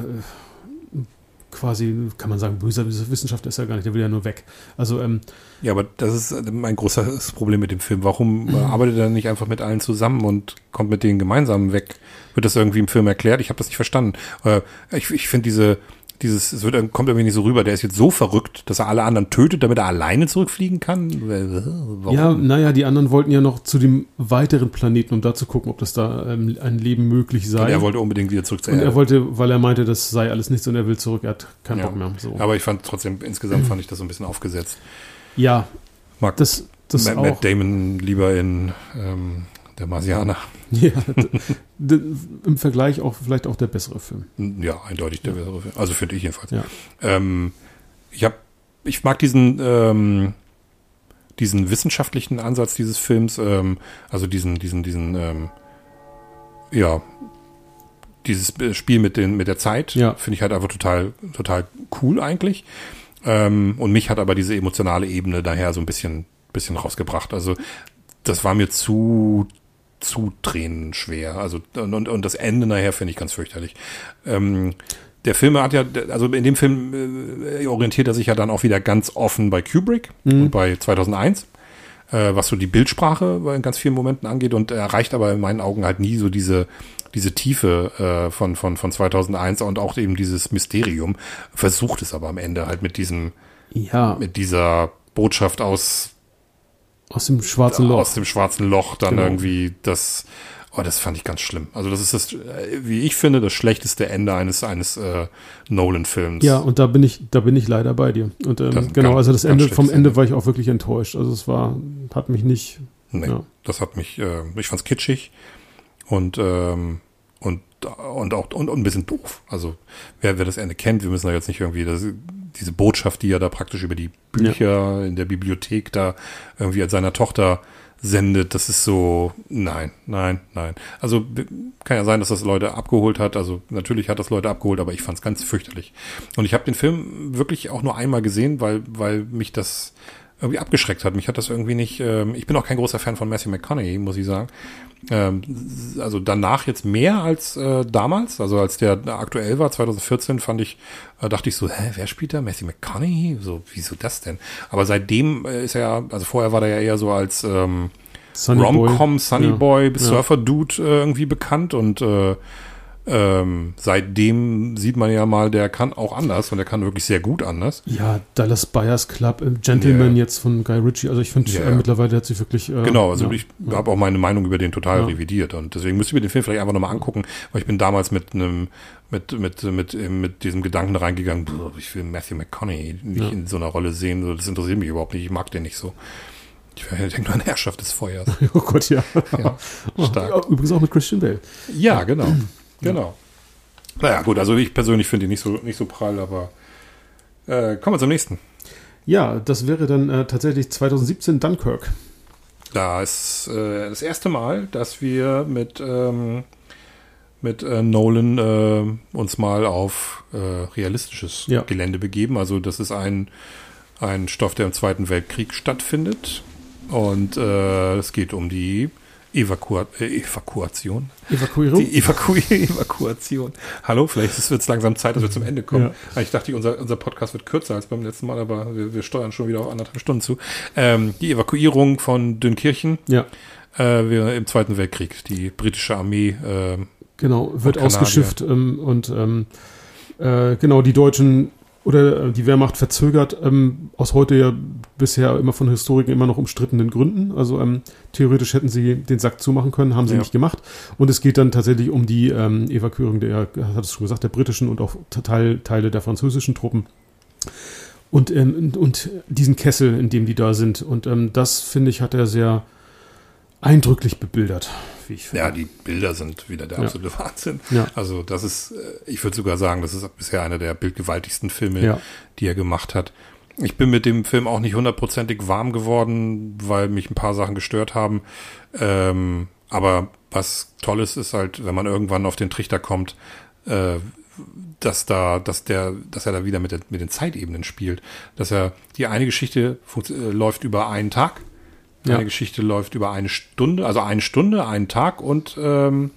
quasi, kann man sagen, böser Wissenschaftler ist er gar nicht, der will ja nur weg. Also, ähm, Ja, aber das ist äh, mein großes Problem mit dem Film. Warum äh, arbeitet er nicht einfach mit allen zusammen und kommt mit denen gemeinsam weg? Wird das irgendwie im Film erklärt? Ich habe das nicht verstanden. Äh, Ich, ich finde diese, dieses, es wird, kommt irgendwie nicht so rüber. Der ist jetzt so verrückt, dass er alle anderen tötet, damit er alleine zurückfliegen kann. Warum? ja, naja, die anderen wollten ja noch zu dem weiteren Planeten, um da zu gucken, ob das da ähm, ein Leben möglich sei. Und er wollte unbedingt wieder zurück zur Und Erde. er wollte, weil er meinte, das sei alles nichts und er will zurück, er hat keinen Ja. Bock mehr. So. Aber ich fand trotzdem, insgesamt fand ich das so ein bisschen aufgesetzt. Ja, Mag das, das Matt, auch. Matt Damon lieber in ähm, Der Marsianer. Ja, im Vergleich auch vielleicht auch der bessere Film. Ja, eindeutig der bessere Film. Also finde ich jedenfalls. Ja. Ähm, ich habe, ich mag diesen, ähm, diesen wissenschaftlichen Ansatz dieses Films, ähm, also diesen, diesen, diesen, ähm, ja, dieses Spiel mit den, mit der Zeit, Ja. finde ich halt einfach total, total cool eigentlich. Ähm, und mich hat aber diese emotionale Ebene daher so ein bisschen, bisschen rausgebracht. Also das war mir zu, zu tränenschwer. Also und, und, das Ende nachher finde ich ganz fürchterlich. Ähm, der Film hat ja, also in dem Film äh, orientiert er sich ja dann auch wieder ganz offen bei Kubrick und bei 2001, äh, was so die Bildsprache in ganz vielen Momenten angeht und erreicht aber in meinen Augen halt nie so diese diese Tiefe äh, von von von 2001 und auch eben dieses Mysterium versucht es aber am Ende halt mit diesem Ja, mit dieser Botschaft aus aus dem schwarzen Loch. aus dem schwarzen Loch dann Genau. irgendwie das oh das fand ich ganz schlimm also das ist das wie ich finde das schlechteste Ende eines eines äh, Nolan Films Ja, und da bin ich, da bin ich leider bei dir. Und ähm, Das genau, ganz- also das Ende, vom Ende Ende. war ich auch wirklich enttäuscht. Also es war, hat mich nicht. nee, ja. das hat mich äh, ich fand's kitschig und ähm, und auch und, und ein bisschen doof also wer wer das Ende kennt wir müssen da jetzt nicht irgendwie das, diese Botschaft die er da praktisch über die Bücher in der Bibliothek da irgendwie an seiner Tochter sendet, das ist so, nein, nein, nein. Also kann ja sein, dass das Leute abgeholt hat. Also natürlich hat das Leute abgeholt, aber ich fand es ganz fürchterlich. Und ich habe den Film wirklich auch nur einmal gesehen, weil, weil mich das irgendwie abgeschreckt hat. Mich hat das irgendwie nicht. Ähm, ich bin auch kein großer Fan von Matthew McConaughey, muss ich sagen. Ähm, also danach jetzt mehr als äh, damals, also als der aktuell war, 2014, fand ich, äh, dachte ich so, hä, wer spielt da? Matthew McConaughey? So, wieso das denn? Aber seitdem äh, ist er, also vorher war er ja eher so als ähm, Sunny Boy. Rom-Com, Sunny Ja. Boy, Ja. Surfer-Dude äh, irgendwie bekannt und äh, ähm, seitdem sieht man ja mal, der kann auch anders und der kann wirklich sehr gut anders. Ja, Dallas Buyers Club, äh, Gentleman Ja. jetzt von Guy Ritchie. Also ich finde, Ja, äh, ja. mittlerweile hat sich wirklich. Äh, Genau, also ja, ich habe auch meine Meinung über den total Ja. revidiert und deswegen müsste ich mir den Film vielleicht einfach nochmal angucken, weil ich bin damals mit einem mit mit mit mit diesem Gedanken reingegangen, ich will Matthew McConaughey nicht Ja. in so einer Rolle sehen, das interessiert mich überhaupt nicht, ich mag den nicht so. Ich denke nur an Herrschaft des Feuers. Oh Gott, ja. Ja, stark. Ja, Übrigens auch mit Christian Bale. Ja, genau. Genau. Naja, gut, also ich persönlich finde ihn nicht so, nicht so prall, aber äh, kommen wir zum nächsten. Ja, das wäre dann äh, tatsächlich 2017 Dunkirk. Da ist äh, das erste Mal, dass wir mit, ähm, mit äh, Nolan äh, uns mal auf äh, realistisches Ja. Gelände begeben. Also das ist ein, ein Stoff, der im Zweiten Weltkrieg stattfindet. Und äh, es geht um die Evakua äh, Evakuation. Evakuierung. Die Evaku Evakuation. Hallo, vielleicht wird es langsam Zeit, dass wir zum Ende kommen. Ja. Ich dachte, unser, unser Podcast wird kürzer als beim letzten Mal, aber wir, wir steuern schon wieder auf anderthalb Stunden zu. Ähm, die Evakuierung von Dünkirchen ja, äh, im Zweiten Weltkrieg. Die britische Armee. Äh, genau, wird ausgeschifft ähm, und ähm, äh, genau, die Deutschen oder äh, die Wehrmacht verzögert ähm, aus heute ja bisher immer von Historikern immer noch umstrittenen Gründen. Also ähm, theoretisch hätten sie den Sack zumachen können, haben sie Ja. nicht gemacht. Und es geht dann tatsächlich um die ähm, Evakuierung der, hat es schon gesagt, der britischen und auch Teil, Teile der französischen Truppen. Und, ähm, und- und diesen Kessel, in dem die da sind. Und ähm, das, finde ich, hat er sehr eindrücklich bebildert, wie ich finde. ja, die Bilder sind wieder der Ja. absolute Wahnsinn. Ja. Also das ist, äh, ich würde sogar sagen, das ist bisher einer der bildgewaltigsten Filme, Ja. die er gemacht hat. Ich bin mit dem Film auch nicht hundertprozentig warm geworden, weil mich ein paar Sachen gestört haben. Ähm, aber was toll ist, ist halt, wenn man irgendwann auf den Trichter kommt, äh, dass da, dass der, dass er da wieder mit, der, mit den Zeitebenen spielt. Dass er, die eine Geschichte äh, läuft über einen Tag, die Ja. Geschichte läuft über eine Stunde, also eine Stunde, einen Tag und ähm,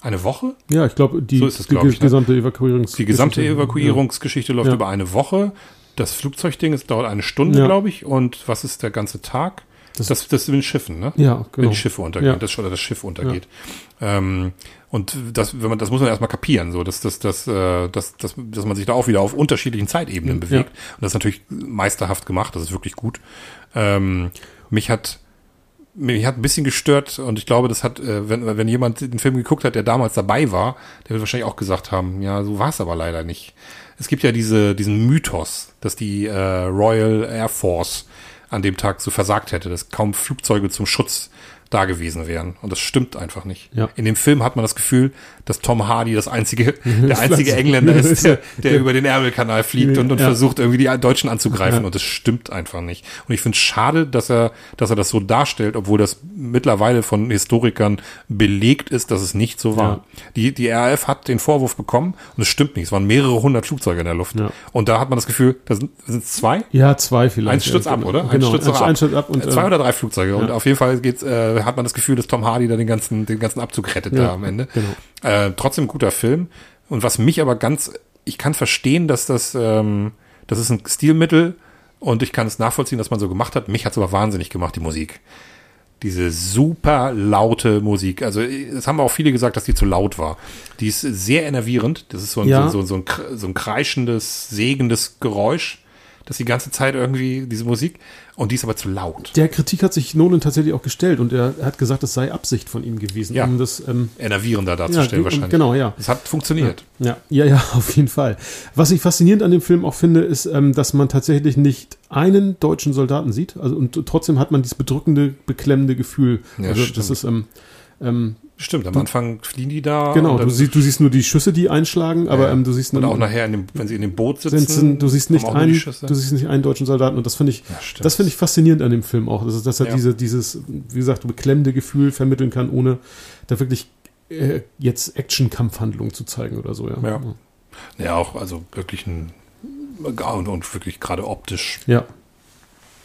eine Woche. Ja, ich glaube, die, So die glaub ich, ne? gesamte Evakuierungs Die gesamte Evakuierungsgeschichte läuft Ja. über eine Woche. Das Flugzeugding ist dauert eine Stunde, Ja. glaube ich. Und was ist der ganze Tag? Das- Das, das, mit den Schiffen, ne? Ja, ja Wenn genau. die Schiffe untergehen, Ja. das, oder das Schiff untergeht. Ähm, und das, wenn man, das muss man erstmal kapieren, so, dass, dass, dass, äh, dass, dass, dass man sich da auch wieder auf unterschiedlichen Zeitebenen Ja. bewegt. Und das ist natürlich meisterhaft gemacht, das ist wirklich gut. Ähm, mich hat, mich hat ein bisschen gestört und ich glaube, das hat, äh, wenn, wenn jemand den Film geguckt hat, der damals dabei war, der wird wahrscheinlich auch gesagt haben, ja, so war es aber leider nicht. Es gibt ja diese, diesen Mythos, dass die äh, Royal Air Force an dem Tag so versagt hätte, dass kaum Flugzeuge zum Schutz da gewesen wären. Und das stimmt einfach nicht. Ja. In dem Film hat man das Gefühl, dass Tom Hardy das einzige, der einzige Engländer ist, der, der über den Ärmelkanal fliegt und, und Ja. versucht, irgendwie die Deutschen anzugreifen. Ja. Und das stimmt einfach nicht. Und ich finde es schade, dass er, dass er das so darstellt, obwohl das mittlerweile von Historikern belegt ist, dass es nicht so war. Ja. Die, die RAF hat den Vorwurf bekommen und es stimmt nicht. Es waren mehrere hundert Flugzeuge in der Luft. Und da hat man das Gefühl, da sind, sind es zwei? Ja, zwei vielleicht. Eins stürzt ab, genau. oder? Eins Genau, stürzt eins, doch ab. eins stürzt ab. Und, Äh, Zwei äh, oder drei Flugzeuge. Und auf jeden Fall geht's, äh, hat man das Gefühl, dass Tom Hardy da den ganzen, den ganzen Abzug rettet da am Ende. genau. Äh, trotzdem guter Film. Und was mich aber ganz, ich kann verstehen, dass das, ähm, das ist ein Stilmittel und ich kann es nachvollziehen, dass man so gemacht hat. Mich hat's aber wahnsinnig gemacht, die Musik. Diese super laute Musik. Also, es haben auch viele gesagt, dass die zu laut war. Die ist sehr enervierend. Das ist so ein, Ja. so, so, so, ein, so ein kreischendes, sägendes Geräusch. Das die ganze Zeit irgendwie, diese Musik. Und die ist aber zu laut. Der Kritik hat sich Nolan tatsächlich auch gestellt und er hat gesagt, es sei Absicht von ihm gewesen, Ja. um das ähm, Enervierender darzustellen ja, wahrscheinlich. Genau, ja. Es hat funktioniert. Ja, ja, ja, auf jeden Fall. Was ich faszinierend an dem Film auch finde, ist, ähm, dass man tatsächlich nicht einen deutschen Soldaten sieht. Also und trotzdem hat man dieses bedrückende, beklemmende Gefühl. Ja, also stimmt. das ist ähm, ähm, Stimmt, am Anfang fliehen die da. genau. Du siehst, du siehst nur die Schüsse, die einschlagen, aber Ja. ähm, du siehst Und auch nachher, dem, wenn sie in dem Boot sitzen. sind, du siehst nicht einen, du siehst nicht einen deutschen Soldaten und das finde ich, Ja, das finde ich faszinierend an dem Film auch, dass, dass er Ja. diese, dieses, wie gesagt, beklemmende Gefühl vermitteln kann, ohne da wirklich äh, jetzt Action-Kampfhandlung zu zeigen oder so, ja. Ja. Ja, auch, also wirklich ein, und, und wirklich gerade optisch Ja,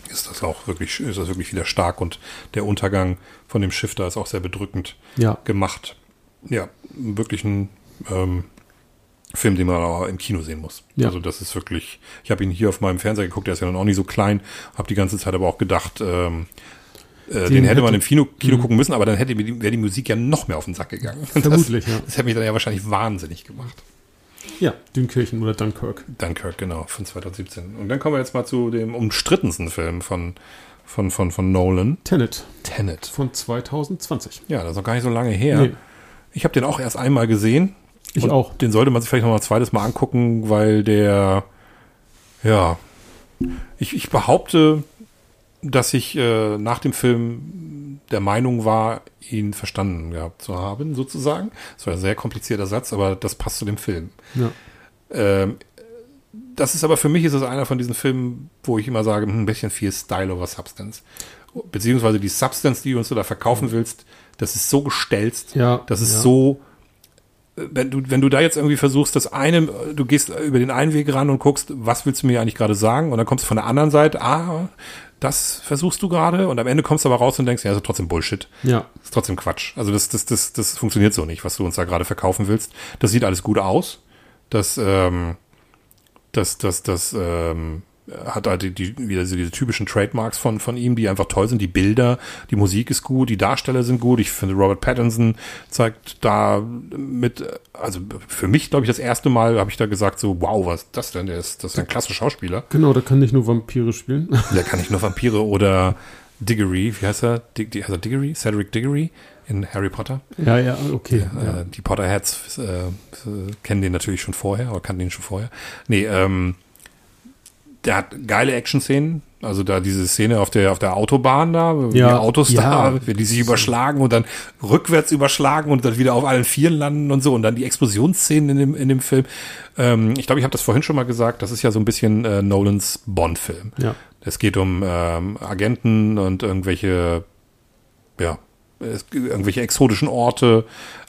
ist das auch wirklich, ist das wirklich wieder stark und der Untergang von dem Schiff da ist auch sehr bedrückend ja. gemacht. Ja, wirklich ein ähm, Film, den man auch im Kino sehen muss. Ja. Also das ist wirklich, ich habe ihn hier auf meinem Fernseher geguckt, der ist ja noch nicht so klein, habe die ganze Zeit aber auch gedacht, ähm, äh, den, hätte man im Kino, Kino Mhm. gucken müssen, aber dann hätte wäre die Musik ja noch mehr auf den Sack gegangen. Vermutlich, das, ja. Das hätte mich dann ja wahrscheinlich wahnsinnig gemacht. Ja, Dünkirchen oder Dunkirk. Dunkirk, genau, von 2017. Und dann kommen wir jetzt mal zu dem umstrittensten Film von, von, von, von Nolan, Tenet Tenet. von 2020. Ja, das ist noch gar nicht so lange her. Nee. Ich habe den auch erst einmal gesehen. Ich Und auch. Den sollte man sich vielleicht noch mal ein zweites Mal angucken, weil der, ja, ich, ich behaupte, dass ich äh, nach dem Film der Meinung war, ihn verstanden gehabt zu haben, sozusagen. Das war ein sehr komplizierter Satz, aber das passt zu dem Film. Ja. Ähm, das ist aber für mich ist es einer von diesen Filmen, wo ich immer sage, hm, ein bisschen viel Style over Substance. Beziehungsweise die Substance, die du uns da verkaufen willst, das ist so gestelzt, Ja, das ist ja. so, wenn du, wenn du da jetzt irgendwie versuchst, das eine, du gehst über den einen Weg ran und guckst, was willst du mir eigentlich gerade sagen? Und dann kommst du von der anderen Seite, ah, das versuchst du gerade und am Ende kommst du aber raus und denkst, ja, das ist trotzdem Bullshit. Ja, Das ist trotzdem Quatsch. Also das, das, das, das funktioniert so nicht, was du uns da gerade verkaufen willst. Das sieht alles gut aus. Das, ähm, das, das, das ähm, hat halt die, die, wieder so diese typischen Trademarks von, von ihm, die einfach toll sind. Die Bilder, die Musik ist gut, die Darsteller sind gut. Ich finde, Robert Pattinson zeigt da mit, also für mich, glaube ich, das erste Mal habe ich da gesagt, so, wow, was ist das denn? Der ist, das ist ein klasse Schauspieler. genau, da kann nicht nur Vampire spielen. Der kann nicht nur Vampire oder Diggory, wie heißt er? Dig, die, heißt er Diggory? Cedric Diggory in Harry Potter. ja, ja, okay. Ja. Äh, die Potterheads äh, kennen den natürlich schon vorher, oder kannten den schon vorher. Nee, ähm, der hat geile Action-Szenen. Also da diese Szene auf der auf der Autobahn da, Ja, Autos ja. da, die sich überschlagen und dann rückwärts überschlagen und dann wieder auf allen Vieren landen und so und dann die Explosionsszenen in dem in dem Film. Ähm, ich glaube, ich habe das vorhin schon mal gesagt. Das ist ja so ein bisschen äh, Nolans Bond-Film. ja. Es geht um ähm, Agenten und irgendwelche, ja, irgendwelche exotischen Orte,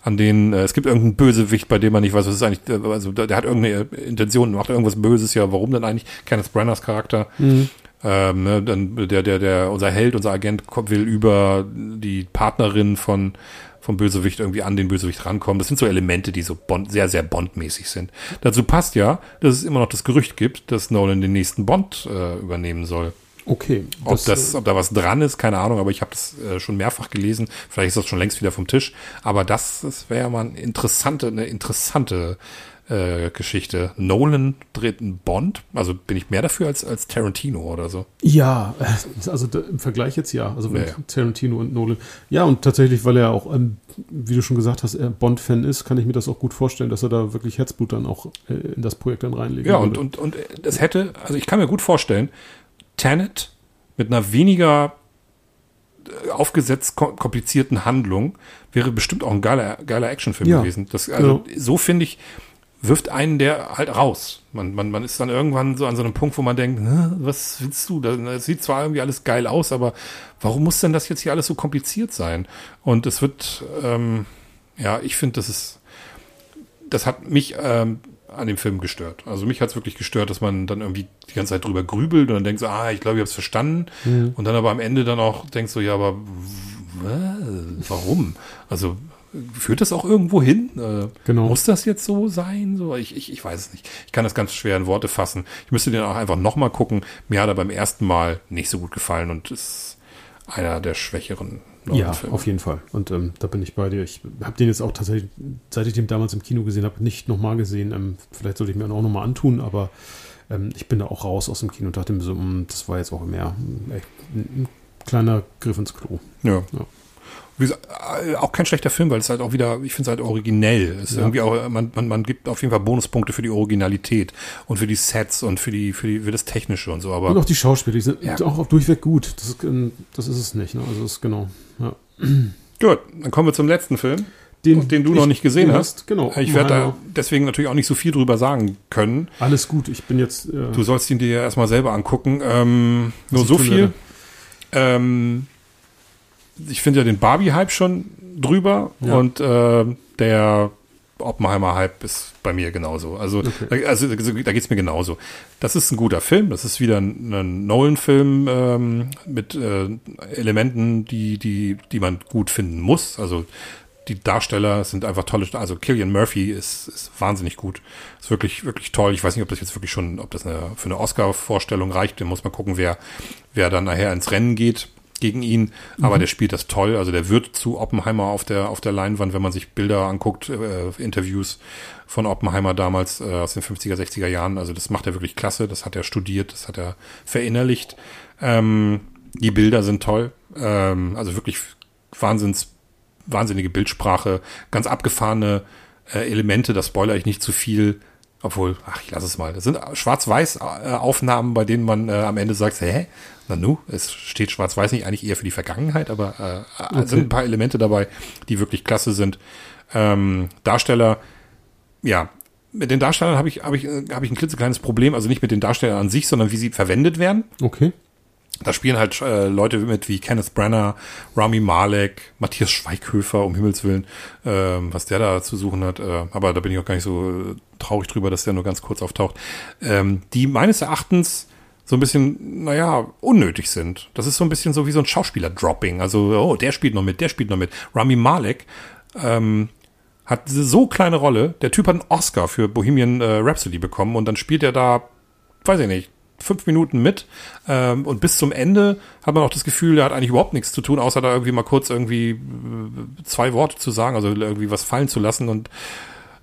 an denen äh, es gibt irgendeinen Bösewicht, bei dem man nicht weiß, was ist eigentlich, äh, also der, der hat irgendeine Intention, macht irgendwas Böses, ja, warum denn eigentlich? Kenneth Branners Charakter. Mhm. Ähm, ne, dann der, der, der, unser Held, unser Agent will über die Partnerin von vom Bösewicht irgendwie an den Bösewicht rankommen. Das sind so Elemente, die so Bond, sehr, sehr Bond-mäßig sind. Dazu passt ja, dass es immer noch das Gerücht gibt, dass Nolan den nächsten Bond äh, übernehmen soll. Okay. Ob, das, das, ob da was dran ist, keine Ahnung, aber ich habe das äh, schon mehrfach gelesen. Vielleicht ist das schon längst wieder vom Tisch. Aber das, das wäre mal eine interessante, eine interessante äh, Geschichte. Nolan dreht einen Bond. Also bin ich mehr dafür als, als Tarantino oder so. Ja, also da, im Vergleich jetzt ja. Also ja, ja. Tarantino und Nolan. Ja, und tatsächlich, weil er auch, ähm, wie du schon gesagt hast, Bond-Fan ist, kann ich mir das auch gut vorstellen, dass er da wirklich Herzblut dann auch äh, in das Projekt dann reinlegt. Ja, und, und, und das hätte, also ich kann mir gut vorstellen, Tenet mit einer weniger äh, aufgesetzt komplizierten Handlung wäre bestimmt auch ein geiler, geiler Actionfilm ja. gewesen. Das, also ja. so finde ich, wirft einen der halt raus. Man, man, man ist dann irgendwann so an so einem Punkt, wo man denkt, was willst du? Das sieht zwar irgendwie alles geil aus, aber warum muss denn das jetzt hier alles so kompliziert sein? Und es wird, ähm, ja, ich finde, das ist, das hat mich ähm, an dem Film gestört. Also mich hat es wirklich gestört, dass man dann irgendwie die ganze Zeit drüber grübelt und dann denkt so, ah, ich glaube, ich habe es verstanden. Mhm. Und dann aber am Ende dann auch denkst so, ja, aber warum? Also führt das auch irgendwo hin? Äh, genau. Muss das jetzt so sein? So, ich, ich, ich weiß es nicht. Ich kann das ganz schwer in Worte fassen. Ich müsste den auch einfach nochmal gucken. Mir hat er beim ersten Mal nicht so gut gefallen und ist einer der schwächeren. Ja, Filme. auf jeden Fall. Und ähm, da bin ich bei dir. Ich habe den jetzt auch tatsächlich, seit ich den damals im Kino gesehen habe, nicht nochmal gesehen. Ähm, vielleicht sollte ich mir ihn auch nochmal antun, aber ähm, ich bin da auch raus aus dem Kino und dachte mir so, mh, hm, das war jetzt auch mehr echt ein, ein kleiner Griff ins Klo. Ja. ja. Äh, auch kein schlechter Film, weil es halt auch wieder, ich finde es halt originell. Es ist ja. irgendwie auch, man, man, man gibt auf jeden Fall Bonuspunkte für die Originalität und für die Sets und für die, für die, für das Technische und so. Aber und auch die Schauspieler, die sind ja. auch durchweg gut. Das ist, ähm, das ist es nicht. Ne? Also das ist genau. Ja. Gut, dann kommen wir zum letzten Film. Den, den du noch nicht gesehen hast. Genau. Ich werde da deswegen natürlich auch nicht so viel drüber sagen können. Alles gut, ich bin jetzt. Äh, du sollst ihn dir ja erstmal selber angucken. Ähm, nur so viel. Ähm, ich finde ja den Barbie-Hype schon drüber ja. und äh, der Oppenheimer-Hype ist bei mir genauso. Also, okay. also da geht es mir genauso. Das ist ein guter Film. Das ist wieder ein, ein Nolan-Film ähm, mit äh, Elementen, die, die, die man gut finden muss. Also die Darsteller sind einfach tolle. Also Killian Murphy ist, ist wahnsinnig gut. Ist wirklich, wirklich toll. Ich weiß nicht, ob das jetzt wirklich schon, ob das eine, für eine Oscar-Vorstellung reicht. Da muss man gucken, wer, wer dann nachher ins Rennen geht gegen ihn, aber mhm. der spielt das toll. Also der wird zu Oppenheimer auf der auf der Leinwand, wenn man sich Bilder anguckt, äh, Interviews von Oppenheimer damals äh, aus den 50er, 60er Jahren. Also das macht er wirklich klasse. Das hat er studiert, das hat er verinnerlicht. Ähm, die Bilder sind toll. Ähm, also wirklich Wahnsinns, wahnsinnige Bildsprache, ganz abgefahrene äh, Elemente. Da spoiler ich nicht zu viel. Obwohl, ach, ich lasse es mal. Das sind Schwarz-Weiß-Aufnahmen, bei denen man äh, am Ende sagt, hä, Nanu, es steht schwarz-weiß nicht eigentlich eher für die Vergangenheit, aber äh, okay. sind ein paar Elemente dabei, die wirklich klasse sind. Ähm, Darsteller, ja, mit den Darstellern habe ich, hab ich, hab ich ein klitzekleines Problem, also nicht mit den Darstellern an sich, sondern wie sie verwendet werden. Okay. Da spielen halt äh, Leute mit wie Kenneth Brenner, Rami Malek, Matthias Schweighöfer, um Himmels Willen, äh, was der da zu suchen hat. Äh, aber da bin ich auch gar nicht so traurig drüber, dass der nur ganz kurz auftaucht. Ähm, die meines Erachtens so ein bisschen, naja, unnötig sind. Das ist so ein bisschen so wie so ein Schauspieler-Dropping. Also, oh, der spielt noch mit, der spielt noch mit. Rami Malek ähm, hat diese so kleine Rolle. Der Typ hat einen Oscar für Bohemian äh, Rhapsody bekommen und dann spielt er da, weiß ich nicht, fünf Minuten mit ähm, und bis zum Ende hat man auch das Gefühl, er hat eigentlich überhaupt nichts zu tun, außer da irgendwie mal kurz irgendwie äh, zwei Worte zu sagen, also irgendwie was fallen zu lassen und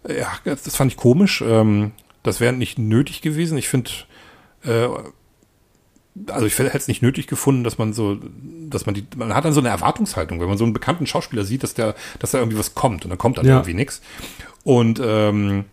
äh, ja, das fand ich komisch. Ähm, das wäre nicht nötig gewesen. Ich finde, äh, also ich hätte es nicht nötig gefunden, dass man so, dass man die, man hat dann so eine Erwartungshaltung, wenn man so einen bekannten Schauspieler sieht, dass der, dass da irgendwie was kommt und dann kommt dann ja. irgendwie nichts. Und ähm,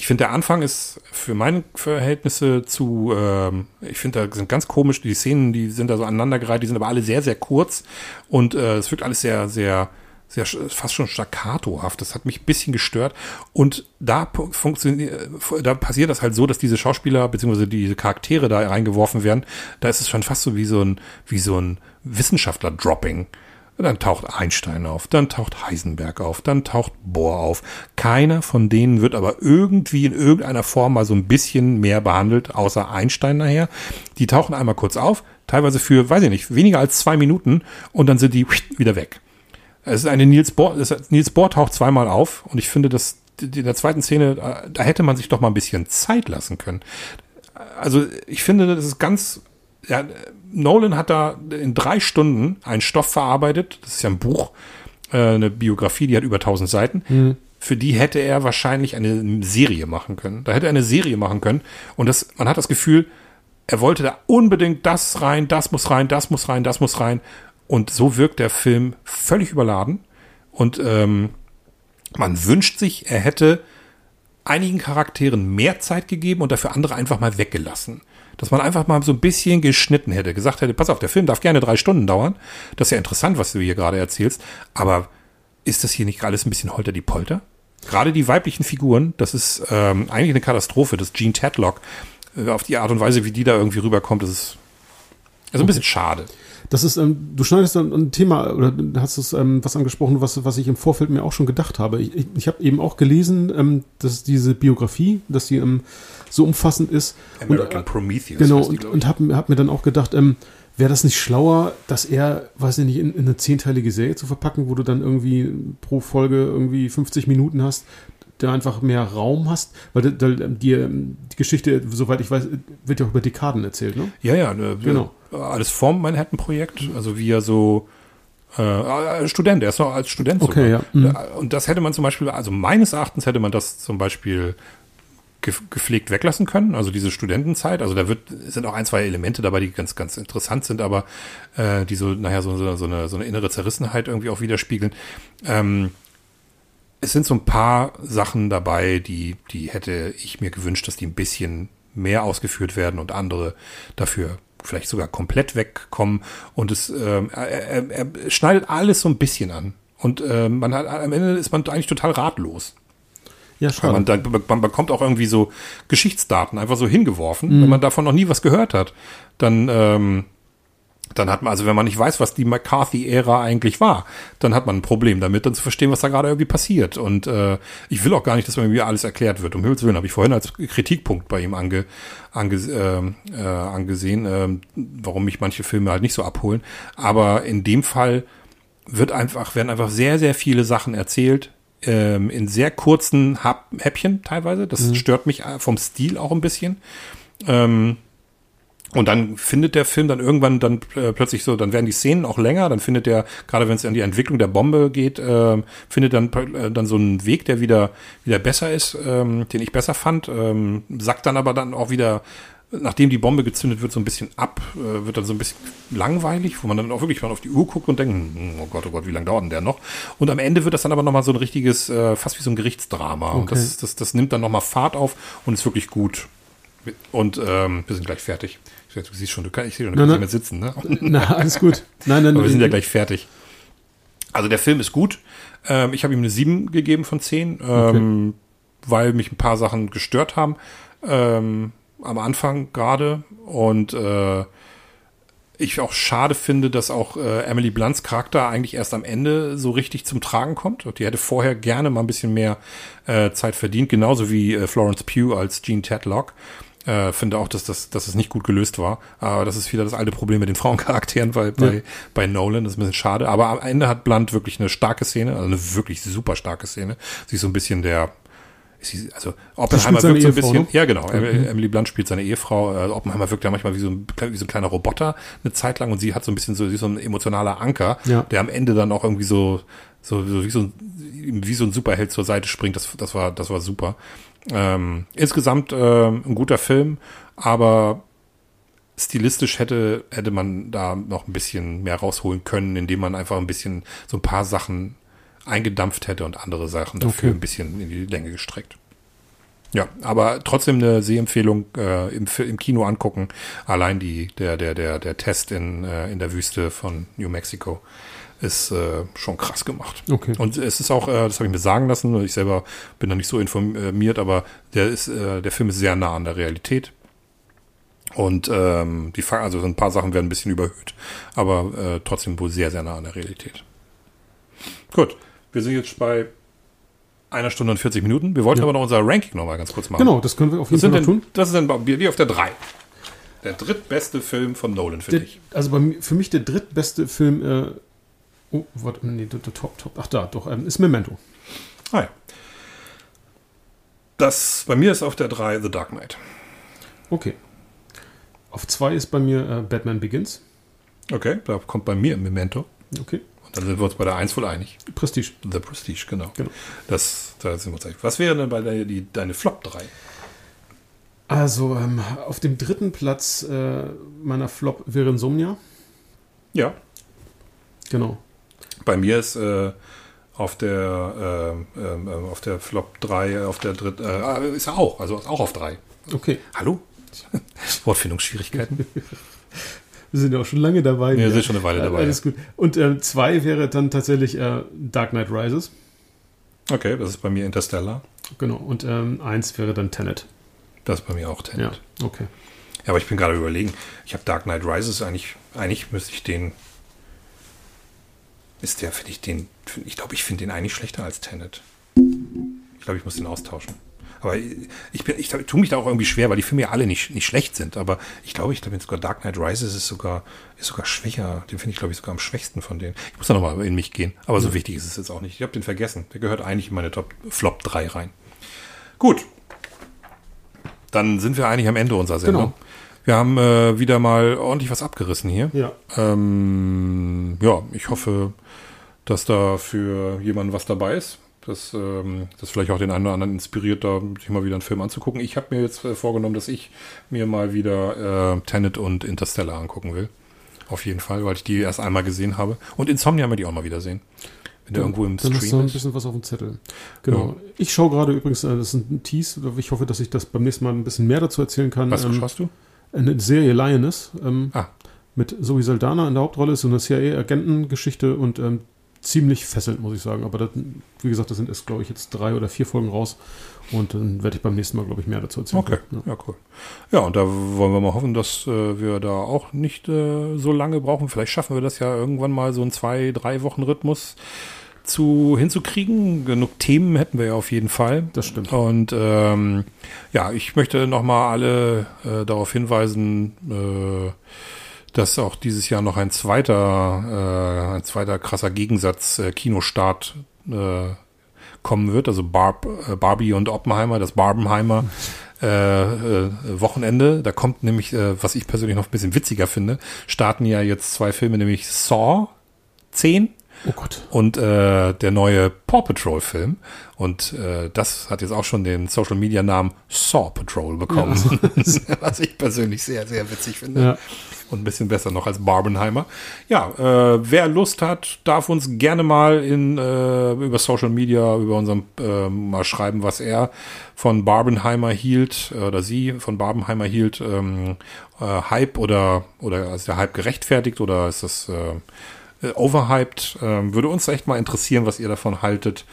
ich finde, der Anfang ist für meine Verhältnisse zu, ähm, ich finde, da sind ganz komisch, die Szenen, die sind da so aneinandergereiht, die sind aber alle sehr, sehr kurz und äh, es wirkt alles sehr, sehr, sehr fast schon staccatohaft. Das hat mich ein bisschen gestört. Und da funktioniert, da passiert das halt so, dass diese Schauspieler bzw. diese Charaktere da reingeworfen werden. Da ist es schon fast so wie so ein, wie so ein Wissenschaftler-Dropping. Dann taucht Einstein auf, dann taucht Heisenberg auf, dann taucht Bohr auf. Keiner von denen wird aber irgendwie in irgendeiner Form mal so ein bisschen mehr behandelt, außer Einstein nachher. Die tauchen einmal kurz auf, teilweise für, weiß ich nicht, weniger als zwei Minuten und dann sind die wieder weg. Es ist eine Niels Bohr, ist, Niels Bohr taucht zweimal auf und ich finde, dass in der zweiten Szene, äh, da hätte man sich doch mal ein bisschen Zeit lassen können. Also ich finde, das ist ganz, ja, Nolan hat da in drei Stunden einen Stoff verarbeitet, das ist ja ein Buch, äh, eine Biografie, die hat über 1000 Seiten. Mhm. Für die hätte er wahrscheinlich eine Serie machen können. Da hätte er eine Serie machen können und das, man hat das Gefühl, er wollte da unbedingt das rein, das muss rein, das muss rein, das muss rein. Und so wirkt der Film völlig überladen. Und ähm, man wünscht sich, er hätte einigen Charakteren mehr Zeit gegeben und dafür andere einfach mal weggelassen. Dass man einfach mal so ein bisschen geschnitten hätte, gesagt hätte, pass auf, der Film darf gerne drei Stunden dauern. Das ist ja interessant, was du hier gerade erzählst. Aber ist das hier nicht alles ein bisschen holter die Polter? Gerade die weiblichen Figuren, das ist ähm, eigentlich eine Katastrophe. Das Gene Tadlock, äh, auf die Art und Weise, wie die da irgendwie rüberkommt, das ist also ein bisschen schade. Das ist, ähm, du schneidest dann ein Thema oder hast es ähm, was angesprochen, was, was ich im Vorfeld mir auch schon gedacht habe. Ich, ich, ich habe eben auch gelesen, ähm, dass diese Biografie, dass die ähm, so umfassend ist. American und, äh, Prometheus. Genau, und, und habe hab mir dann auch gedacht, ähm, wäre das nicht schlauer, dass er, weiß ich nicht, in, in, eine zehnteilige Serie zu verpacken, wo du dann irgendwie pro Folge irgendwie 50 Minuten hast, da einfach mehr Raum hast, weil die, die, die, Geschichte, soweit ich weiß, wird ja auch über Dekaden erzählt, ne? Ja, ja, ne, genau. Alles vorm Manhattan-Projekt, also wie er so äh, Student, er ist noch als Student okay, sogar. Ja. Mhm. Und das hätte man zum Beispiel, also meines Erachtens hätte man das zum Beispiel gepflegt weglassen können, also diese Studentenzeit. Also da wird, sind auch ein, zwei Elemente dabei, die ganz, ganz interessant sind, aber äh, die so, naja, so, so, so, eine, so eine innere Zerrissenheit irgendwie auch widerspiegeln. Ähm, es sind so ein paar Sachen dabei, die, die hätte ich mir gewünscht, dass die ein bisschen mehr ausgeführt werden und andere dafür vielleicht sogar komplett wegkommen. Und es ähm, er, er, er schneidet alles so ein bisschen an. Und ähm, man hat am Ende ist man eigentlich total ratlos. Ja, schon. Man, man bekommt auch irgendwie so Geschichtsdaten einfach so hingeworfen, mhm. wenn man davon noch nie was gehört hat. Dann ähm, dann hat man, also wenn man nicht weiß, was die McCarthy-Ära eigentlich war, dann hat man ein Problem damit, dann zu verstehen, was da gerade irgendwie passiert. Und äh, ich will auch gar nicht, dass mir alles erklärt wird. Um Himmels Willen habe ich vorhin als Kritikpunkt bei ihm ange, ange, äh, äh, angesehen, äh, warum mich manche Filme halt nicht so abholen. Aber in dem Fall wird einfach, werden einfach sehr, sehr viele Sachen erzählt, ähm, in sehr kurzen Häppchen teilweise. Das mhm. stört mich vom Stil auch ein bisschen. Ähm, und dann findet der Film dann irgendwann dann äh, plötzlich so, dann werden die Szenen auch länger, dann findet der, gerade wenn es an die Entwicklung der Bombe geht, äh, findet dann äh, dann so einen Weg, der wieder wieder besser ist, ähm, den ich besser fand, ähm, sagt dann aber dann auch wieder, nachdem die Bombe gezündet wird, so ein bisschen ab, äh, wird dann so ein bisschen langweilig, wo man dann auch wirklich mal auf die Uhr guckt und denkt, hm, oh Gott, oh Gott, wie lange dauert denn der noch? Und am Ende wird das dann aber nochmal so ein richtiges, äh, fast wie so ein Gerichtsdrama. Okay. Und das, das, das nimmt dann nochmal Fahrt auf und ist wirklich gut. Und ähm, wir sind gleich fertig. Du siehst schon, du kannst, ich sehe schon, du kannst nicht mehr sitzen, ne? Na, alles gut. Nein, nein, Aber wir sind ja gleich fertig. Also der Film ist gut. Ähm, ich habe ihm eine 7 gegeben von 10, ähm, okay. weil mich ein paar Sachen gestört haben. Ähm, am Anfang gerade. Und äh, ich auch schade finde, dass auch äh, Emily Blunts Charakter eigentlich erst am Ende so richtig zum Tragen kommt. Und die hätte vorher gerne mal ein bisschen mehr äh, Zeit verdient, genauso wie äh, Florence Pugh als Jean Tedlock. Äh, finde auch, dass das, dass es nicht gut gelöst war. Aber das ist wieder das alte Problem mit den Frauencharakteren bei, bei, ja. bei Nolan. Das ist ein bisschen schade. Aber am Ende hat Blunt wirklich eine starke Szene, also eine wirklich super starke Szene. Sie ist so ein bisschen der, also Oppenheimer wirkt so ein bisschen, ne? ja genau, mhm. Emily Blunt spielt seine Ehefrau, äh, Oppenheimer wirkt ja manchmal wie so, ein, wie so ein kleiner Roboter eine Zeit lang und sie hat so ein bisschen so, sie ist so ein emotionaler Anker, ja. der am Ende dann auch irgendwie so, so, so wie so ein, wie so ein Superheld zur Seite springt, das, das war, das war super. Ähm, insgesamt äh, ein guter Film, aber stilistisch hätte, hätte man da noch ein bisschen mehr rausholen können, indem man einfach ein bisschen so ein paar Sachen eingedampft hätte und andere Sachen dafür okay. ein bisschen in die Länge gestreckt. Ja, aber trotzdem eine Sehempfehlung äh, im, im Kino angucken. Allein die, der, der, der, der Test in, äh, in der Wüste von New Mexico ist äh, schon krass gemacht. Okay. Und es ist auch, äh, das habe ich mir sagen lassen, ich selber bin da nicht so informiert, aber der ist, äh, der Film ist sehr nah an der Realität. Und ähm, die also ein paar Sachen werden ein bisschen überhöht, aber äh, trotzdem wohl sehr, sehr nah an der Realität. Gut, wir sind jetzt bei einer Stunde und 40 Minuten. Wir wollten ja. aber noch unser Ranking noch mal ganz kurz machen. Genau, das können wir auf jeden Fall denn, tun. Das ist dann wie auf der 3. Der drittbeste Film von Nolan für der, dich. Also bei, für mich der drittbeste Film äh, Oh, warte, nee, der, der Top, Top. Ach da, doch, ähm, ist Memento. Ah ja. Das, bei mir ist auf der 3 The Dark Knight. Okay. Auf 2 ist bei mir äh, Batman Begins. Okay, da kommt bei mir Memento. Okay. Dann sind wir uns bei der 1 wohl einig. Prestige. The Prestige, genau. Genau. Das, da sind wir uns einig. Was wäre denn bei der, die, deine Flop 3? Also, ähm, auf dem dritten Platz äh, meiner Flop wäre Insomnia. Ja, Genau. bei mir ist äh, auf der äh, ähm, ähm, auf der Flop 3, auf der dritten, äh, ah, ist er auch, also auch auf 3. Okay. Hallo? Wortfindungsschwierigkeiten? Wir sind ja auch schon lange dabei. Wir Ja. sind schon eine Weile Äh, dabei. Alles gut. Und ähm, zwei wäre dann tatsächlich äh, Dark Knight Rises. Okay, das ist bei mir Interstellar. Genau. Und ähm, eins wäre dann Tenet. Das ist bei mir auch Tenet. Ja, okay. Ja, aber ich bin gerade überlegen, ich habe Dark Knight Rises eigentlich, eigentlich müsste ich den, ist der, finde ich den, find- ich glaube, ich finde den eigentlich schlechter als Tenet. Ich glaube, ich muss den austauschen. Aber ich, bin, ich tue mich da auch irgendwie schwer, weil die Filme ja alle nicht, nicht schlecht sind. Aber ich glaube, ich glaube sogar Dark Knight Rises ist sogar, ist sogar schwächer. Den finde ich, glaube ich, sogar am schwächsten von denen. Ich muss da nochmal in mich gehen. Aber so wichtig ist es jetzt auch nicht. Ich habe den vergessen. Der gehört eigentlich in meine Top Flop 3 rein. Gut. Dann sind wir eigentlich am Ende unserer Sendung. Genau. Wir haben äh, wieder mal ordentlich was abgerissen hier. Ja. Ähm, ja, ich hoffe, dass da für jemanden was dabei ist. Dass ähm, das vielleicht auch den einen oder anderen inspiriert, da sich mal wieder einen Film anzugucken. Ich habe mir jetzt äh, vorgenommen, dass ich mir mal wieder äh, Tenet und Interstellar angucken will. Auf jeden Fall, weil ich die erst einmal gesehen habe. Und Insomnia will ich auch mal wieder sehen. Wenn der irgendwo im Dann hast du Stream ein ist. bisschen was auf dem Zettel. Genau. Ich schaue gerade übrigens, äh, das ist ein Tease. Ich hoffe, dass ich das beim nächsten Mal ein bisschen mehr dazu erzählen kann. Was Ähm, schaust du? eine Serie Lioness ähm, Ah. mit Zoe Saldana in der Hauptrolle, ist so eine CIA-Agentengeschichte und ähm, ziemlich fesselnd, muss ich sagen. Aber das, wie gesagt, da sind erst, glaube ich, jetzt drei oder vier Folgen raus und dann werde ich beim nächsten Mal, glaube ich, mehr dazu erzählen. Okay, Ja. ja, cool. Ja, und da wollen wir mal hoffen, dass äh, wir da auch nicht äh, so lange brauchen. Vielleicht schaffen wir das ja irgendwann mal so einen zwei, drei Wochen Rhythmus zu hinzukriegen. Genug Themen hätten wir ja auf jeden Fall. Das stimmt. Und ähm, ja, ich möchte nochmal alle äh, darauf hinweisen, äh, dass auch dieses Jahr noch ein zweiter, äh, ein zweiter krasser Gegensatz äh, Kinostart äh, kommen wird. Also Barb, äh, Barbie und Oppenheimer, das Barbenheimer äh, äh, Wochenende. Da kommt nämlich, äh, was ich persönlich noch ein bisschen witziger finde, starten ja jetzt zwei Filme, nämlich Saw 10 Oh Gott. und äh, der neue Paw Patrol Film. Und äh, das hat jetzt auch schon den Social Media Namen Saw Patrol bekommen. Was ich persönlich sehr, sehr witzig finde. Ja. Und ein bisschen besser noch als Barbenheimer. Ja, äh, wer Lust hat, darf uns gerne mal in, äh, über Social Media, über unseren, äh, mal schreiben, was er von Barbenheimer hielt, äh, oder sie von Barbenheimer hielt. Ähm, äh, Hype oder, oder ist der Hype gerechtfertigt oder ist das äh, overhyped? Ähm, würde uns echt mal interessieren, was ihr davon haltet.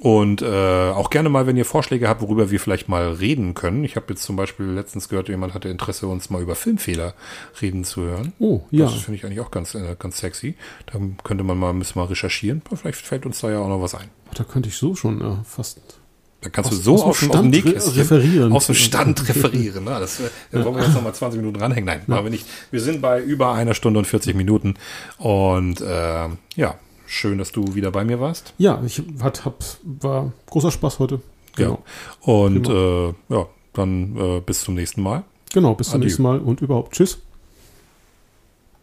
Und äh, auch gerne mal, wenn ihr Vorschläge habt, worüber wir vielleicht mal reden können. Ich habe jetzt zum Beispiel letztens gehört, jemand hatte Interesse, uns mal über Filmfehler reden zu hören. Oh, ja. Das finde ich eigentlich auch ganz, äh, ganz sexy. Da könnte man mal, müssen mal recherchieren. Vielleicht fällt uns da ja auch noch was ein. Da könnte ich so schon äh, fast Da kannst Aus- du so aus auf dem Stand Nähkästchen referieren. Aus dem Stand referieren. Ne? Das, äh, da wollen wir jetzt noch mal 20 Minuten dranhängen. Nein, machen wir nicht. Wir sind bei über einer Stunde und 40 Minuten. Und äh, ja, schön, dass du wieder bei mir warst. Ja, ich hat, hab, war großer Spaß heute. Genau. Ja. Und äh, ja, dann äh, bis zum nächsten Mal. Genau, bis zum Adieu. nächsten Mal und überhaupt. Tschüss.